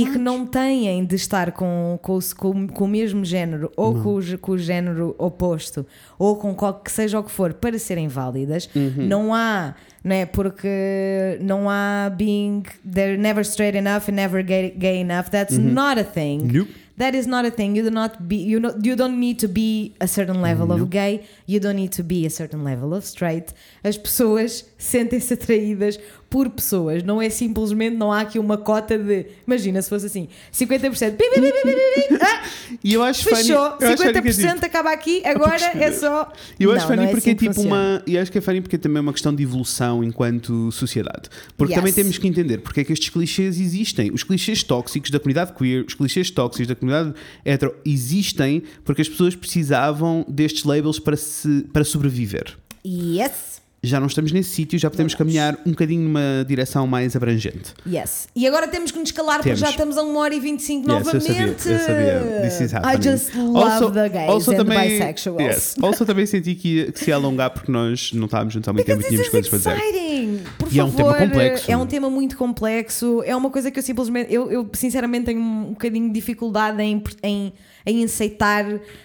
Speaker 2: e que não têm de estar com, com, o- com, com o mesmo género ou com o, com o género oposto ou com qual que seja o que for para serem válidas.
Speaker 1: Uhum.
Speaker 2: Não há, não é? Porque não há being, they're never straight enough and never gay, gay enough. That's not a thing.
Speaker 1: Uhum. Nope.
Speaker 2: That is not a thing. You do not be. You know, you don't need to be a certain level of gay. You don't need to be a certain level of straight. As pessoas sentem-se atraídas por pessoas. Não é simplesmente não há aqui uma cota de. Imagina se fosse assim, 50%. Pi, pi, pi, pi, pi, pi, pi, ah,
Speaker 1: E eu acho
Speaker 2: fechou.
Speaker 1: acho funny que é
Speaker 2: 50%
Speaker 1: tipo-
Speaker 2: acaba aqui. Agora é só.
Speaker 1: Eu
Speaker 2: Não,
Speaker 1: acho funny
Speaker 2: não é
Speaker 1: porque
Speaker 2: assim
Speaker 1: é tipo
Speaker 2: funciona.
Speaker 1: uma. E acho que é funny porque é também uma questão de evolução enquanto sociedade. Porque
Speaker 2: Yes.
Speaker 1: também temos que entender porque é que estes clichês existem. Os clichês tóxicos da comunidade queer, os clichês tóxicos da comunidade hetero existem porque as pessoas precisavam destes labels para, se, para sobreviver.
Speaker 2: Yes.
Speaker 1: Já não estamos nesse sítio, já podemos caminhar um bocadinho numa direção mais abrangente.
Speaker 2: Yes. E agora temos que nos calar porque
Speaker 1: Temos.
Speaker 2: já estamos a 1 hora e 25
Speaker 1: Yes, eu
Speaker 2: novamente.
Speaker 1: sabia, eu sabia. This is happening.
Speaker 2: I just love the gays and
Speaker 1: também,
Speaker 2: bisexuals.
Speaker 1: Yes. Also também senti que, que se alongar porque nós não estávamos juntos há muito tempo e tínhamos coisas
Speaker 2: is
Speaker 1: para dizer.
Speaker 2: exciting. Por
Speaker 1: E é um
Speaker 2: favor,
Speaker 1: tema complexo.
Speaker 2: É um tema muito complexo. É uma coisa que eu simplesmente, eu, eu sinceramente tenho um bocadinho de dificuldade em, em, em aceitar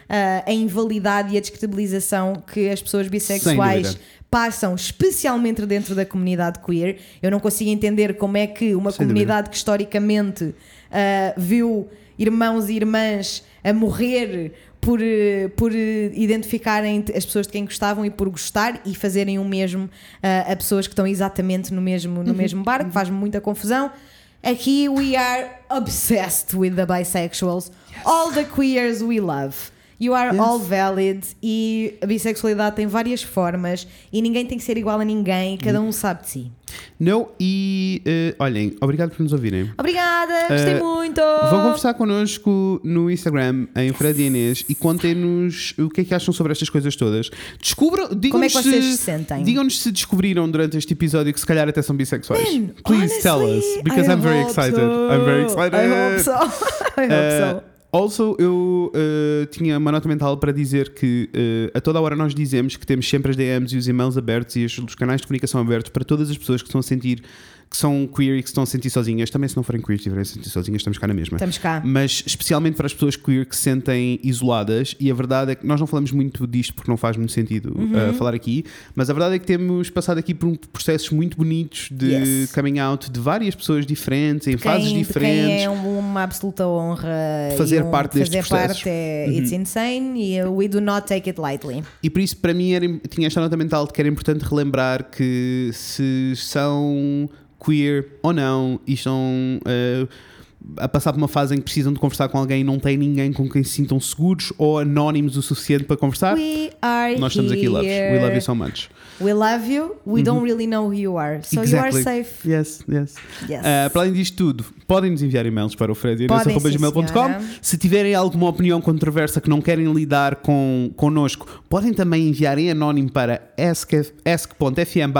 Speaker 2: ah, a invalidade e a descredibilização que as pessoas bissexuais
Speaker 1: dúvida.
Speaker 2: passam, especialmente dentro da comunidade queer. Eu não consigo entender como é que uma
Speaker 1: Sem
Speaker 2: comunidade que historicamente ah, viu irmãos e irmãs a morrer por, por identificarem as pessoas de quem gostavam e por gostar e fazerem o mesmo ah, a pessoas que estão exatamente no mesmo,
Speaker 1: Uhum.
Speaker 2: no mesmo barco, faz-me muita confusão. Aqui we are obsessed with the bisexuals. All the queers we love. You are
Speaker 1: Yes.
Speaker 2: all valid e a bissexualidade tem várias formas e ninguém tem que ser igual a ninguém, cada um sabe de si.
Speaker 1: Não, e eh, olhem, obrigado por nos ouvirem.
Speaker 2: Obrigada, gostei
Speaker 1: Eh,
Speaker 2: muito!
Speaker 1: Vão conversar connosco no Instagram, em Fred e Inês, e contem-nos o que é que acham sobre estas coisas todas. Descubram, digam-nos
Speaker 2: Como é que vocês
Speaker 1: se,
Speaker 2: se sentem?
Speaker 1: Digam-nos se descobriram durante este episódio que se calhar até são bissexuais.
Speaker 2: Man,
Speaker 1: Please tell us,
Speaker 2: honestly,
Speaker 1: because
Speaker 2: I
Speaker 1: I'm very excited.
Speaker 2: so.
Speaker 1: I'm very excited.
Speaker 2: I hope so. I hope
Speaker 1: Uh,
Speaker 2: so.
Speaker 1: Also, eu uh, tinha uma nota mental para dizer que uh, a toda hora nós dizemos que temos sempre as DMs e os e-mails abertos e os, os canais de comunicação abertos para todas as pessoas que estão a sentir que são queer e que se estão a sentir sozinhas. Também, se não forem queer e estiverem a sentir sozinhas, estamos cá na mesma.
Speaker 2: Estamos cá.
Speaker 1: Mas especialmente para as pessoas queer que se sentem isoladas, e a verdade é que nós não falamos muito disto porque não faz muito sentido
Speaker 2: Uhum.
Speaker 1: uh, falar aqui, mas a verdade é que temos passado aqui por um processos muito bonitos de
Speaker 2: Yes.
Speaker 1: coming out de várias pessoas diferentes, em
Speaker 2: Quem-
Speaker 1: fases diferentes.
Speaker 2: Quem é uma absoluta honra
Speaker 1: Fazer
Speaker 2: um,
Speaker 1: parte destes
Speaker 2: fazer
Speaker 1: processos.
Speaker 2: parte é it's insane e we do not take it lightly.
Speaker 1: E por isso, para mim, era, tinha esta nota mental de que era importante relembrar que se são queer ou não e estão eh, a passar por uma fase em que precisam de conversar com alguém e não têm ninguém com quem se sintam seguros ou anónimos o suficiente para conversar,
Speaker 2: We are
Speaker 1: nós estamos aqui, loves.
Speaker 2: here.
Speaker 1: We love you so much.
Speaker 2: We love you. We don't really know who you are. So
Speaker 1: Exactly.
Speaker 2: you are safe.
Speaker 1: Yes, yes.
Speaker 2: Yes.
Speaker 1: Uh, para além disto tudo, podem nos enviar e-mails para o frediness.gmail.com. Se tiverem alguma opinião controversa que não querem lidar com, connosco, podem também enviar em anónimo para ask.fm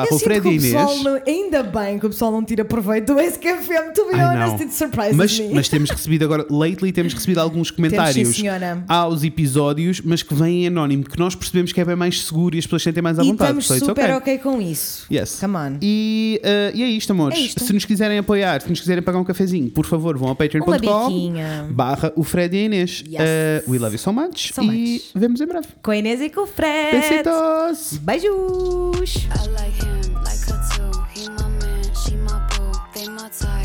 Speaker 2: não- ainda bem que o pessoal não tira proveito do SKFM. To be honest, it surprises
Speaker 1: mas,
Speaker 2: me.
Speaker 1: mas temos recebido agora, lately, temos recebido alguns comentários
Speaker 2: senhora.
Speaker 1: aos episódios, mas que vêm em anónimo, que nós percebemos que é bem mais seguro e as pessoas sentem mais à
Speaker 2: e
Speaker 1: vontade.
Speaker 2: estamos super
Speaker 1: okay.
Speaker 2: ok com isso.
Speaker 1: Yes.
Speaker 2: Come on.
Speaker 1: E, uh, e é isto, amores.
Speaker 2: É isto.
Speaker 1: Se nos quiserem apoiar, se nos quiserem pagar um cafezinho, por favor, vão a patreon.com barra o Fred e a Inês.
Speaker 2: Yes.
Speaker 1: Uh, we love you so much.
Speaker 2: So
Speaker 1: e
Speaker 2: much.
Speaker 1: vemos em breve.
Speaker 2: Com a Inês e com o Fred.
Speaker 1: Besitos!
Speaker 2: Beijos.
Speaker 3: I like him, like her too. He my man, she my boo. They my type,